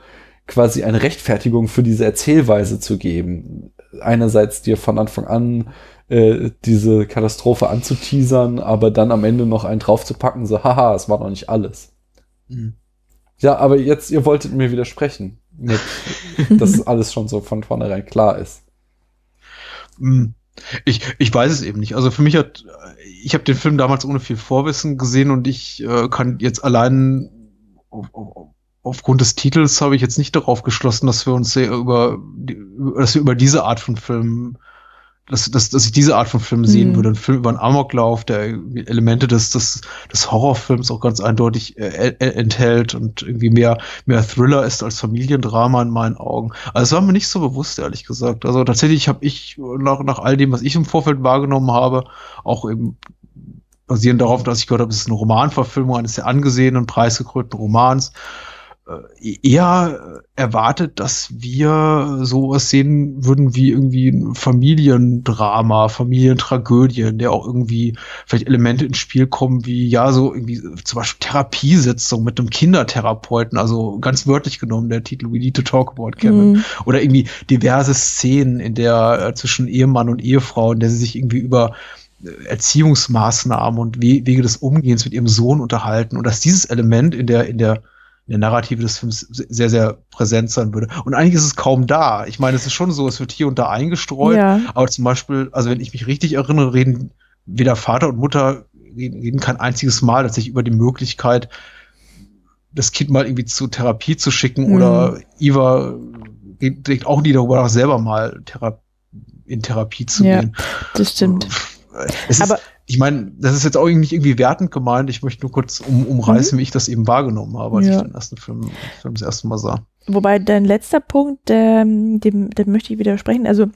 quasi eine Rechtfertigung für diese Erzählweise zu geben. Einerseits dir von Anfang an äh, diese Katastrophe anzuteasern, aber dann am Ende noch einen draufzupacken, so, haha, es war noch nicht alles. Mhm. Ja, aber jetzt, ihr wolltet mir widersprechen, mit, dass alles schon so von vornherein klar ist. Hm. Ich, ich weiß es eben nicht. Also für mich hat, ich habe den Film damals ohne viel Vorwissen gesehen und ich äh, kann jetzt allein auf, auf, aufgrund des Titels habe ich jetzt nicht darauf geschlossen, dass wir uns sehr über, dass wir über diese Art von Filmen, dass, dass, dass ich diese Art von Film sehen Mhm. würde. Ein Film über einen Amoklauf, der Elemente des, des, des Horrorfilms auch ganz eindeutig äh, äh, enthält und irgendwie mehr, mehr Thriller ist als Familiendrama in meinen Augen. Also es war mir nicht so bewusst, ehrlich gesagt. Also tatsächlich habe ich nach, nach all dem, was ich im Vorfeld wahrgenommen habe, auch eben basierend darauf, dass ich gehört habe, es ist eine Romanverfilmung eines sehr angesehenen, preisgekrönten Romans, äh, eher erwartet, dass wir sowas sehen würden wie irgendwie ein Familiendrama, Familientragödie, in der auch irgendwie vielleicht Elemente ins Spiel kommen, wie ja, so irgendwie zum Beispiel Therapiesitzung mit einem Kindertherapeuten, also ganz wörtlich genommen der Titel We Need to Talk About Kevin Mhm. oder irgendwie diverse Szenen in der äh, zwischen Ehemann und Ehefrau, in der sie sich irgendwie über äh, Erziehungsmaßnahmen und We Wege des Umgehens mit ihrem Sohn unterhalten und dass dieses Element in der in der in der Narrative des Films sehr sehr präsent sein würde. Und eigentlich ist es kaum da. Ich meine, es ist schon so, es wird hier und da eingestreut, Ja. aber zum Beispiel, also wenn ich mich richtig erinnere, reden weder Vater und Mutter reden, kein einziges Mal tatsächlich über die Möglichkeit, das Kind mal irgendwie zur Therapie zu schicken Mhm. oder Iva geht- denkt auch nie darüber nach, selber mal Thera in Therapie zu Ja, gehen. Das stimmt. Es ist, Aber- ich meine, das ist jetzt auch nicht irgendwie wertend gemeint. Ich möchte nur kurz um, umreißen, wie ich das eben wahrgenommen habe, als Mhm. Ja. ich den ersten Film, Film das erste Mal sah. Wobei dein letzter Punkt, ähm, dem, dem möchte ich widersprechen. Also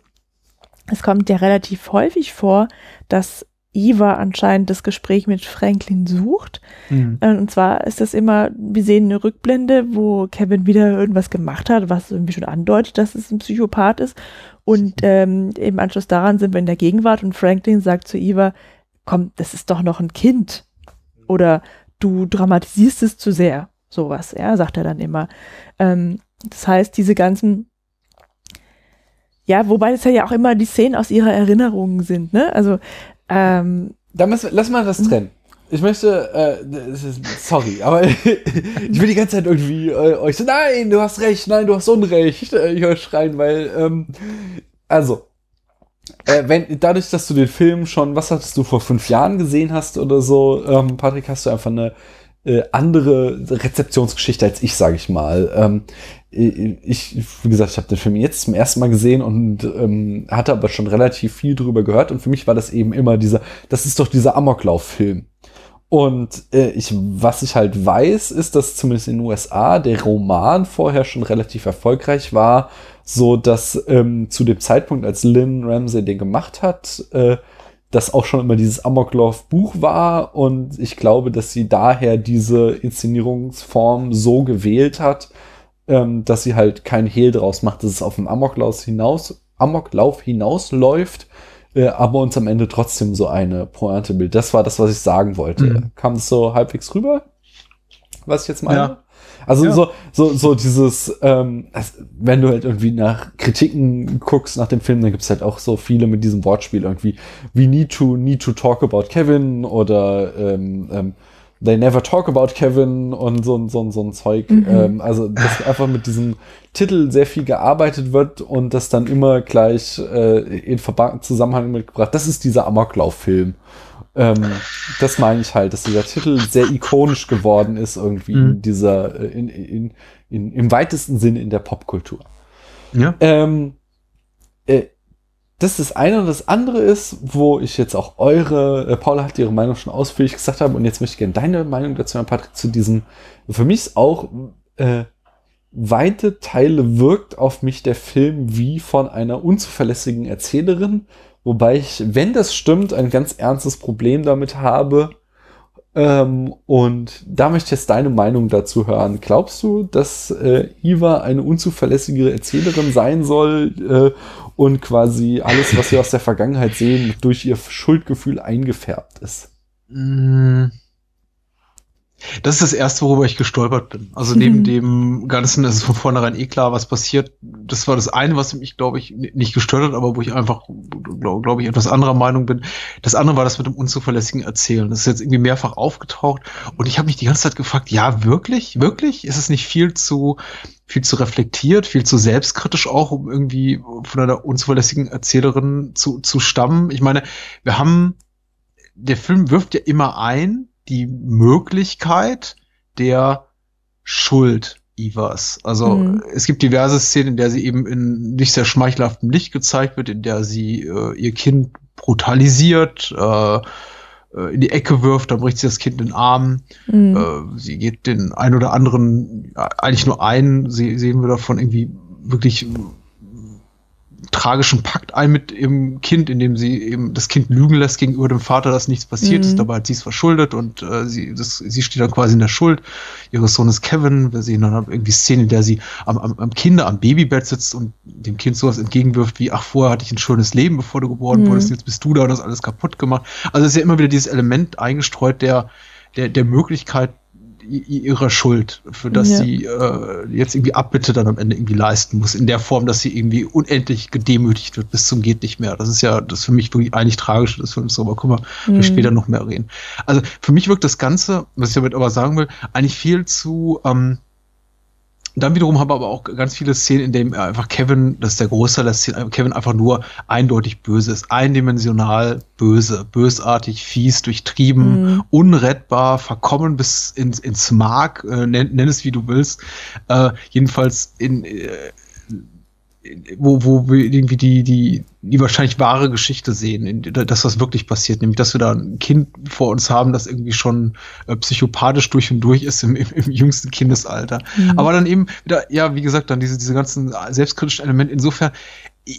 es kommt ja relativ häufig vor, dass Eva anscheinend das Gespräch mit Franklin sucht. Mhm. Äh, Und zwar ist das immer, wir sehen eine Rückblende, wo Kevin wieder irgendwas gemacht hat, was irgendwie schon andeutet, dass es ein Psychopath ist. Und ähm, im Anschluss daran sind wir in der Gegenwart und Franklin sagt zu Eva, komm, das ist doch noch ein Kind. Oder du dramatisierst es zu sehr. Sowas, ja, sagt er dann immer. Ähm, das heißt, diese ganzen, ja, wobei das ja auch immer die Szenen aus ihrer Erinnerung sind, ne? Also, ähm, Da müssen wir, lass mal das trennen. Ich möchte, äh, ist, sorry, aber ich will die ganze Zeit irgendwie äh, euch so, nein, du hast recht, nein, du hast Unrecht, äh, ich höre schreien, weil, ähm, also, äh, wenn, dadurch, dass du den Film schon, was hattest du vor fünf Jahren gesehen hast oder so, ähm, Patrick, hast du einfach eine äh, andere Rezeptionsgeschichte als ich, sage ich mal. Ähm, ich, wie gesagt, ich habe den Film jetzt zum ersten Mal gesehen und ähm, hatte aber schon relativ viel drüber gehört und für mich war das eben immer dieser, das ist doch dieser Amoklauf-Film. Und äh, ich, was ich halt weiß, ist, dass zumindest in den USA der Roman vorher schon relativ erfolgreich war, so dass ähm, zu dem Zeitpunkt, als Lynn Ramsey den gemacht hat, äh, das auch schon immer dieses Amoklauf-Buch war. Und ich glaube, dass sie daher diese Inszenierungsform so gewählt hat, ähm, dass sie halt kein Hehl draus macht, dass es auf dem Amoklauf hinaus, Amoklauf hinausläuft, äh, aber uns am Ende trotzdem so eine Pointe bildet. Das war das, was ich sagen wollte. Mhm. Kam es so halbwegs rüber, was ich jetzt meine? Ja. Also Ja. so, so, so dieses, ähm, wenn du halt irgendwie nach Kritiken guckst nach dem Film, dann gibt's halt auch so viele mit diesem Wortspiel irgendwie, we need to, need to talk about Kevin oder ähm, ähm, they never talk about Kevin und so, so, so ein Zeug. Ähm, also, dass einfach mit diesem Titel sehr viel gearbeitet wird und das dann immer gleich äh, in Verba Zusammenhang mitgebracht. Das ist dieser Amoklauf-Film. Ähm, das meine ich halt, dass dieser Titel sehr ikonisch geworden ist irgendwie in Mhm. dieser, äh, in, in, in, im weitesten Sinne in der Popkultur. Ja. Ähm, äh, das ist das eine und das andere ist, wo ich jetzt auch eure, äh, Paula hat ihre Meinung schon ausführlich gesagt haben und jetzt möchte ich gerne deine Meinung dazu hören, Patrick, zu diesem, für mich ist auch äh, weite Teile wirkt auf mich der Film wie von einer unzuverlässigen Erzählerin, wobei ich, wenn das stimmt, ein ganz ernstes Problem damit habe. Ähm, und da möchte ich jetzt deine Meinung dazu hören. Glaubst du, dass äh, Iva eine unzuverlässige Erzählerin sein soll äh, und quasi alles, was wir aus der Vergangenheit sehen, durch ihr Schuldgefühl eingefärbt ist? Das ist das erste, worüber ich gestolpert bin. Also neben dem Ganzen ist es von vornherein eh klar, was passiert. Das war das eine, was mich, glaube ich, nicht gestört hat, aber wo ich einfach, glaube glaub ich, etwas anderer Meinung bin. Das andere war das mit dem unzuverlässigen Erzählen. Das ist jetzt irgendwie mehrfach aufgetaucht und ich habe mich die ganze Zeit gefragt, ja, wirklich? Wirklich? Ist es nicht viel zu, viel zu reflektiert, viel zu selbstkritisch auch, um irgendwie von einer unzuverlässigen Erzählerin zu, zu stammen? Ich meine, wir haben der Film wirft ja immer ein die Möglichkeit der Schuld Ivas. Also Mhm. es gibt diverse Szenen, in der sie eben in nicht sehr schmeichelhaftem Licht gezeigt wird, in der sie äh, ihr Kind brutalisiert, äh, äh, in die Ecke wirft, dann bricht sie das Kind in den Arm. Mhm. Äh, sie geht den ein oder anderen, ja, eigentlich nur einen, sie, sehen wir davon irgendwie wirklich äh, tragischen Pakt ein mit ihrem Kind, indem sie eben das Kind lügen lässt gegenüber dem Vater, dass nichts passiert Mhm. ist. Dabei hat sie es verschuldet und äh, sie, das, sie steht dann quasi in der Schuld ihres Sohnes Kevin. Wir sehen dann irgendwie Szenen, in der sie am, am, am Kinder, am Babybett sitzt und dem Kind sowas entgegenwirft wie, ach, vorher hatte ich ein schönes Leben, bevor du geboren Mhm. wurdest, jetzt bist du da und hast alles kaputt gemacht. Also es ist ja immer wieder dieses Element eingestreut der, der, der Möglichkeit ihrer Schuld, für das Ja. sie äh, jetzt irgendwie Abbitte dann am Ende irgendwie leisten muss, in der Form, dass sie irgendwie unendlich gedemütigt wird bis zum geht nicht mehr. Das ist ja das ist für mich wirklich eigentlich tragisch des Films, aber können wir vielleicht später noch mehr reden. Also für mich wirkt das Ganze, was ich damit aber sagen will, eigentlich viel zu ähm, dann wiederum haben wir aber auch ganz viele Szenen, in denen einfach Kevin, das ist der Großteil der Szenen, Kevin einfach nur eindeutig böse ist, eindimensional böse, bösartig, fies, durchtrieben, Mhm. unrettbar, verkommen bis ins, ins Mark, äh, nenn, nenn es wie du willst. Äh, jedenfalls in, äh, wo, wo wir irgendwie die, die, die wahrscheinlich wahre Geschichte sehen, dass das wirklich passiert, nämlich dass wir da ein Kind vor uns haben, das irgendwie schon äh, psychopathisch durch und durch ist im, im, im jüngsten Kindesalter. Aber dann eben wieder, ja, wie gesagt, dann diese, diese ganzen selbstkritischen Elemente. Insofern,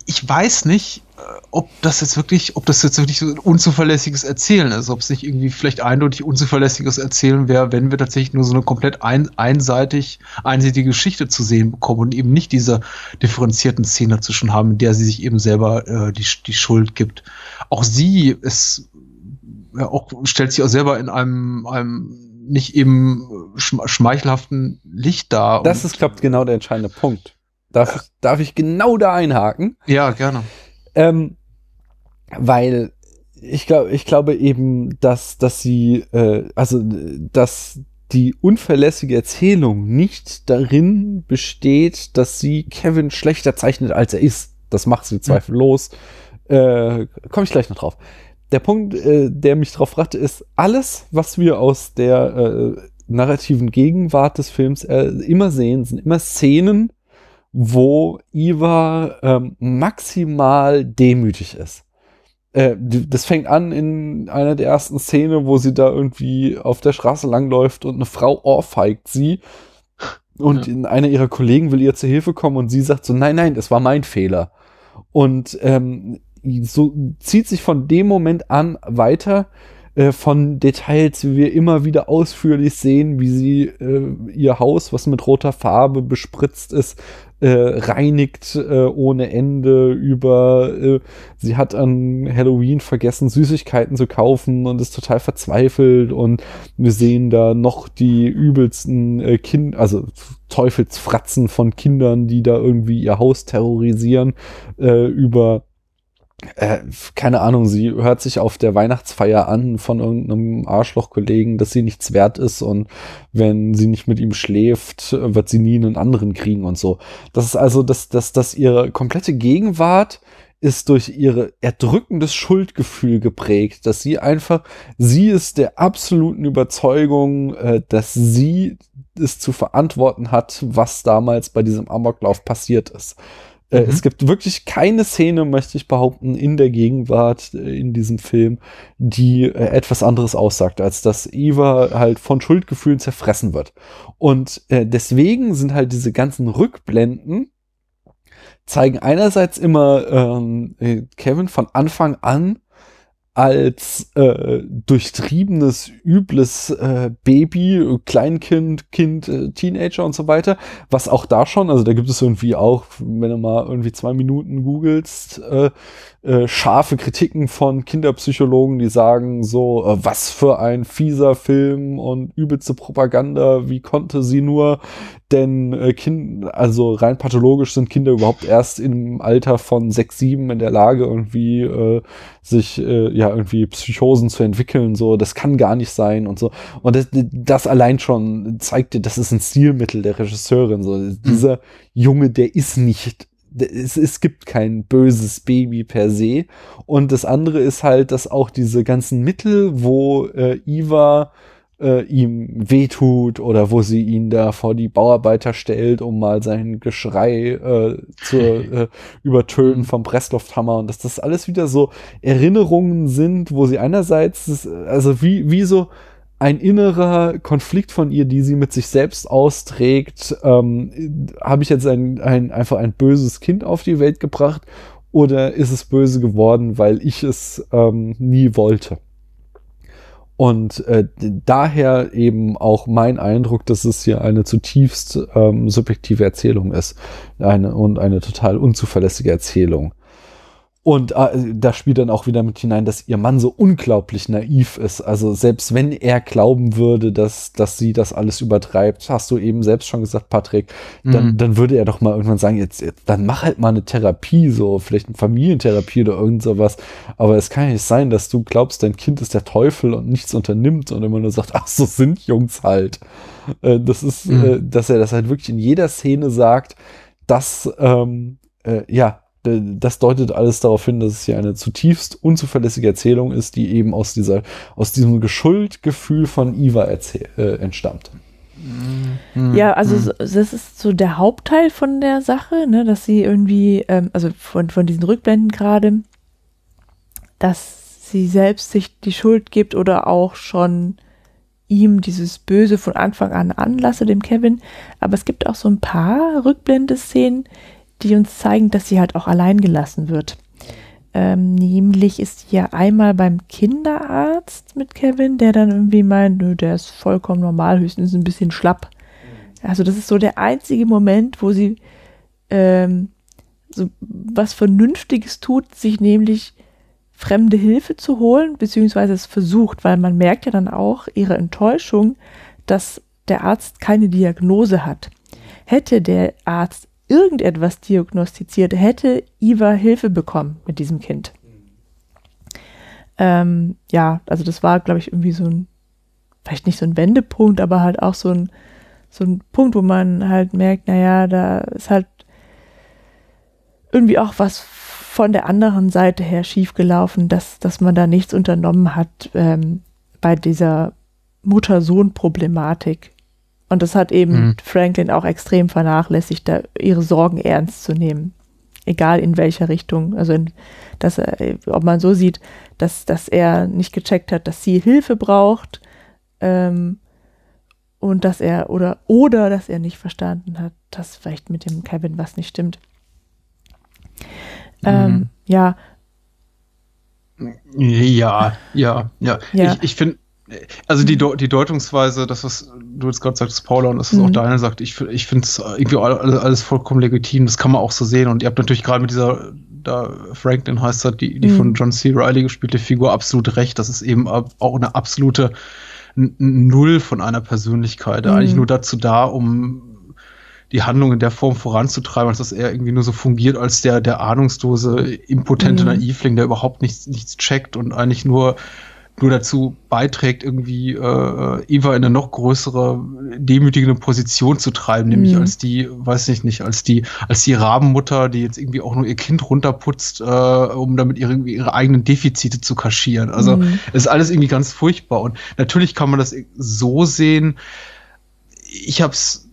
ich weiß nicht, äh, ob das jetzt wirklich, ob das jetzt wirklich so ein unzuverlässiges Erzählen ist, ob es nicht irgendwie vielleicht eindeutig unzuverlässiges Erzählen wäre, wenn wir tatsächlich nur so eine komplett ein, einseitig, einseitige Geschichte zu sehen bekommen und eben nicht diese differenzierten Szenen dazwischen haben, in der sie sich eben selber äh, die, die Schuld gibt. Auch sie ist, ja, auch, stellt sich auch selber in einem, einem nicht eben schm- schmeichelhaften Licht dar. Das ist, glaube ich, genau der entscheidende Punkt. Darf, ich, darf ich genau da einhaken? ja, gerne. Ähm, weil ich glaube, ich glaube eben, dass, dass sie, äh, also, dass die unverlässige Erzählung nicht darin besteht, dass sie Kevin schlechter zeichnet, als er ist. Das macht sie zweifellos. Äh, Komme ich gleich noch drauf. Der Punkt, äh, der mich drauf brachte, ist, alles, was wir aus der äh, narrativen Gegenwart des Films äh, immer sehen, sind immer Szenen, wo Iva ähm, maximal demütig ist. Äh, das fängt an in einer der ersten Szene, wo sie da irgendwie auf der Straße langläuft und eine Frau ohrfeigt sie. Und Ja. in einer ihrer Kollegen will ihr zur Hilfe kommen und sie sagt so, nein, nein, das war mein Fehler. Und ähm, so zieht sich von dem Moment an weiter, äh, von Details, wie wir immer wieder ausführlich sehen, wie sie äh, ihr Haus, was mit roter Farbe bespritzt ist, äh, reinigt äh, ohne Ende über, äh, sie hat an Halloween vergessen, Süßigkeiten zu kaufen und ist total verzweifelt und wir sehen da noch die übelsten äh, Kind, also Teufelsfratzen von Kindern, die da irgendwie ihr Haus terrorisieren, äh, über äh, keine Ahnung, sie hört sich auf der Weihnachtsfeier an von irgendeinem Arschlochkollegen, dass sie nichts wert ist und wenn sie nicht mit ihm schläft, wird sie nie einen anderen kriegen und so. Das ist also, dass, dass, dass ihre komplette Gegenwart ist durch ihre erdrückendes Schuldgefühl geprägt, dass sie einfach, sie ist der absoluten Überzeugung, äh, dass sie es zu verantworten hat, was damals bei diesem Amoklauf passiert ist. Äh, mhm. Es gibt wirklich keine Szene, möchte ich behaupten, in der Gegenwart äh, in diesem Film, die äh, etwas anderes aussagt, als dass Eva halt von Schuldgefühlen zerfressen wird. Und deswegen sind halt diese ganzen Rückblenden zeigen einerseits immer ähm, äh, Kevin von Anfang an als äh, durchtriebenes, übles äh, Baby, Kleinkind, Kind, äh, Teenager und so weiter. Was auch da schon, also da gibt es irgendwie auch, wenn du mal irgendwie zwei Minuten googelst, äh, äh, scharfe Kritiken von Kinderpsychologen, die sagen so, äh, was für ein fieser Film und übelste Propaganda, wie konnte sie nur, denn äh, kind, also rein pathologisch sind Kinder überhaupt erst im Alter von sechs, sieben in der Lage, irgendwie äh, sich äh, ja irgendwie Psychosen zu entwickeln, so, das kann gar nicht sein und so. Und das, das allein schon zeigt dir, das ist ein Stilmittel der Regisseurin, so, dieser Junge, der ist nicht es, es gibt kein böses Baby per se. Und das andere ist halt, dass auch diese ganzen Mittel, wo äh, Iva äh, ihm wehtut oder wo sie ihn da vor die Bauarbeiter stellt, um mal sein Geschrei äh, zu äh, übertönen vom Presslufthammer und dass das alles wieder so Erinnerungen sind, wo sie einerseits, also wie, wie so ein innerer Konflikt von ihr, die sie mit sich selbst austrägt. Ähm, Habe ich jetzt ein, ein, einfach ein böses Kind auf die Welt gebracht oder ist es böse geworden, weil ich es ähm, nie wollte? Und äh, daher eben auch mein Eindruck, dass es hier eine zutiefst ähm, subjektive Erzählung ist eine, und eine total unzuverlässige Erzählung. Und äh, da spielt dann auch wieder mit hinein, dass ihr Mann so unglaublich naiv ist. Also selbst wenn er glauben würde, dass, dass sie das alles übertreibt, hast du eben selbst schon gesagt, Patrick, dann, mhm. dann würde er doch mal irgendwann sagen, jetzt, jetzt, dann mach halt mal eine Therapie, so vielleicht eine Familientherapie oder irgend sowas. Aber es kann ja nicht sein, dass du glaubst, dein Kind ist der Teufel und nichts unternimmt und immer nur sagt, ach, so sind Jungs halt. Äh, das ist, mhm. äh, dass er das halt wirklich in jeder Szene sagt, dass, ähm, äh, ja, das deutet alles darauf hin, dass es hier eine zutiefst unzuverlässige Erzählung ist, die eben aus dieser, aus diesem Geschuldgefühl von Iva äh, entstammt. Mhm. Ja, also mhm. das ist so der Hauptteil von der Sache, ne, dass sie irgendwie, ähm, also von, von diesen Rückblenden gerade, dass sie selbst sich die Schuld gibt oder auch schon ihm dieses Böse von Anfang an anlasse, dem Kevin. Aber es gibt auch so ein paar Rückblendeszenen, die uns zeigen, dass sie halt auch allein gelassen wird. Ähm, nämlich ist hier einmal beim Kinderarzt mit Kevin, der dann irgendwie meint, nö, der ist vollkommen normal, höchstens ein bisschen schlapp. Also das ist so der einzige Moment, wo sie ähm, so was Vernünftiges tut, sich nämlich fremde Hilfe zu holen, beziehungsweise es versucht, weil man merkt ja dann auch ihre Enttäuschung, dass der Arzt keine Diagnose hat. Hätte der Arzt irgendetwas diagnostiziert, hätte Iva Hilfe bekommen mit diesem Kind. Ähm, ja, also das war, glaube ich, irgendwie so ein, vielleicht nicht so ein Wendepunkt, aber halt auch so ein, so ein Punkt, wo man halt merkt, naja, da ist halt irgendwie auch was von der anderen Seite her schiefgelaufen, dass, dass man da nichts unternommen hat ähm, bei dieser Mutter-Sohn-Problematik. Und das hat eben mhm. Franklin auch extrem vernachlässigt, da ihre Sorgen ernst zu nehmen. Egal in welcher Richtung. Also, in, dass er, ob man so sieht, dass, dass er nicht gecheckt hat, dass sie Hilfe braucht. Ähm, und dass er, oder, oder dass er nicht verstanden hat, dass vielleicht mit dem Kevin was nicht stimmt. Ähm, mhm. Ähm, ja. Ja, ja, ja. Ja. Ich, ich finde, also die, Deu- die Deutungsweise, das, was du jetzt gerade sagtest, Paula, und das, was Mhm. auch Daniel sagt, ich, ich finde es irgendwie alles, alles vollkommen legitim. Das kann man auch so sehen. Und ihr habt natürlich gerade mit dieser, da Franklin heißt das, die, die Mhm. von John C. Reilly gespielte Figur, absolut recht. Das ist eben auch eine absolute Null von einer Persönlichkeit. Mhm. Eigentlich nur dazu da, um die Handlung in der Form voranzutreiben, als dass er irgendwie nur so fungiert als der, der ahnungslose, impotente Mhm. Naivling, der überhaupt nichts, nichts checkt und eigentlich nur, nur dazu beiträgt, irgendwie äh, Eva in eine noch größere, demütigende Position zu treiben, nämlich Mhm. als die, weiß ich nicht, als die, als die Rabenmutter, die jetzt irgendwie auch nur ihr Kind runterputzt, äh, um damit ihre, irgendwie ihre eigenen Defizite zu kaschieren. Also Mhm. es ist alles irgendwie ganz furchtbar. Und natürlich kann man das so sehen. Ich hab's,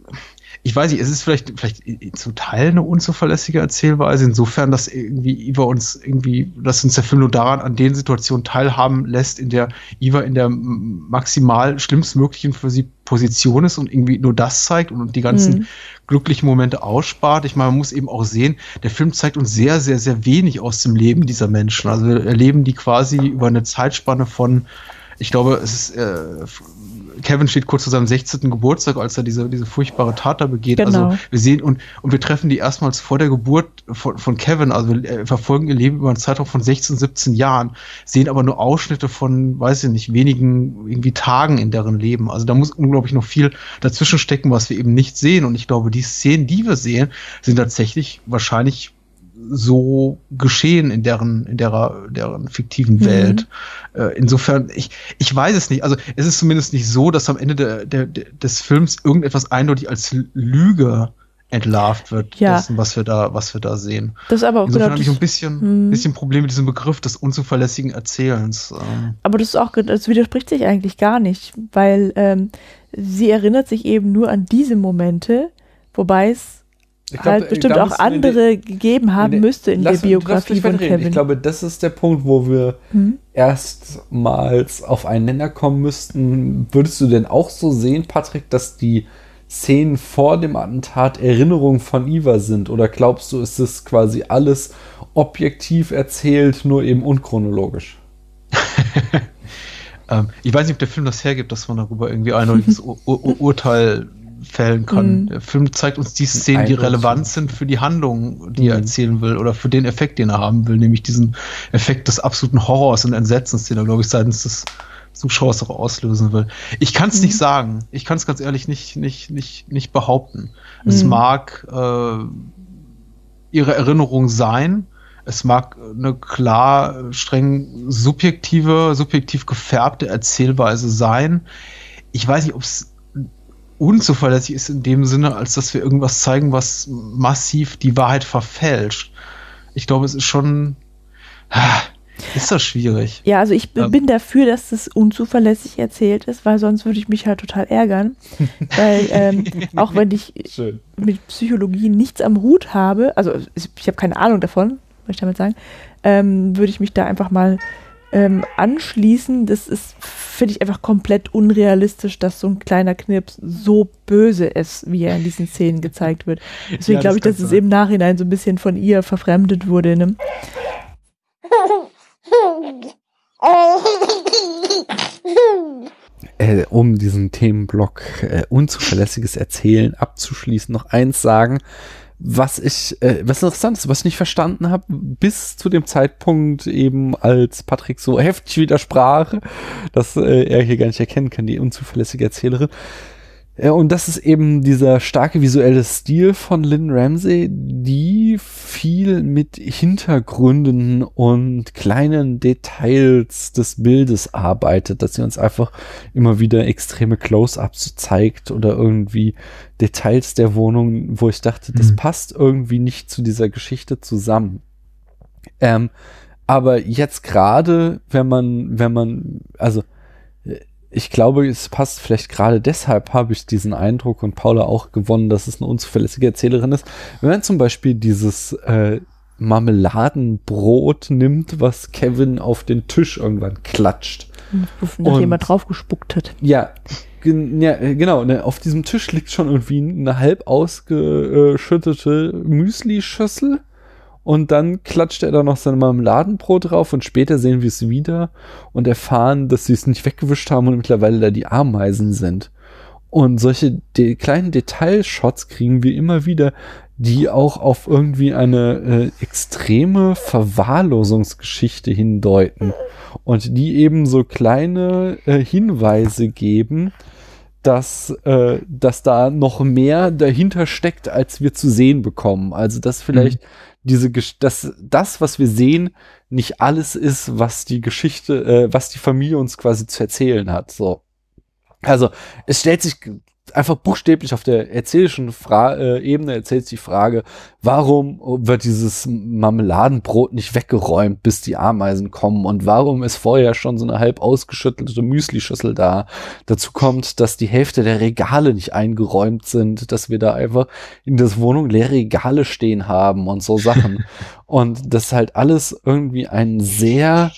ich weiß nicht, es ist vielleicht, vielleicht zum Teil eine unzuverlässige Erzählweise, insofern, dass irgendwie Iva uns irgendwie, dass uns der Film nur daran an den Situationen teilhaben lässt, in der Iva in der maximal schlimmstmöglichen für sie Position ist und irgendwie nur das zeigt und die ganzen Mhm. glücklichen Momente ausspart. Ich meine, man muss eben auch sehen, der Film zeigt uns sehr, sehr, sehr wenig aus dem Leben dieser Menschen. Also wir erleben die quasi über eine Zeitspanne von, ich glaube, es ist, äh, Kevin steht kurz zu seinem 16. Geburtstag, als er diese, diese furchtbare Tat da begeht. Genau. Also wir sehen und, und wir treffen die erstmals vor der Geburt von, von Kevin. Also wir äh, verfolgen ihr Leben über einen Zeitraum von 16, 17 Jahren, sehen aber nur Ausschnitte von, weiß ich nicht, wenigen irgendwie Tagen in deren Leben. Also da muss unglaublich noch viel dazwischen stecken, was wir eben nicht sehen. Und ich glaube, die Szenen, die wir sehen, sind tatsächlich wahrscheinlich so geschehen in deren, in derer, deren fiktiven Mhm. Welt. Äh, insofern, ich, ich weiß es nicht. Also es ist zumindest nicht so, dass am Ende der, der, des Films irgendetwas eindeutig als Lüge entlarvt wird, Ja. dessen, was wir da, was wir da sehen. Das ist aber auch Insofern habe ich ein bisschen, Hm. bisschen Problem mit diesem Begriff des unzuverlässigen Erzählens. Ähm, aber das ist auch, das widerspricht sich eigentlich gar nicht, weil ähm, sie erinnert sich eben nur an diese Momente, wobei es glaub, halt bestimmt auch in die- andere gegeben haben der- müsste in Lass- der Biografie von. Kevin. Ich glaube, das ist der Punkt, wo wir Hm? erstmals auf einen Nenner kommen müssten. Würdest du denn auch so sehen, Patrick, dass die Szenen vor dem Attentat Erinnerungen von Iva sind? Oder glaubst du, ist das quasi alles objektiv erzählt, nur eben unchronologisch? ähm, ich weiß nicht, ob der Film das hergibt, dass man darüber irgendwie ein eindeutiges Ur Ur Urteil fällen kann. Mhm. Der Film zeigt uns die Szenen, die relevant sind für die Handlung, die er Mhm. erzählen will, oder für den Effekt, den er haben will, nämlich diesen Effekt des absoluten Horrors und Entsetzens, den er, glaube ich, seitens des Zuschauers auch auslösen will. Ich kann es Mhm. nicht sagen. Ich kann es ganz ehrlich nicht, nicht, nicht, nicht behaupten. Es Mhm. mag äh, ihre Erinnerung sein. Es mag eine klar, streng subjektive, subjektiv gefärbte Erzählweise sein. Ich weiß nicht, ob es unzuverlässig ist in dem Sinne, als dass wir irgendwas zeigen, was massiv die Wahrheit verfälscht. Ich glaube, es ist schon. Ist das schwierig? Ja, also ich b- Ähm. bin dafür, dass das unzuverlässig erzählt ist, weil sonst würde ich mich halt total ärgern. weil ähm, auch wenn ich Schön. mit Psychologie nichts am Hut habe, also ich ich habe keine Ahnung davon, wollte ich damit sagen, ähm, würde ich mich da einfach mal ähm, anschließen. Das ist, finde ich, einfach komplett unrealistisch, dass so ein kleiner Knips so böse ist, wie er in diesen Szenen gezeigt wird. Deswegen Ja, glaube ich, dass es sein. im Nachhinein so ein bisschen von ihr verfremdet wurde. Ne? äh, um diesen Themenblock äh, unzuverlässiges Erzählen abzuschließen, noch eins sagen, was ich, äh, was interessant ist, was ich nicht verstanden habe, bis zu dem Zeitpunkt eben, als Patrick so heftig widersprach, dass äh, er hier gar nicht erkennen kann, die unzuverlässige Erzählerin. Ja, und das ist eben dieser starke visuelle Stil von Lynn Ramsey, die viel mit Hintergründen und kleinen Details des Bildes arbeitet, dass sie uns einfach immer wieder extreme Close-ups zeigt oder irgendwie Details der Wohnung, wo ich dachte, das Mhm. passt irgendwie nicht zu dieser Geschichte zusammen. Ähm, aber jetzt gerade, wenn man, wenn man, also äh, ich glaube, es passt vielleicht gerade deshalb, habe ich diesen Eindruck und Paula auch gewonnen, dass es eine unzuverlässige Erzählerin ist. Wenn man zum Beispiel dieses äh, Marmeladenbrot nimmt, was Kevin auf den Tisch irgendwann klatscht. Nachdem Und- er drauf gespuckt hat. Ja, gen ja genau. Ne, auf diesem Tisch liegt schon irgendwie eine halb ausgeschüttete Müsli-Schüssel Und dann klatscht er da noch sein Marmeladenbrot drauf und später sehen wir es wieder und erfahren, dass sie es nicht weggewischt haben und mittlerweile da die Ameisen sind. Und solche de kleinen Detailshots kriegen wir immer wieder, die auch auf irgendwie eine äh, extreme Verwahrlosungsgeschichte hindeuten und die eben so kleine äh, Hinweise geben, dass, äh, dass da noch mehr dahinter steckt, als wir zu sehen bekommen. Also dass vielleicht mhm. diese, dass das, was wir sehen, nicht alles ist, was die Geschichte, äh, was die Familie uns quasi zu erzählen hat. So. Also es stellt sich einfach buchstäblich auf der erzählischen Fra äh, Ebene erzählt sich die Frage, warum wird dieses Marmeladenbrot nicht weggeräumt, bis die Ameisen kommen und warum ist vorher schon so eine halb ausgeschüttelte Müslischüssel da. Dazu kommt, dass die Hälfte der Regale nicht eingeräumt sind, dass wir da einfach in der Wohnung leere Regale stehen haben und so Sachen. und das halt alles irgendwie ein sehr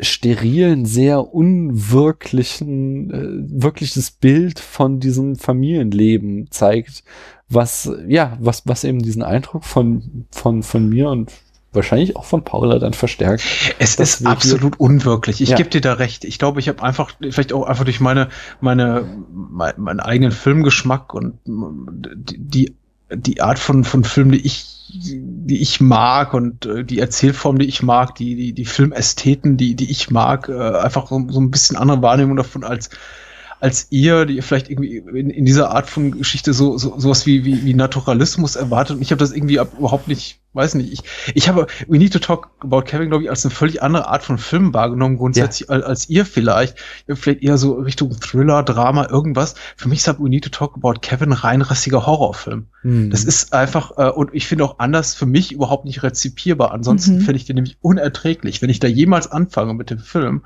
sterilen, sehr unwirklichen, äh, wirkliches Bild von diesem Familienleben zeigt, was, ja, was, was eben diesen Eindruck von, von, von mir und wahrscheinlich auch von Paula dann verstärkt. Es ist absolut unwirklich. Ich ja. gebe dir da recht. Ich glaube, ich habe einfach, vielleicht auch einfach durch meine, meine, mein, meinen eigenen Filmgeschmack und die, die Art von, von Film, die ich die ich mag und äh, die Erzählform, die ich mag, die, die, die Filmästheten, die, die ich mag, äh, einfach so, so ein bisschen andere Wahrnehmung davon als als ihr, die ihr vielleicht irgendwie in, in dieser Art von Geschichte so, so sowas wie, wie, wie Naturalismus erwartet. Und ich habe das irgendwie überhaupt nicht, weiß nicht. Ich, ich habe We Need to Talk About Kevin, glaube ich, als eine völlig andere Art von Film wahrgenommen, grundsätzlich ja. als, als ihr vielleicht. Vielleicht eher so Richtung Thriller, Drama, irgendwas. Für mich ist halt We Need to Talk About Kevin rein rassiger Horrorfilm. Mhm. Das ist einfach, äh, und ich finde auch anders für mich überhaupt nicht rezipierbar. Ansonsten mhm. finde ich den nämlich unerträglich. Wenn ich da jemals anfange mit dem Film,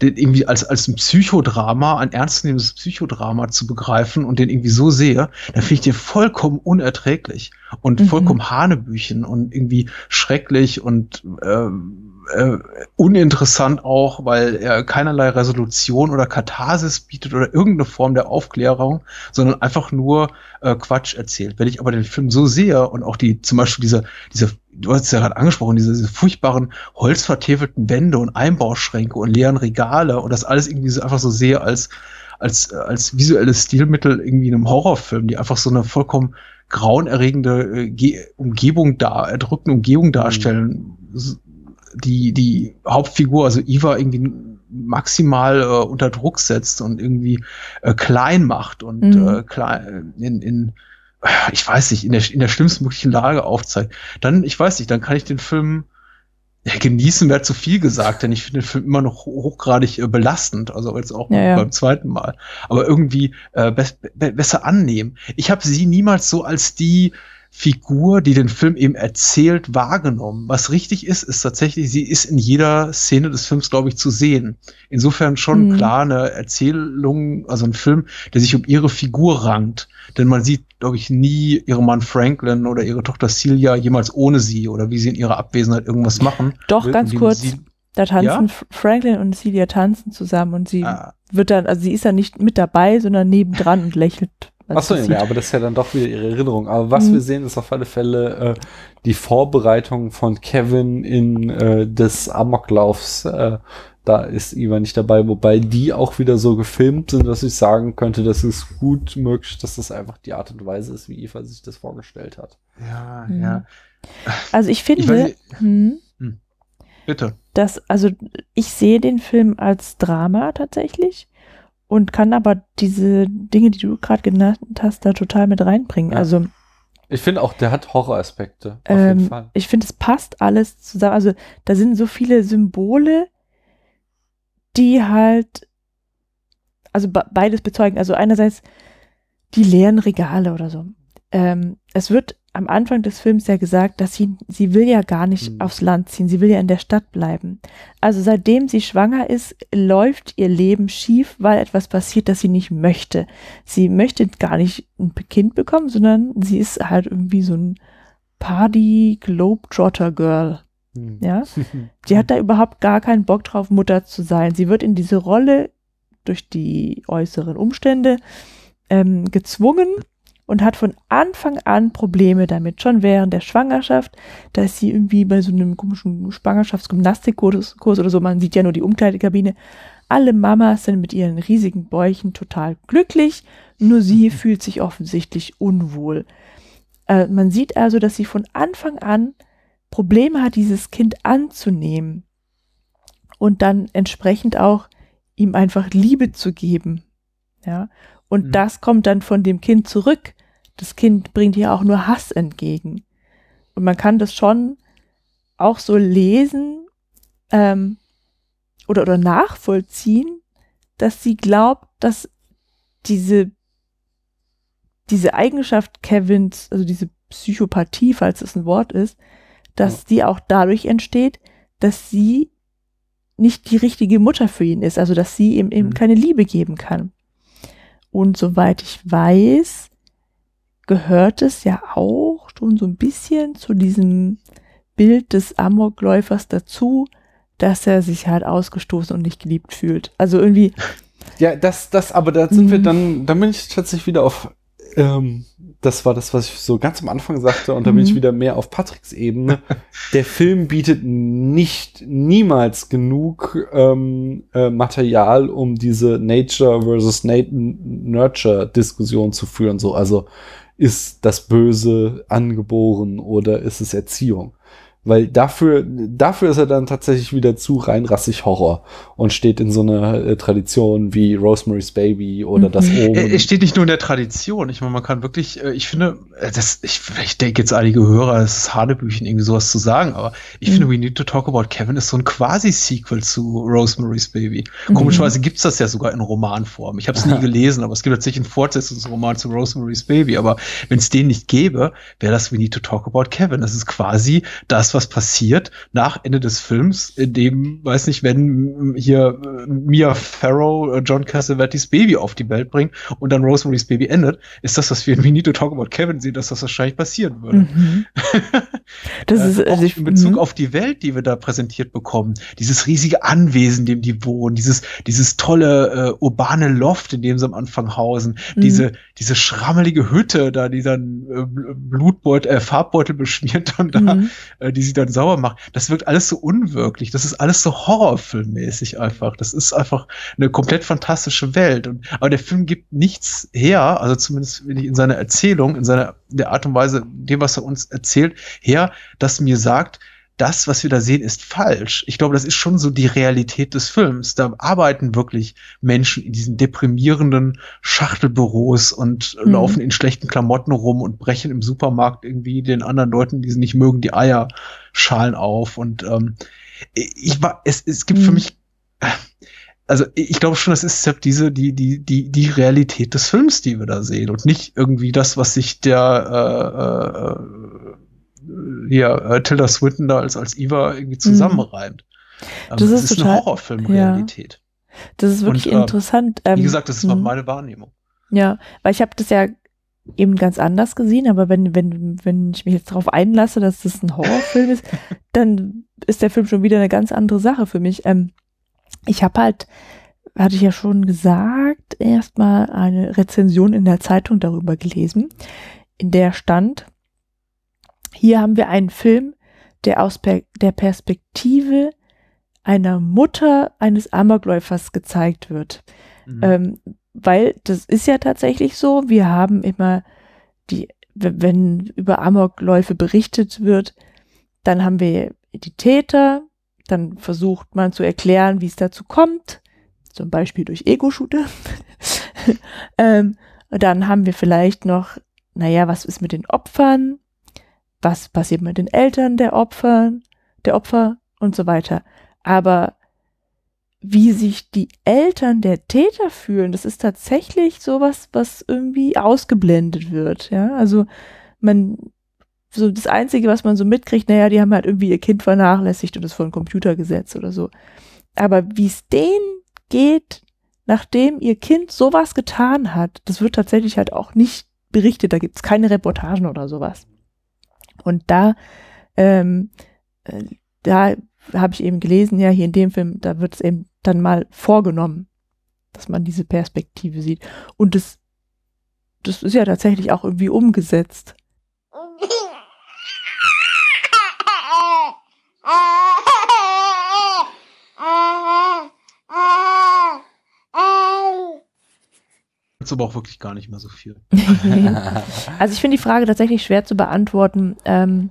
den irgendwie als, als ein Psychodrama, ein ernstzunehmendes Psychodrama zu begreifen und den irgendwie so sehe, dann finde ich den vollkommen unerträglich und mhm. vollkommen Hanebüchen und irgendwie schrecklich und äh, äh, uninteressant auch, weil er keinerlei Resolution oder Katharsis bietet oder irgendeine Form der Aufklärung, sondern einfach nur äh, Quatsch erzählt. Wenn ich aber den Film so sehe und auch die, zum Beispiel diese, diese, du hast es ja gerade angesprochen, diese, diese furchtbaren holzvertäfelten Wände und Einbauschränke und leeren Regale und das alles irgendwie so einfach so sehe als, als, als visuelles Stilmittel irgendwie in einem Horrorfilm, die einfach so eine vollkommen grauenerregende äh, Umgebung da, erdrückende Umgebung darstellen, mhm die, die Hauptfigur, also Eva, irgendwie maximal äh, unter Druck setzt und irgendwie äh, klein macht und mhm. äh, klein in, in ich weiß nicht, in der, in der schlimmsten möglichen Lage aufzeigt, dann, ich weiß nicht, dann kann ich den Film ja, genießen wäre zu viel gesagt, denn ich finde den Film immer noch hochgradig äh, belastend, also jetzt auch ja, ja. beim zweiten Mal. Aber irgendwie äh, be be besser annehmen. Ich habe sie niemals so als die Figur, die den Film eben erzählt, wahrgenommen. Was richtig ist, ist tatsächlich, sie ist in jeder Szene des Films, glaube ich, zu sehen. Insofern schon mhm. klar eine Erzählung, also ein Film, der sich um ihre Figur rankt. Denn man sieht, glaube ich, nie ihren Mann Franklin oder ihre Tochter Celia jemals ohne sie oder wie sie in ihrer Abwesenheit irgendwas machen. Doch, ganz kurz. Da tanzen ja? Franklin und Celia tanzen zusammen und sie ah. wird dann, also sie ist dann nicht mit dabei, sondern nebendran und lächelt Achso, ja, aber das ist ja dann doch wieder ihre Erinnerung. Aber was mhm. wir sehen, ist auf alle Fälle äh, die Vorbereitung von Kevin in äh, des Amoklaufs. Äh, da ist Iva nicht dabei, wobei die auch wieder so gefilmt sind, dass ich sagen könnte, das ist gut möglich, dass das einfach die Art und Weise ist, wie Eva sich das vorgestellt hat. Ja, mhm. ja. Also ich finde, ich hm, hm. bitte. Dass, also ich sehe den Film als Drama tatsächlich und kann aber diese Dinge, die du gerade genannt hast, da total mit reinbringen. Ja. Also ich finde auch, der hat Horroraspekte. Auf ähm, jeden Fall. Ich finde, es passt alles zusammen. Also da sind so viele Symbole, die halt, also beides bezeugen. Also einerseits die leeren Regale oder so. Ähm, es wird am Anfang des Films ja gesagt, dass sie, sie will ja gar nicht mhm. aufs Land ziehen, sie will ja in der Stadt bleiben. Also seitdem sie schwanger ist, läuft ihr Leben schief, weil etwas passiert, das sie nicht möchte. Sie möchte gar nicht ein Kind bekommen, sondern sie ist halt irgendwie so ein Party Globetrotter Girl. Mhm. Ja, die hat da überhaupt gar keinen Bock drauf, Mutter zu sein. Sie wird in diese Rolle durch die äußeren Umstände ähm, gezwungen und hat von Anfang an Probleme damit, schon während der Schwangerschaft, da ist sie irgendwie bei so einem komischen Schwangerschaftsgymnastikkurs Kurs oder so, man sieht ja nur die Umkleidekabine. Alle Mamas sind mit ihren riesigen Bäuchen total glücklich, nur sie fühlt sich offensichtlich unwohl. Äh, man sieht also, dass sie von Anfang an Probleme hat, dieses Kind anzunehmen und dann entsprechend auch ihm einfach Liebe zu geben. Ja, und mhm. das kommt dann von dem Kind zurück. Das Kind bringt ihr auch nur Hass entgegen. Und man kann das schon auch so lesen ähm, oder, oder nachvollziehen, dass sie glaubt, dass diese, diese Eigenschaft Kevins, also diese Psychopathie, falls es ein Wort ist, dass die auch dadurch entsteht, dass sie nicht die richtige Mutter für ihn ist, also dass sie ihm eben mhm. keine Liebe geben kann. Und soweit ich weiß, gehört es ja auch schon so ein bisschen zu diesem Bild des Amokläufers dazu, dass er sich halt ausgestoßen und nicht geliebt fühlt. Also irgendwie. Ja, das, das, aber da sind wir mhm. dann, da bin ich tatsächlich wieder auf ähm, das war das, was ich so ganz am Anfang sagte, und da bin ich mhm. wieder mehr auf Patricks Ebene. Der Film bietet nicht niemals genug ähm, äh, Material, um diese Nature versus Nurture Diskussion zu führen. So, also ist das Böse angeboren oder ist es Erziehung? Weil dafür, dafür ist er dann tatsächlich wieder zu reinrassig Horror und steht in so einer äh, Tradition wie Rosemary's Baby oder mhm. das Omen. Es steht nicht nur in der Tradition. Ich meine, man kann wirklich, äh, ich finde, äh, das, ich, ich denke jetzt einige Hörer, es ist Hanebüchen, irgendwie sowas zu sagen, aber ich mhm. finde, We Need to Talk About Kevin ist so ein Quasi-Sequel zu Rosemary's Baby. Mhm. Komischerweise gibt's das ja sogar in Romanform. Ich habe es nie gelesen, aber es gibt tatsächlich einen Fortsetzungsroman zu Rosemary's Baby. Aber wenn es den nicht gäbe, wäre das We Need to Talk About Kevin. Das ist quasi das, was was passiert nach Ende des Films, in dem, weiß nicht, wenn hier äh, Mia Farrow äh, John Cassavetes Baby auf die Welt bringt und dann Rosemary's Baby endet, ist das, was wir in We Need to Talk About Kevin sehen, dass das wahrscheinlich passieren würde. Mhm. Das ist, also ich, in Bezug mhm. auf die Welt, die wir da präsentiert bekommen, dieses riesige Anwesen, in dem die wohnen, dieses, dieses tolle äh, urbane Loft, in dem sie am Anfang hausen, mhm. diese, diese schrammelige Hütte, da die dann äh, Blutbeutel, äh, Farbbeutel beschmiert und da mhm. äh, diese sie dann sauer macht. Das wirkt alles so unwirklich. Das ist alles so horrorfilmmäßig einfach. Das ist einfach eine komplett fantastische Welt. Und, aber der Film gibt nichts her, also zumindest in seiner Erzählung, in seiner der Art und Weise, dem, was er uns erzählt, her, dass mir sagt, das, was wir da sehen, ist falsch. Ich glaube, das ist schon so die Realität des Films. Da arbeiten wirklich Menschen in diesen deprimierenden Schachtelbüros und mhm. laufen in schlechten Klamotten rum und brechen im Supermarkt irgendwie den anderen Leuten, die sie nicht mögen, die Eierschalen auf. Und ähm, ich war, es, es gibt mhm. für mich, also ich glaube schon, das ist diese, die, die, die, die Realität des Films, die wir da sehen und nicht irgendwie das, was sich der äh, äh, hier äh, Tilda Swinton da als, als Eva irgendwie mhm. zusammenreimt. Ähm, das, ist, ist total, eine Horrorfilmrealität. Ja. Das ist wirklich Und, äh, interessant. Ähm, wie gesagt, das ist mhm. meine Wahrnehmung. Ja, weil ich habe das ja eben ganz anders gesehen, aber wenn, wenn, wenn ich mich jetzt darauf einlasse, dass das ein Horrorfilm ist, dann ist der Film schon wieder eine ganz andere Sache für mich. Ähm, ich habe halt, hatte ich ja schon gesagt, erstmal eine Rezension in der Zeitung darüber gelesen, in der stand, hier haben wir einen Film, der aus per der Perspektive einer Mutter eines Amokläufers gezeigt wird. Mhm. Ähm, weil das ist ja tatsächlich so, wir haben immer die, wenn über Amokläufe berichtet wird, dann haben wir die Täter, dann versucht man zu erklären, wie es dazu kommt, zum Beispiel durch Ego-Shooter. ähm, dann haben wir vielleicht noch, naja, was ist mit den Opfern? Was passiert mit den Eltern der Opfer, der Opfer und so weiter. Aber wie sich die Eltern der Täter fühlen, das ist tatsächlich sowas, was irgendwie ausgeblendet wird. Ja, also man, so das Einzige, was man so mitkriegt, naja, die haben halt irgendwie ihr Kind vernachlässigt und es vor den Computer gesetzt oder so. Aber wie es denen geht, nachdem ihr Kind sowas getan hat, das wird tatsächlich halt auch nicht berichtet. Da gibt's keine Reportagen oder sowas. Und da, ähm, äh, da habe ich eben gelesen, ja, hier in dem Film, da wird es eben dann mal vorgenommen, dass man diese Perspektive sieht. Und es das ist ja tatsächlich auch irgendwie umgesetzt. Jetzt aber auch wirklich gar nicht mehr so viel. also ich finde die Frage tatsächlich schwer zu beantworten. Ähm,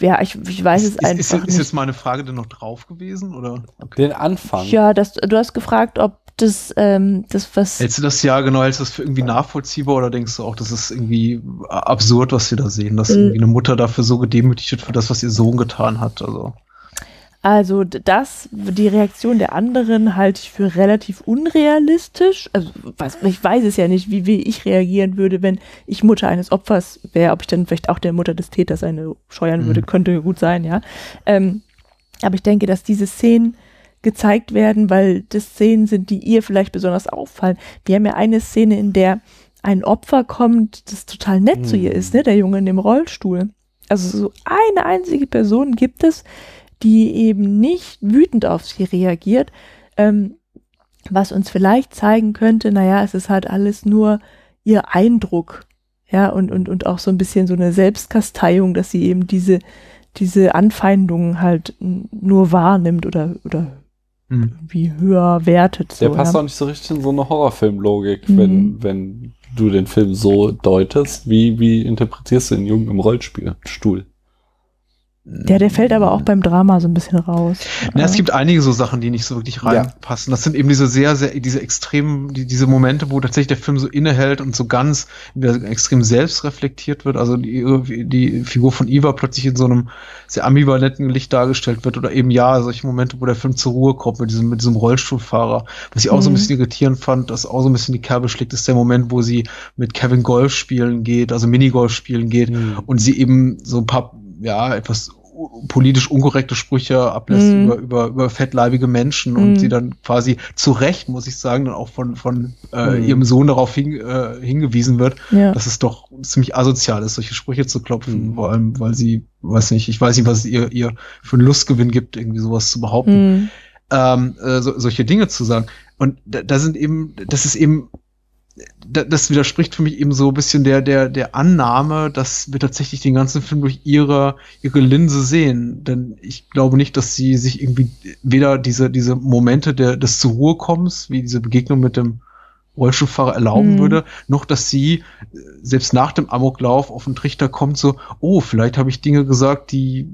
ja, ich, ich weiß ist, es einfach ist, ist, nicht. ist jetzt meine Frage denn noch drauf gewesen? Oder? Den Anfang. ja, das, du hast gefragt, ob das, ähm, das was. Hältst du das ja genau, hältst du das für irgendwie nachvollziehbar oder denkst du auch, das ist irgendwie absurd, was wir da sehen, dass Mhm. irgendwie eine Mutter dafür so gedemütigt wird für das, was ihr Sohn getan hat? Also. Also das, die Reaktion der anderen halte ich für relativ unrealistisch. Also was, ich weiß es ja nicht, wie, wie ich reagieren würde, wenn ich Mutter eines Opfers wäre, ob ich dann vielleicht auch der Mutter des Täters eine scheuern würde, Mhm. könnte gut sein, ja. Ähm, aber ich denke, dass diese Szenen gezeigt werden, weil das Szenen sind, die ihr vielleicht besonders auffallen. Wir haben ja eine Szene, in der ein Opfer kommt, das total nett zu ihr ist, ne, der Junge in dem Rollstuhl. Also so eine einzige Person gibt es, die eben nicht wütend auf sie reagiert, ähm, was uns vielleicht zeigen könnte, naja, es ist halt alles nur ihr Eindruck, ja, und, und, und auch so ein bisschen so eine Selbstkasteiung, dass sie eben diese, diese Anfeindungen halt nur wahrnimmt oder, oder Hm. wie höher wertet. So, Der passt ja. auch nicht so richtig in so eine Horrorfilmlogik, Mhm. wenn, wenn du den Film so deutest. Wie, wie interpretierst du den Jungen im Rollspielstuhl? Ja, der fällt aber auch beim Drama so ein bisschen raus. Na, es gibt einige so Sachen, die nicht so wirklich Ja. reinpassen. Das sind eben diese sehr, sehr, diese extremen, die, diese Momente, wo tatsächlich der Film so innehält und so ganz extrem selbst reflektiert wird. Also die, die Figur von Eva plötzlich in so einem sehr ambivalenten Licht dargestellt wird oder eben ja, solche Momente, wo der Film zur Ruhe kommt mit diesem, mit diesem Rollstuhlfahrer. Was ich auch so ein Mhm. bisschen irritierend fand, das auch so ein bisschen die Kerbe schlägt, ist der Moment, wo sie mit Kevin Golf spielen geht, also Minigolf spielen geht Mhm. und sie eben so ein paar, ja, etwas politisch unkorrekte Sprüche ablässt Mhm. über, über, über fettleibige Menschen und Mhm. sie dann quasi zu Recht, muss ich sagen, dann auch von, von äh, Mhm. ihrem Sohn darauf hin, äh, hingewiesen wird, Ja. dass es doch ziemlich asozial ist, solche Sprüche zu klopfen, Mhm. vor allem, weil sie, weiß nicht, ich weiß nicht, was es ihr, ihr für einen Lustgewinn gibt, irgendwie sowas zu behaupten Mhm. ähm, äh, so, solche Dinge zu sagen. Und da, da sind eben, das ist eben, das widerspricht für mich eben so ein bisschen der, der, der Annahme, dass wir tatsächlich den ganzen Film durch ihre, ihre Linse sehen. Denn ich glaube nicht, dass sie sich irgendwie weder diese, diese Momente der, des zur Ruhe kommens, wie diese Begegnung mit dem Rollstuhlfahrer erlauben Mhm. würde, noch dass sie äh, selbst nach dem Amoklauf auf den Trichter kommt, so, oh, vielleicht habe ich Dinge gesagt, die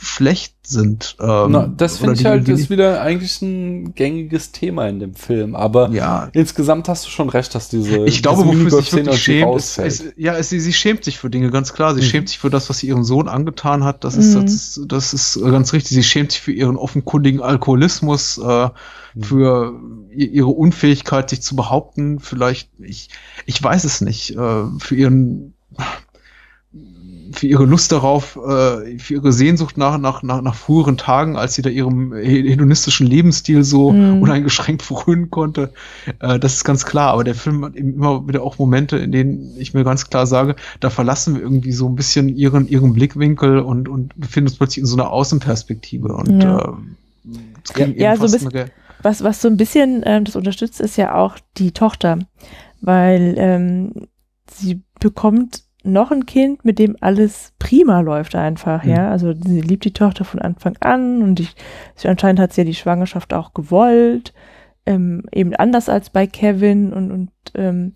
schlecht sind. Ähm, Na, das finde ich die- halt die ist wieder eigentlich ein gängiges Thema in dem Film. Aber Ja. insgesamt hast du schon recht, dass diese Ich glaube, diese wofür sie sich wirklich schämt, ist, ist, ja, ist, sie, sie schämt sich für Dinge, ganz klar. Sie Mhm. schämt sich für das, was sie ihrem Sohn angetan hat. Das ist, Mhm. das ist, das ist ganz richtig. Sie schämt sich für ihren offenkundigen Alkoholismus, äh, Mhm. für i- ihre Unfähigkeit, sich zu behaupten. Vielleicht, ich, ich weiß es nicht, äh, für ihren, für ihre Lust darauf, äh, für ihre Sehnsucht nach, nach, nach, nach früheren Tagen, als sie da ihrem hedonistischen Lebensstil so Mhm. uneingeschränkt frönen konnte. Äh, das ist ganz klar. Aber der Film hat eben immer wieder auch Momente, in denen ich mir ganz klar sage, da verlassen wir irgendwie so ein bisschen ihren, ihren Blickwinkel und, und befinden uns plötzlich in so einer Außenperspektive. Und Ja. äh, Ja, so ein eine- was, was so ein bisschen ähm, das unterstützt, ist ja auch die Tochter, weil ähm, sie bekommt noch ein Kind, mit dem alles prima läuft einfach, Mhm. ja. Also sie liebt die Tochter von Anfang an und ich, sie, anscheinend hat sie ja die Schwangerschaft auch gewollt, ähm, eben anders als bei Kevin und, und ähm,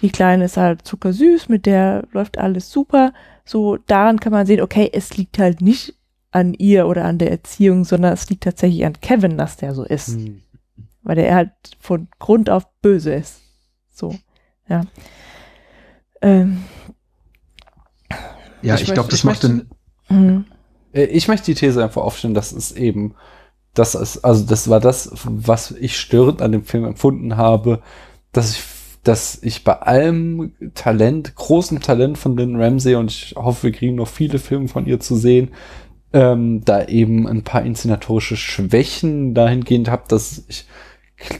die Kleine ist halt zuckersüß, mit der läuft alles super. So daran kann man sehen, okay, es liegt halt nicht an ihr oder an der Erziehung, sondern es liegt tatsächlich an Kevin, dass der so ist Hm. weil der halt von Grund auf böse ist. So, ja. Ähm, ja, Ich ich, glaube, möchte- das ich macht möchte- den, mhm. Äh, Ich möchte die These einfach aufstellen, dass es eben, das ist, also das war das, was ich störend an dem Film empfunden habe, dass ich, dass ich bei allem Talent, großem Talent von Lynn Ramsey und ich hoffe, wir kriegen noch viele Filme von ihr zu sehen, ähm, da eben ein paar inszenatorische Schwächen dahingehend habe, dass ich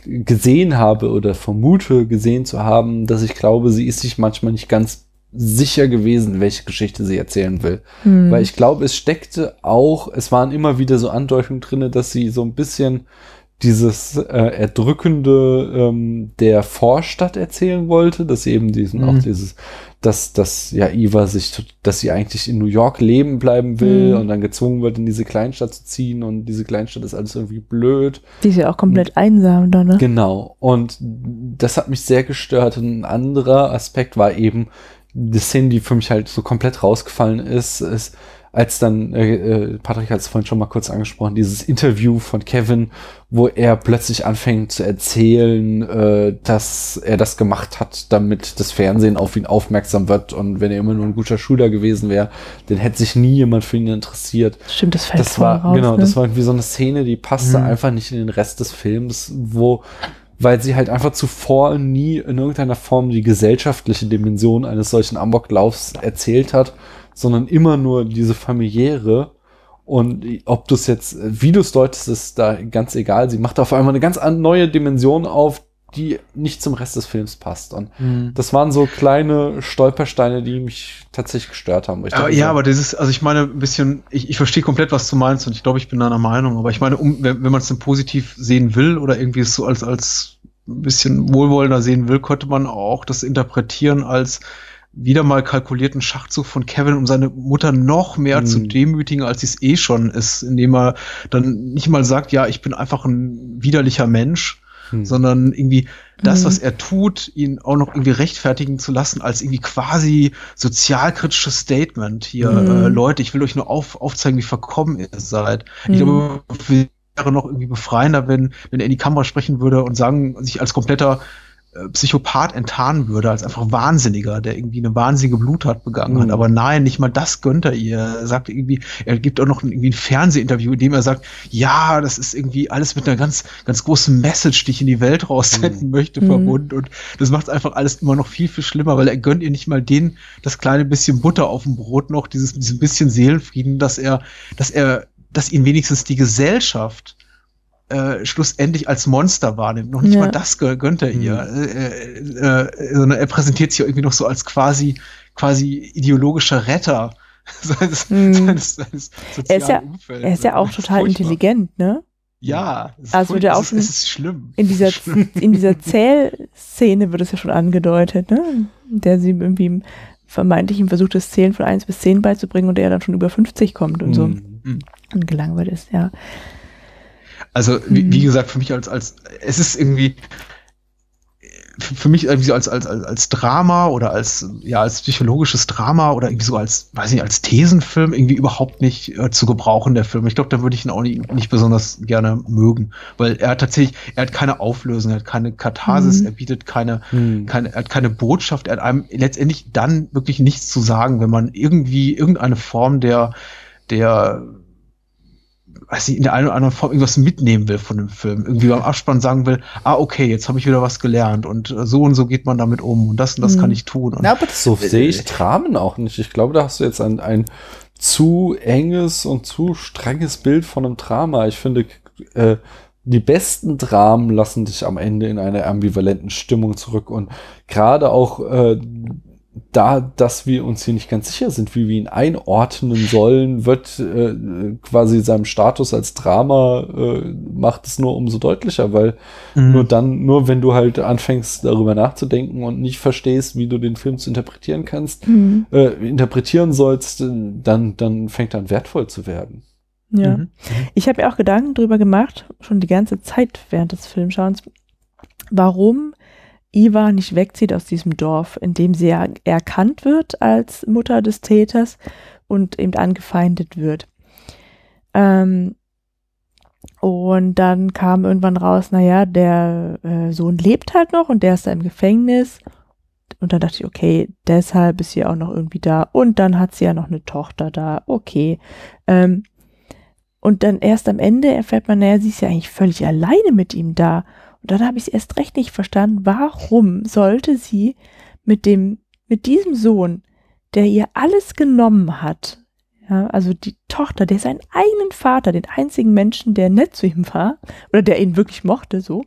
gesehen habe oder vermute gesehen zu haben, dass ich glaube, sie ist sich manchmal nicht ganz sicher gewesen, welche Geschichte sie erzählen will. Mhm. Weil ich glaube, es steckte auch, es waren immer wieder so Andeutungen drinne, dass sie so ein bisschen dieses äh, Erdrückende ähm, der Vorstadt erzählen wollte, dass sie eben diesen Mhm. auch dieses, dass, dass ja Eva sich, dass sie eigentlich in New York leben bleiben will Mhm. und dann gezwungen wird, in diese Kleinstadt zu ziehen und diese Kleinstadt ist alles irgendwie blöd. Die ist ja auch komplett einsam dann, ne? Genau. Und das hat mich sehr gestört. Und ein anderer Aspekt war eben die Szene, die für mich halt so komplett rausgefallen ist, ist als dann, äh, äh, Patrick hat es vorhin schon mal kurz angesprochen, dieses Interview von Kevin, wo er plötzlich anfängt zu erzählen, äh, dass er das gemacht hat, damit das Fernsehen auf ihn aufmerksam wird und wenn er immer nur ein guter Schüler gewesen wäre, dann hätte sich nie jemand für ihn interessiert Stimmt, das fällt das war raus, genau, ne? das war irgendwie so eine Szene, die passte Mhm. einfach nicht in den Rest des Films, wo weil sie halt einfach zuvor nie in irgendeiner Form die gesellschaftliche Dimension eines solchen Amoklaufs erzählt hat, sondern immer nur diese familiäre. Und ob du es jetzt, wie du es deutest, ist da ganz egal. Sie macht auf einmal eine ganz an- neue Dimension auf, die nicht zum Rest des Films passt. Und das waren so kleine Stolpersteine, die mich tatsächlich gestört haben. wo ich Aber, dachte ja, so, aber das ist, also ich meine, ein bisschen, ich, ich verstehe komplett, was du meinst und ich glaube, ich bin deiner Meinung. Aber ich meine, um, wenn, wenn man es dann positiv sehen will oder irgendwie es so als, als ein bisschen wohlwollender sehen will, könnte man auch das interpretieren als wieder mal kalkulierten Schachzug von Kevin, um seine Mutter noch mehr Mhm. zu demütigen, als sie es eh schon ist, indem er dann nicht mal sagt, ja, ich bin einfach ein widerlicher Mensch, Hm. sondern irgendwie das, Mhm. was er tut, ihn auch noch irgendwie rechtfertigen zu lassen, als irgendwie quasi sozialkritisches Statement. Hier, Mhm. äh, Leute, ich will euch nur auf, aufzeigen, wie verkommen ihr seid. Ich Mhm. glaube, wäre noch irgendwie befreiender, wenn, wenn er in die Kamera sprechen würde und sagen, sich als kompletter Psychopath enttarnen würde, als einfach Wahnsinniger, der irgendwie eine wahnsinnige Bluttat begangen hat. Mhm. Aber nein, nicht mal das gönnt er ihr. Er sagt irgendwie, er gibt auch noch ein, irgendwie ein Fernsehinterview, in dem er sagt, ja, das ist irgendwie alles mit einer ganz, ganz großen Message, die ich in die Welt raussenden möchte, Mhm. verbunden. Und das macht einfach alles immer noch viel, viel schlimmer, weil er gönnt ihr nicht mal den, das kleine bisschen Butter auf dem Brot noch, dieses, dieses bisschen Seelenfrieden, dass er, dass er, dass ihn wenigstens die Gesellschaft äh, schlussendlich als Monster wahrnimmt. Noch nicht Ja. mal das gö- gönnt er ihr. Äh, äh, äh, sondern er präsentiert sich ja irgendwie noch so als quasi, quasi ideologischer Retter seines, Mhm. seines, seines Er ist ja- sozialen Umfelds. Er ist ja auch total furchtbar. intelligent, ne? Ja, es ist Also wird er furchtbar. auch es, schon ist, es ist schlimm. In dieser, schlimm. in dieser Zählszene wird es ja schon angedeutet, ne? In Der sie irgendwie vermeintlich ihm versucht, das Zählen von 1 bis 10 beizubringen und er dann schon über 50 kommt und so hm. und gelangweilt ist, ja. Also, wie, Mhm. wie gesagt, für mich als, als, es ist irgendwie, für mich irgendwie so als, als, als, als Drama oder als, ja, als psychologisches Drama oder irgendwie so als, weiß nicht, als Thesenfilm irgendwie überhaupt nicht äh, zu gebrauchen, der Film. Ich glaube, da würde ich ihn auch nicht, nicht besonders gerne mögen, weil er hat tatsächlich, er hat keine Auflösung, er hat keine Katharsis, Mhm. er bietet keine, Hm. keine, er hat keine Botschaft, er hat einem letztendlich dann wirklich nichts zu sagen, wenn man irgendwie irgendeine Form der, der, weiß nicht, in der einen oder anderen Form irgendwas mitnehmen will von dem Film. Irgendwie beim Abspann sagen will, ah, okay, jetzt habe ich wieder was gelernt und äh, so und so geht man damit um und das und das Mhm. kann ich tun. Und Ja, aber das so sehe ich Dramen auch nicht. Ich glaube, da hast du jetzt ein, ein zu enges und zu strenges Bild von einem Drama. Ich finde, äh, die besten Dramen lassen dich am Ende in einer ambivalenten Stimmung zurück und gerade auch äh, da, dass wir uns hier nicht ganz sicher sind, wie wir ihn einordnen sollen, wird äh, quasi seinem Status als Drama äh, macht es nur umso deutlicher, weil Mhm. nur dann, nur wenn du halt anfängst, darüber nachzudenken und nicht verstehst, wie du den Film zu interpretieren kannst, Mhm. äh, interpretieren sollst, äh, dann, dann fängt er an wertvoll zu werden. Ja. Mhm. Ich habe mir auch Gedanken drüber gemacht, schon die ganze Zeit während des Filmschauens, warum Iva nicht wegzieht aus diesem Dorf, in dem sie ja erkannt wird als Mutter des Täters und eben angefeindet wird. Ähm, und dann kam irgendwann raus, naja, der äh, Sohn lebt halt noch und der ist da im Gefängnis. Und dann dachte ich, okay, deshalb ist sie auch noch irgendwie da. Und dann hat sie ja noch eine Tochter da. Okay. Ähm, und dann erst am Ende erfährt man, naja, sie ist ja eigentlich völlig alleine mit ihm da. Und dann habe ich es erst recht nicht verstanden, warum sollte sie mit dem, mit diesem Sohn, der ihr alles genommen hat, ja, also die Tochter, der seinen eigenen Vater, den einzigen Menschen, der nett zu ihm war, oder der ihn wirklich mochte, so,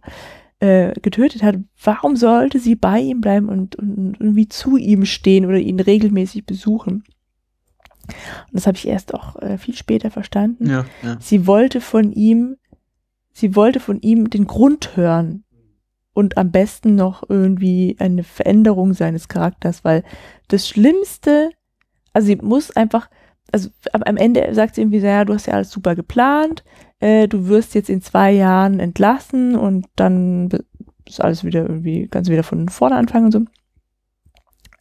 äh, getötet hat, warum sollte sie bei ihm bleiben und, und irgendwie zu ihm stehen oder ihn regelmäßig besuchen? Und das habe ich erst auch äh, viel später verstanden. Ja, ja. Sie wollte von ihm sie wollte von ihm den Grund hören und am besten noch irgendwie eine Veränderung seines Charakters, weil das Schlimmste, also sie muss einfach, also am, Ende sagt sie irgendwie, so, ja, du hast ja alles super geplant, äh, du wirst jetzt in zwei Jahren entlassen und dann ist alles wieder irgendwie, kannst du wieder von vorne anfangen und so.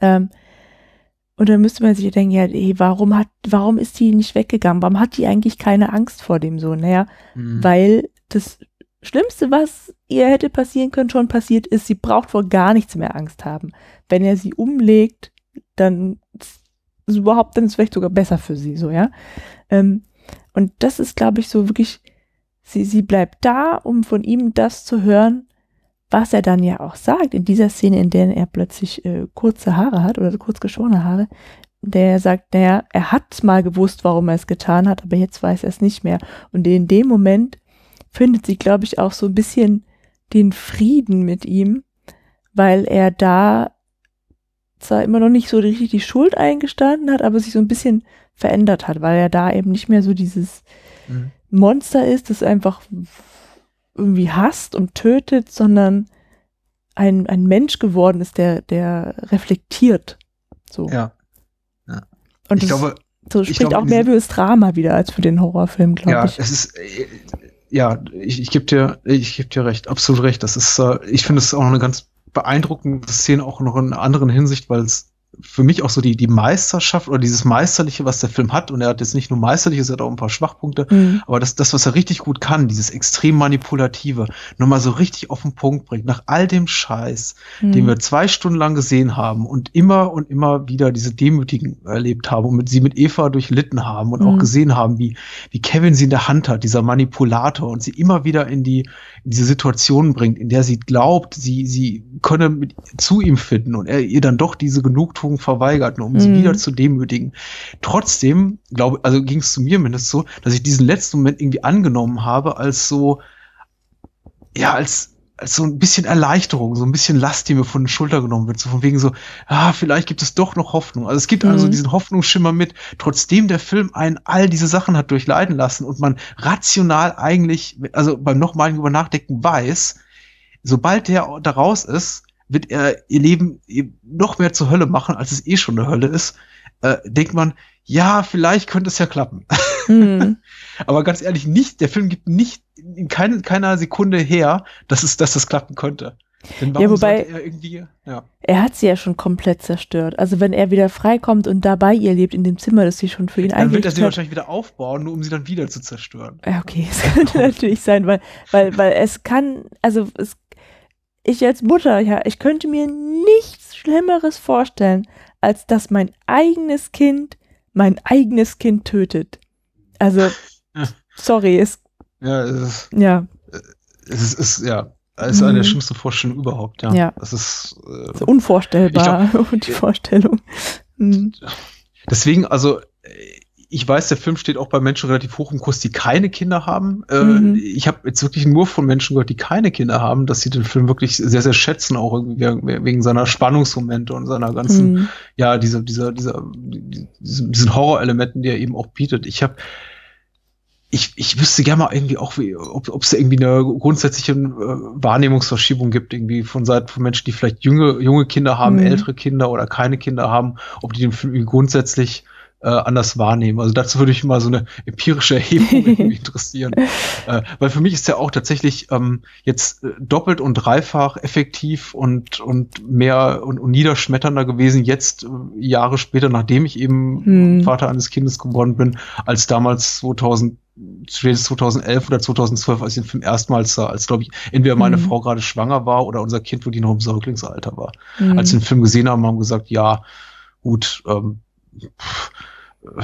Ähm, und dann müsste man sich denken, ja, ey, warum hat, warum ist die nicht weggegangen? Warum hat die eigentlich keine Angst vor dem so? Naja, Mhm. weil das Schlimmste, was ihr hätte passieren können, schon passiert ist, sie braucht vor gar nichts mehr Angst haben. Wenn er sie umlegt, dann ist überhaupt, dann ist es vielleicht sogar besser für sie, so, ja. Ähm, und das ist, glaube ich, so wirklich, sie, sie bleibt da, um von ihm das zu hören, was er dann ja auch sagt, in dieser Szene, in der er plötzlich äh, kurze Haare hat oder kurz geschorene Haare, der sagt, naja, er hat mal gewusst, warum er es getan hat, aber jetzt weiß er es nicht mehr. Und in dem Moment findet sie, glaube ich, auch so ein bisschen den Frieden mit ihm, weil er da zwar immer noch nicht so richtig die Schuld eingestanden hat, aber sich so ein bisschen verändert hat, weil er da eben nicht mehr so dieses Mhm. Monster ist, das einfach irgendwie hasst und tötet, sondern ein, ein Mensch geworden ist, der, der reflektiert. So. Ja. Und ich das glaube, so ich spricht glaube, auch mehr fürs Drama wieder als für den Horrorfilm, glaube ja, ich. es ist, äh, ja, ich, ich gebe dir, ich gebe dir recht, absolut recht. Das ist, äh, ich finde es auch eine ganz beeindruckende Szene, auch noch in einer anderen Hinsicht, weil es für mich auch so die, die Meisterschaft oder dieses Meisterliche, was der Film hat, und er hat jetzt nicht nur Meisterliches, er hat auch ein paar Schwachpunkte, Mhm. aber das, das, was er richtig gut kann, dieses extrem manipulative, nochmal so richtig auf den Punkt bringt, nach all dem Scheiß, den Mhm. wir zwei Stunden lang gesehen haben und immer und immer wieder diese Demütigen erlebt haben und mit, sie mit Eva durchlitten haben und auch Mhm. gesehen haben, wie, wie Kevin sie in der Hand hat, dieser Manipulator und sie immer wieder in die, diese Situation bringt, in der sie glaubt, sie, sie könne mit, zu ihm finden und er ihr dann doch diese Genugtuung verweigert, nur um sie Mhm. wieder zu demütigen. Trotzdem, glaube, also ging es zu mir mindestens so, dass ich diesen letzten Moment irgendwie angenommen habe als so, ja, als so ein bisschen Erleichterung, so ein bisschen Last, die mir von den Schulter genommen wird, so von wegen so, ah, vielleicht gibt es doch noch Hoffnung. Also es gibt also Mhm. diesen Hoffnungsschimmer mit, trotzdem der Film einen all diese Sachen hat durchleiden lassen und man rational eigentlich, also beim nochmaligen über Nachdenken weiß, sobald der da raus ist, wird er ihr Leben noch mehr zur Hölle machen, als es eh schon eine Hölle ist, äh, denkt man, ja, vielleicht könnte es ja klappen. Mhm. Aber ganz ehrlich, nicht, der Film gibt nicht in keine, keiner Sekunde her, dass es, dass das klappen könnte. Denn warum Ja, wobei- sollte er irgendwie, ja. Er hat sie ja schon komplett zerstört. Also wenn er wieder freikommt und da bei ihr lebt, in dem Zimmer, das sie schon für ihn Dann wird er sie hat. wahrscheinlich wieder aufbauen, nur um sie dann wieder zu zerstören. Ja, okay, es könnte natürlich sein, weil, weil, weil es kann, also es, ich als Mutter, ja, ich könnte mir nichts Schlimmeres vorstellen, als dass mein eigenes Kind mein eigenes Kind tötet. Also, Ja. sorry, es, Ja, es ist, ja, es ist, ist ja, es ist eine der Mhm. schlimmsten Vorstellungen überhaupt, ja. Ja. Das ist, äh, so unvorstellbar, die Vorstellung. Mhm. Deswegen, also, äh, ich weiß, der Film steht auch bei Menschen relativ hoch im Kurs, die keine Kinder haben. Äh, Mhm. Ich habe jetzt wirklich nur von Menschen gehört, die keine Kinder haben, dass sie den Film wirklich sehr, sehr schätzen, auch irgendwie wegen seiner Spannungsmomente und seiner ganzen, Mhm. ja, dieser, dieser, dieser, diesen, Horrorelementen, die er eben auch bietet. Ich habe ich, ich wüsste gerne mal irgendwie auch, wie, ob es irgendwie eine grundsätzliche äh, Wahrnehmungsverschiebung gibt, irgendwie von Seiten von Menschen, die vielleicht junge, junge Kinder haben, Mhm. ältere Kinder oder keine Kinder haben, ob die den Film grundsätzlich äh, anders wahrnehmen. Also dazu würde ich mal so eine empirische Erhebung interessieren. Äh, weil für mich ist der auch tatsächlich ähm, jetzt äh, doppelt und dreifach effektiv und, und mehr und, und niederschmetternder gewesen, jetzt äh, Jahre später, nachdem ich eben Hm. Vater eines Kindes geworden bin, als damals 2000 spätestens 2011 oder 2012, als ich den Film erstmals sah, als glaube ich entweder meine Mhm. Frau gerade schwanger war oder unser Kind wirklich noch im Säuglingsalter war. Mhm. Als wir den Film gesehen haben, haben wir gesagt, ja, gut, ähm, pff, äh,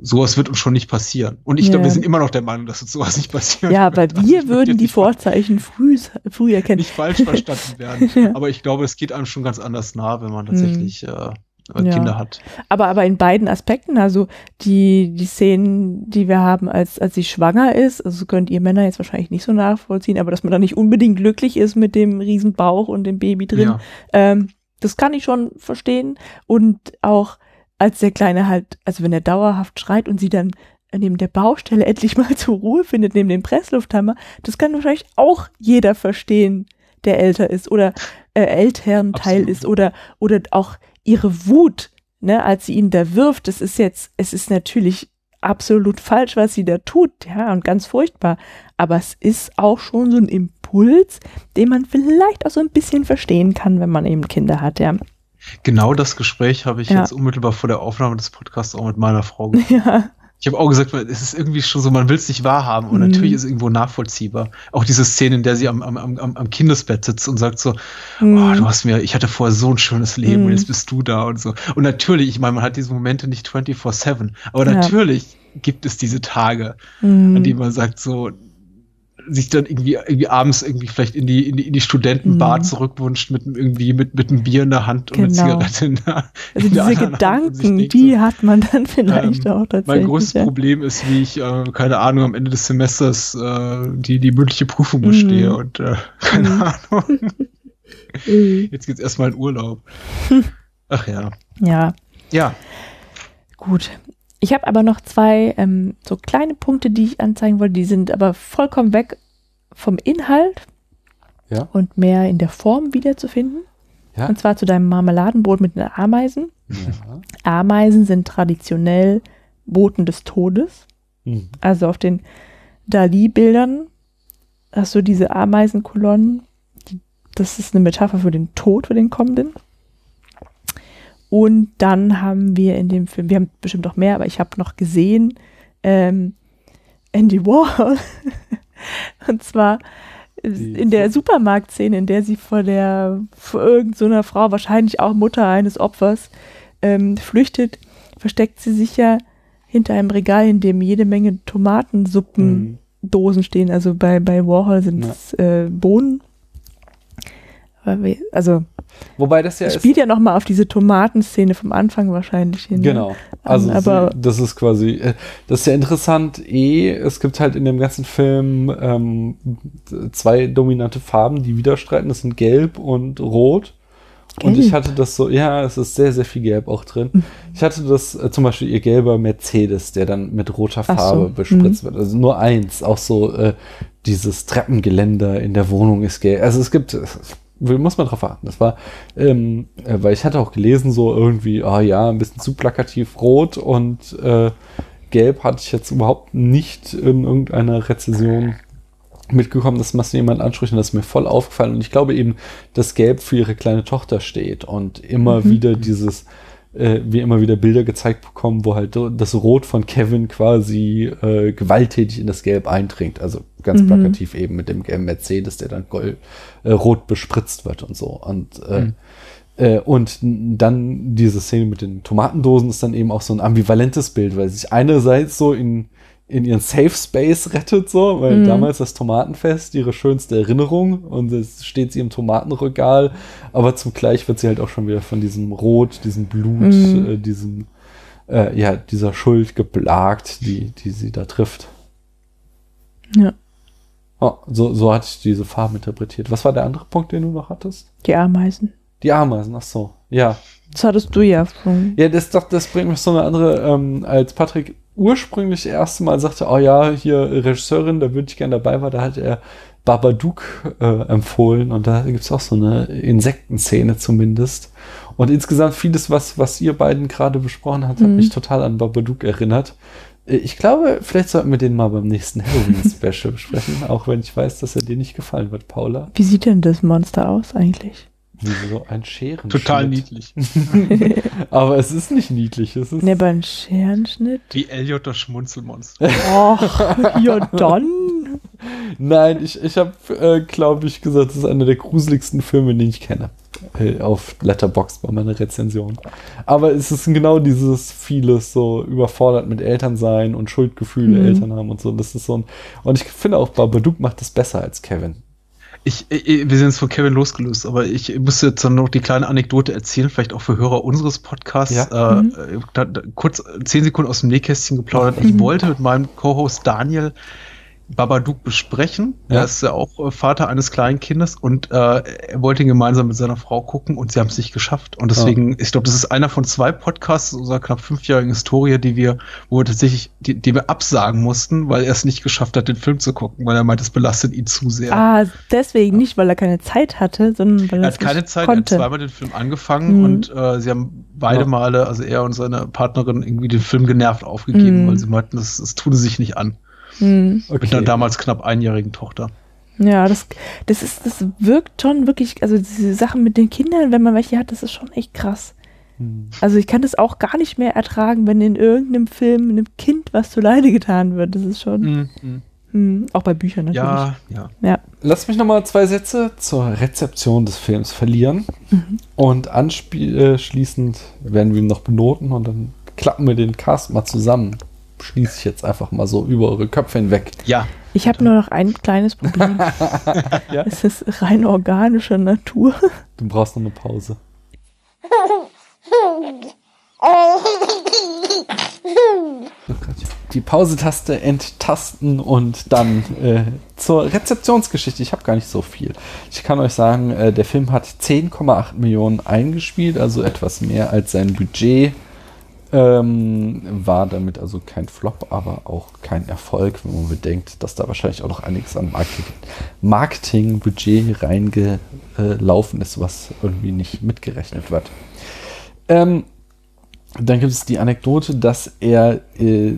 sowas wird uns schon nicht passieren. Und ich glaube, Ja. wir sind immer noch der Meinung, dass uns sowas nicht passieren ja. Also, wir wird würden die Vorzeichen früh, früh erkennen. nicht falsch verstanden werden. Ja. Aber ich glaube, es geht einem schon ganz anders nah, wenn man tatsächlich äh, Ja. Kinder hat. Aber, aber in beiden Aspekten, also die, die Szenen, die wir haben, als, als sie schwanger ist, also könnt ihr Männer jetzt wahrscheinlich nicht so nachvollziehen, aber dass man da nicht unbedingt glücklich ist mit dem riesen Bauch und dem Baby drin, ähm, das kann ich schon verstehen. Und auch als der Kleine halt, also wenn er dauerhaft schreit und sie dann neben der Baustelle endlich mal zur Ruhe findet, neben dem Presslufthammer, das kann wahrscheinlich auch jeder verstehen, der älter ist oder äh, Elternteil Absolut. ist oder, oder auch ihre Wut, ne, als sie ihn da wirft. Das ist jetzt, es ist natürlich absolut falsch, was sie da tut, ja, und ganz furchtbar. Aber es ist auch schon so ein Impuls, den man vielleicht auch so ein bisschen verstehen kann, wenn man eben Kinder hat, ja. Genau das Gespräch habe ich Ja. jetzt unmittelbar vor der Aufnahme des Podcasts auch mit meiner Frau geführt. Ja, Ich habe auch gesagt, es ist irgendwie schon so, man will es nicht wahrhaben und Mhm. natürlich ist es irgendwo nachvollziehbar. Auch diese Szene, in der sie am, am, am, am Kindesbett sitzt und sagt so, Mhm. oh, du hast mir, ich hatte vorher so ein schönes Leben Mhm. und jetzt bist du da und so. Und natürlich, ich meine, man hat diese Momente nicht 24-7, aber Ja. natürlich gibt es diese Tage, Mhm. an denen man sagt so, sich dann irgendwie, irgendwie abends irgendwie vielleicht in die, in die, in die Studentenbar Mhm. zurückwünscht mit irgendwie mit, mit einem Bier in der Hand und einer Genau. Zigarette in der, Also in der diese Gedanken, denkt die so, hat man dann vielleicht Ähm, auch tatsächlich. mein größtes ja. Problem ist, wie ich, äh, keine Ahnung, am Ende des Semesters äh, die, die mündliche Prüfung bestehe Mhm. und äh, keine Mhm. Ahnung. Mhm. Jetzt geht's erstmal in Urlaub. Ach ja. Ja, Ja. gut. Ich habe aber noch zwei ähm, so kleine Punkte, die ich anzeigen wollte. Die sind aber vollkommen weg vom Inhalt Ja. und mehr in der Form wiederzufinden. Ja. Und zwar zu deinem Marmeladenbrot mit den Ameisen. Ja. Ameisen sind traditionell Boten des Todes. Mhm. Also auf den Dali-Bildern hast du diese Ameisenkolonnen. Das ist eine Metapher für den Tod, für den kommenden. Und dann haben wir in dem Film, wir haben bestimmt noch mehr, aber ich habe noch gesehen, ähm, Andy Warhol. Und zwar Die- in der Supermarktszene, in der sie vor der, vor irgendeiner Frau, wahrscheinlich auch Mutter eines Opfers, ähm, flüchtet, versteckt sie sich ja hinter einem Regal, in dem jede Menge Tomatensuppendosen Mhm. stehen. Also bei, bei Warhol sind es äh, Bohnen. Aber wir, also Wobei das ja ist, spielt ja nochmal auf diese Tomatenszene vom Anfang wahrscheinlich hin. ne? Genau. Also Ähm, aber- sie, das ist quasi, äh, das ist ja interessant. Eh, es gibt halt in dem ganzen Film ähm, zwei dominante Farben, die widerstreiten. Das sind Gelb und Rot. Und ich Gelb? hatte das so, ja, es ist sehr, sehr viel Gelb auch drin. Mhm. Ich hatte das äh, zum Beispiel ihr gelber Mercedes, der dann mit roter Ach so, Farbe mhm. bespritzt wird. Also nur eins, auch so äh, dieses Treppengeländer in der Wohnung ist gelb. Also es gibt, muss man drauf achten. Das war, ähm, äh, weil ich hatte auch gelesen, so irgendwie, ah ja, ein bisschen zu plakativ rot und äh, gelb hatte ich jetzt überhaupt nicht in irgendeiner Rezension mitgekommen, dass man jemand anspricht und das ist mir voll aufgefallen. Und ich glaube eben, dass Gelb für ihre kleine Tochter steht und immer Mhm. wieder dieses, äh, wir immer wieder Bilder gezeigt bekommen, wo halt das Rot von Kevin quasi äh, gewalttätig in das Gelb eindringt. Also ganz Mhm. plakativ eben mit dem gelben Mercedes, der dann gold, äh, rot bespritzt wird und so. Und äh, Mhm. äh, und dann diese Szene mit den Tomatendosen ist dann eben auch so ein ambivalentes Bild, weil sich einerseits so in, in ihren Safe Space rettet, so, weil Mhm. damals das Tomatenfest ihre schönste Erinnerung und es steht sie im Tomatenregal, aber zugleich wird sie halt auch schon wieder von diesem Rot, diesem Blut, Mhm. äh, diesem, äh, ja, dieser Schuld geplagt, die, die sie da trifft. Ja, Oh, so, so hatte ich diese Farben interpretiert. Was war der andere Punkt, den du noch hattest? die Ameisen. Die Ameisen, ach so, ja. Das hattest du ja schon. Ja, das, doch, das bringt mich so eine andere, ähm, als Patrick ursprünglich erste Mal sagte, oh ja, hier Regisseurin, da würde ich gerne dabei war, da hat er Babadook äh, empfohlen und da gibt's auch so eine Insektenszene zumindest. Und insgesamt vieles, was, was ihr beiden gerade besprochen habt, hat Mhm. mich total an Babadook erinnert. Äh, Ich glaube, vielleicht sollten wir den mal beim nächsten Halloween-Special besprechen, auch wenn ich weiß, dass er dir nicht gefallen wird, Paula. Wie sieht denn das Monster aus eigentlich? Wie so ein Scheren. Total niedlich. Aber es ist nicht niedlich. Es ist Ne, aber ein Scherenschnitt? Wie Elliot das Schmunzelmonster. Och, ja dann. Nein, ich, ich habe, äh, glaube ich, gesagt, das ist einer der gruseligsten Filme, den ich kenne. Äh, auf Letterboxd bei meiner Rezension. Aber es ist genau dieses vieles so überfordert mit Elternsein und Schuldgefühle Mhm. Eltern haben und so. Das ist so ein, und ich finde auch Babadook macht das besser als Kevin. Ich, ich, wir sind jetzt von Kevin losgelöst, aber ich muss jetzt dann noch die kleine Anekdote erzählen, vielleicht auch für Hörer unseres Podcasts. Ja. Äh, Mhm. da, da, kurz zehn Sekunden aus dem Nähkästchen geplaudert. Ich Mhm. wollte mit meinem Co-Host Daniel Babadook besprechen. Ja. Er ist ja auch äh, Vater eines kleinen Kindes und äh, er wollte ihn gemeinsam mit seiner Frau gucken und sie haben es nicht geschafft. Und deswegen, ich glaube, das ist einer von zwei Podcasts unserer knapp fünfjährigen Historie, die wir, wo wir tatsächlich, die, die wir absagen mussten, weil er es nicht geschafft hat, den Film zu gucken, weil er meint, es belastet ihn zu sehr. Ah, deswegen nicht, weil er keine Zeit hatte, sondern weil er Er es hat keine nicht Zeit, er hat konnte. zweimal den Film angefangen Mhm. und äh, sie haben beide Ja. Male, also er und seine Partnerin, irgendwie den Film genervt aufgegeben, Mhm. weil sie meinten, das, das tun sie sich nicht an. Hm. Mit einer damals knapp einjährigen Tochter. Ja, das, das ist, das wirkt schon wirklich, also diese Sachen mit den Kindern, wenn man welche hat, das ist schon echt krass. Hm. Also ich kann das auch gar nicht mehr ertragen, wenn in irgendeinem Film einem Kind was zu Leide getan wird. Das ist schon, hm, auch bei Büchern natürlich. Ja, ja. Ja. Lass mich noch mal zwei Sätze zur Rezeption des Films verlieren. Und anschließend werden wir ihn noch benoten und dann klappen wir den Cast mal zusammen. Schließe ich jetzt einfach mal so über eure Köpfe hinweg. Ja, Ich habe nur noch ein kleines Problem. Ja? Es ist rein organischer Natur. Du brauchst noch eine Pause. Oh. Die Pause-Taste enttasten und dann äh, zur Rezeptionsgeschichte. Ich habe gar nicht so viel. Ich kann euch sagen, äh, der Film hat 10,8 Millionen eingespielt, also etwas mehr als sein Budget. Ähm, war damit also kein Flop, aber auch kein Erfolg, wenn man bedenkt, dass da wahrscheinlich auch noch einiges an Marketing- Marketingbudget reingelaufen ist, was irgendwie nicht mitgerechnet wird. Ähm, dann gibt es die Anekdote, dass er äh,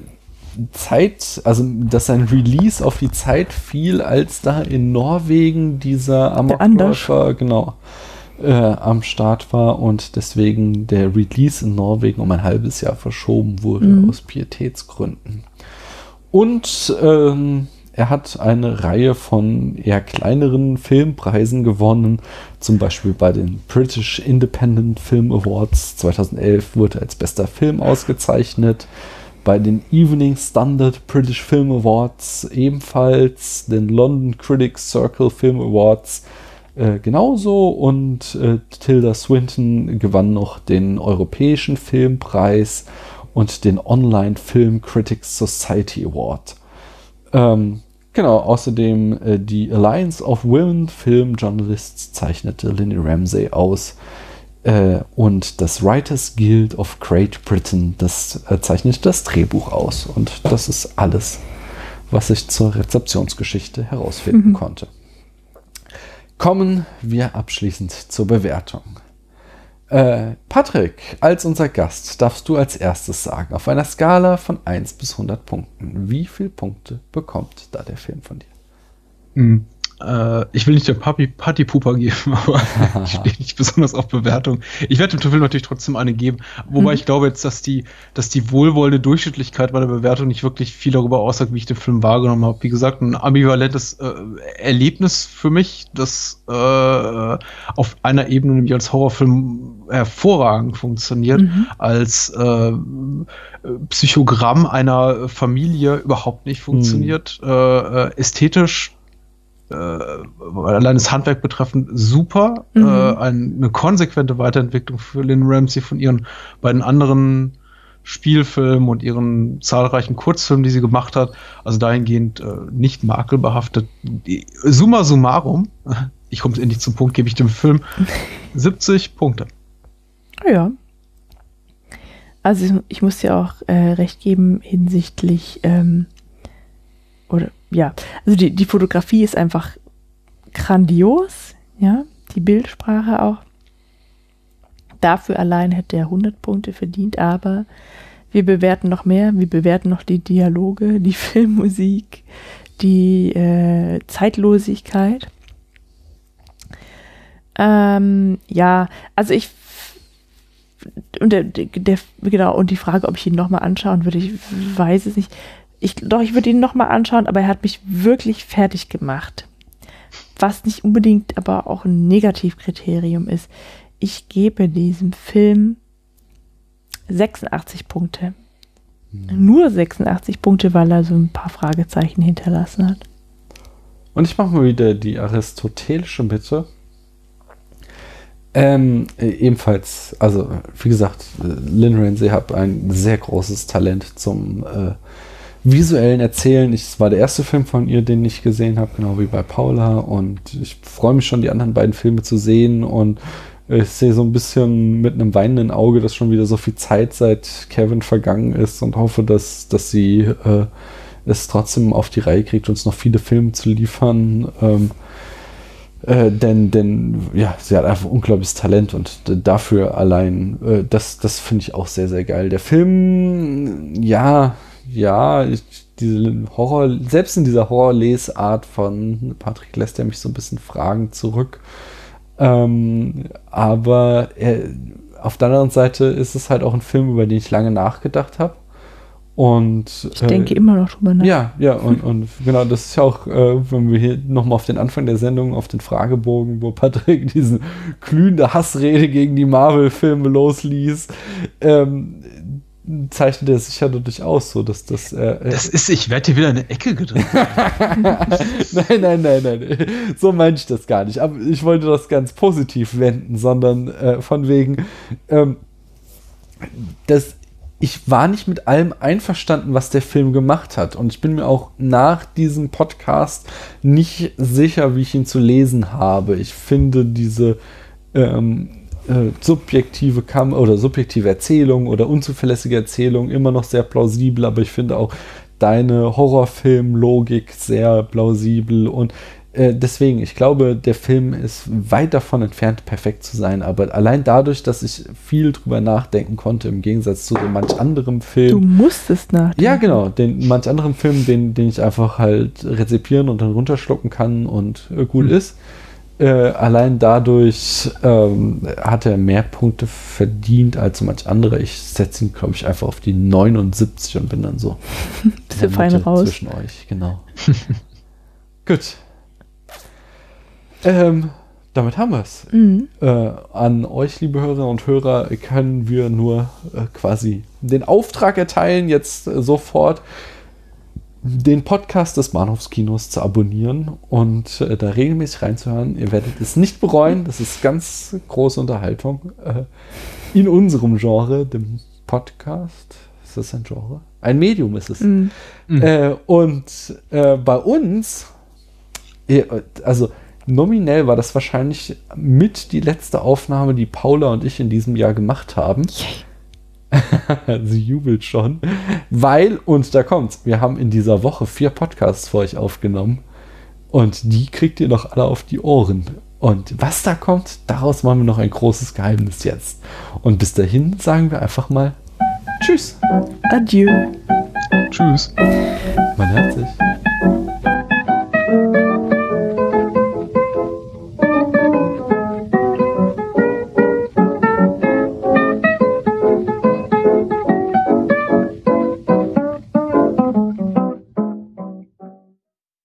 Zeit, also dass sein Release auf die Zeit fiel, als da in Norwegen dieser. Amokläufer genau äh, am Start war und deswegen der Release in Norwegen um ein halbes Jahr verschoben wurde Mhm. aus Pietätsgründen. Und ähm, er hat eine Reihe von eher kleineren Filmpreisen gewonnen. Zum Beispiel bei den British Independent Film Awards 2011 wurde er als bester Film ausgezeichnet. Bei den Evening Standard British Film Awards ebenfalls, den London Critics Circle Film Awards äh, genauso und äh, Tilda Swinton gewann noch den Europäischen Filmpreis und den Online Film Critics Society Award. Ähm, genau, außerdem äh, die Alliance of Women Film Journalists zeichnete Lindy Ramsey aus äh, und das Writers Guild of Great Britain, das äh, zeichnete das Drehbuch aus. Und das ist alles, was ich zur Rezeptionsgeschichte herausfinden konnte. Kommen wir abschließend zur Bewertung. Äh, Patrick, als unser Gast darfst du als erstes sagen, auf einer Skala von 1 bis 100 Punkten, wie viele Punkte bekommt da der Film von dir? Hm. Äh, ich will nicht der Papi Partypuper geben, aber ich stehe nicht besonders auf Bewertung. Ich werde dem Film natürlich trotzdem eine geben, wobei ich glaube jetzt, dass die, dass die wohlwollende Durchschnittlichkeit bei der Bewertung nicht wirklich viel darüber aussagt, wie ich den Film wahrgenommen habe. Wie gesagt, ein ambivalentes äh, Erlebnis für mich, das äh, auf einer Ebene nämlich als Horrorfilm hervorragend funktioniert, als äh, Psychogramm einer Familie überhaupt nicht funktioniert. Äh, äh, ästhetisch äh, allein das Handwerk betreffend super. Mhm. Äh, ein, eine konsequente Weiterentwicklung für Lynn Ramsey von ihren beiden anderen Spielfilmen und ihren zahlreichen Kurzfilmen, die sie gemacht hat. Also dahingehend äh, nicht makelbehaftet. Summa summarum, ich komme endlich zum Punkt, gebe ich dem Film 70 Punkte. Ja. Also ich, ich muss dir auch äh, recht geben hinsichtlich, ähm, oder ja, also die, die Fotografie ist einfach grandios, ja, die Bildsprache auch. Dafür allein hätte er 100 Punkte verdient, aber wir bewerten noch mehr, wir bewerten noch die Dialoge, die Filmmusik, die äh, Zeitlosigkeit. Ähm, ja, also ich und der, der, genau, und die Frage, ob ich ihn nochmal anschauen würde, ich weiß es nicht. Ich, doch, ich würde ihn nochmal anschauen, aber er hat mich wirklich fertig gemacht. Was nicht unbedingt aber auch ein Negativkriterium ist. Ich gebe diesem Film 86 Punkte. Nur 86 Punkte, weil er so ein paar Fragezeichen hinterlassen hat. Und ich mache mal wieder die aristotelische Bitte. Ähm, äh, ebenfalls, also wie gesagt, äh, Lynn Ramsey hat ein sehr großes Talent zum äh, visuellen Erzählen. Es war der erste Film von ihr, den ich gesehen habe, genau wie bei Paula. Und ich freue mich schon, die anderen beiden Filme zu sehen. Und ich sehe so ein bisschen mit einem weinenden Auge, dass schon wieder so viel Zeit seit Kevin vergangen ist und hoffe, dass, dass sie äh, es trotzdem auf die Reihe kriegt, uns noch viele Filme zu liefern. Ähm, äh, denn, denn, ja, sie hat einfach unglaubliches Talent und dafür allein, äh, das, das finde ich auch sehr, sehr geil. Der Film, ja, ja, ich, diese Horror, selbst in dieser Horrorlesart von Patrick lässt er mich so ein bisschen Fragen zurück. Ähm, aber er, auf der anderen Seite ist es halt auch ein Film, über den ich lange nachgedacht habe. Und ich denke äh, immer noch drüber nach. Ja, ja, und, und genau, das ist ja auch, äh, wenn wir hier nochmal auf den Anfang der Sendung, auf den Fragebogen, wo Patrick diese glühende Hassrede gegen die Marvel-Filme losließ, ähm, zeichnet er sich ja dadurch aus, so dass das. Äh, das ist, ich werde hier wieder in eine Ecke gedrückt. nein, nein, nein, nein. So meine ich das gar nicht. Aber ich wollte das ganz positiv wenden, sondern äh, von wegen, ähm, dass ich war nicht mit allem einverstanden, was der Film gemacht hat. Und ich bin mir auch nach diesem Podcast nicht sicher, wie ich ihn zu lesen habe. Ich finde diese ähm, äh, subjektive Kam oder subjektive Erzählung oder unzuverlässige Erzählung immer noch sehr plausibel, aber ich finde auch deine Horrorfilm-Logik sehr plausibel und äh, deswegen, ich glaube, der Film ist weit davon entfernt, perfekt zu sein, aber allein dadurch, dass ich viel drüber nachdenken konnte, im Gegensatz zu so manch anderem Film. Du musstest nachdenken. Ja, genau, den manch anderen Film, den, den ich einfach halt rezipieren und dann runterschlucken kann und äh, gut mhm. ist äh, allein dadurch ähm, hat er mehr Punkte verdient als so manch andere. Ich setze ihn, glaube ich, einfach auf die 79 und bin dann so. Bisschen fein raus. Zwischen euch, genau. Gut. Ähm, damit haben wir es. Mhm. Äh, an euch, liebe Hörerinnen und Hörer, können wir nur äh, quasi den Auftrag erteilen, jetzt äh, sofort den Podcast des Bahnhofskinos zu abonnieren und äh, da regelmäßig reinzuhören. Ihr werdet es nicht bereuen. Das ist ganz große Unterhaltung äh, in unserem Genre, dem Podcast. Ist das ein Genre? Ein Medium ist es. Mhm. Äh, und äh, bei uns, also nominell war das wahrscheinlich mit die letzte Aufnahme, die Paula und ich in diesem Jahr gemacht haben. Yeah Sie jubelt schon. Weil, und da kommt's, wir haben in dieser Woche vier Podcasts für euch aufgenommen. Und die kriegt ihr noch alle auf die Ohren. Und was da kommt, daraus machen wir noch ein großes Geheimnis jetzt. Und bis dahin sagen wir einfach mal Tschüss. Adieu. Tschüss. Man hört sich.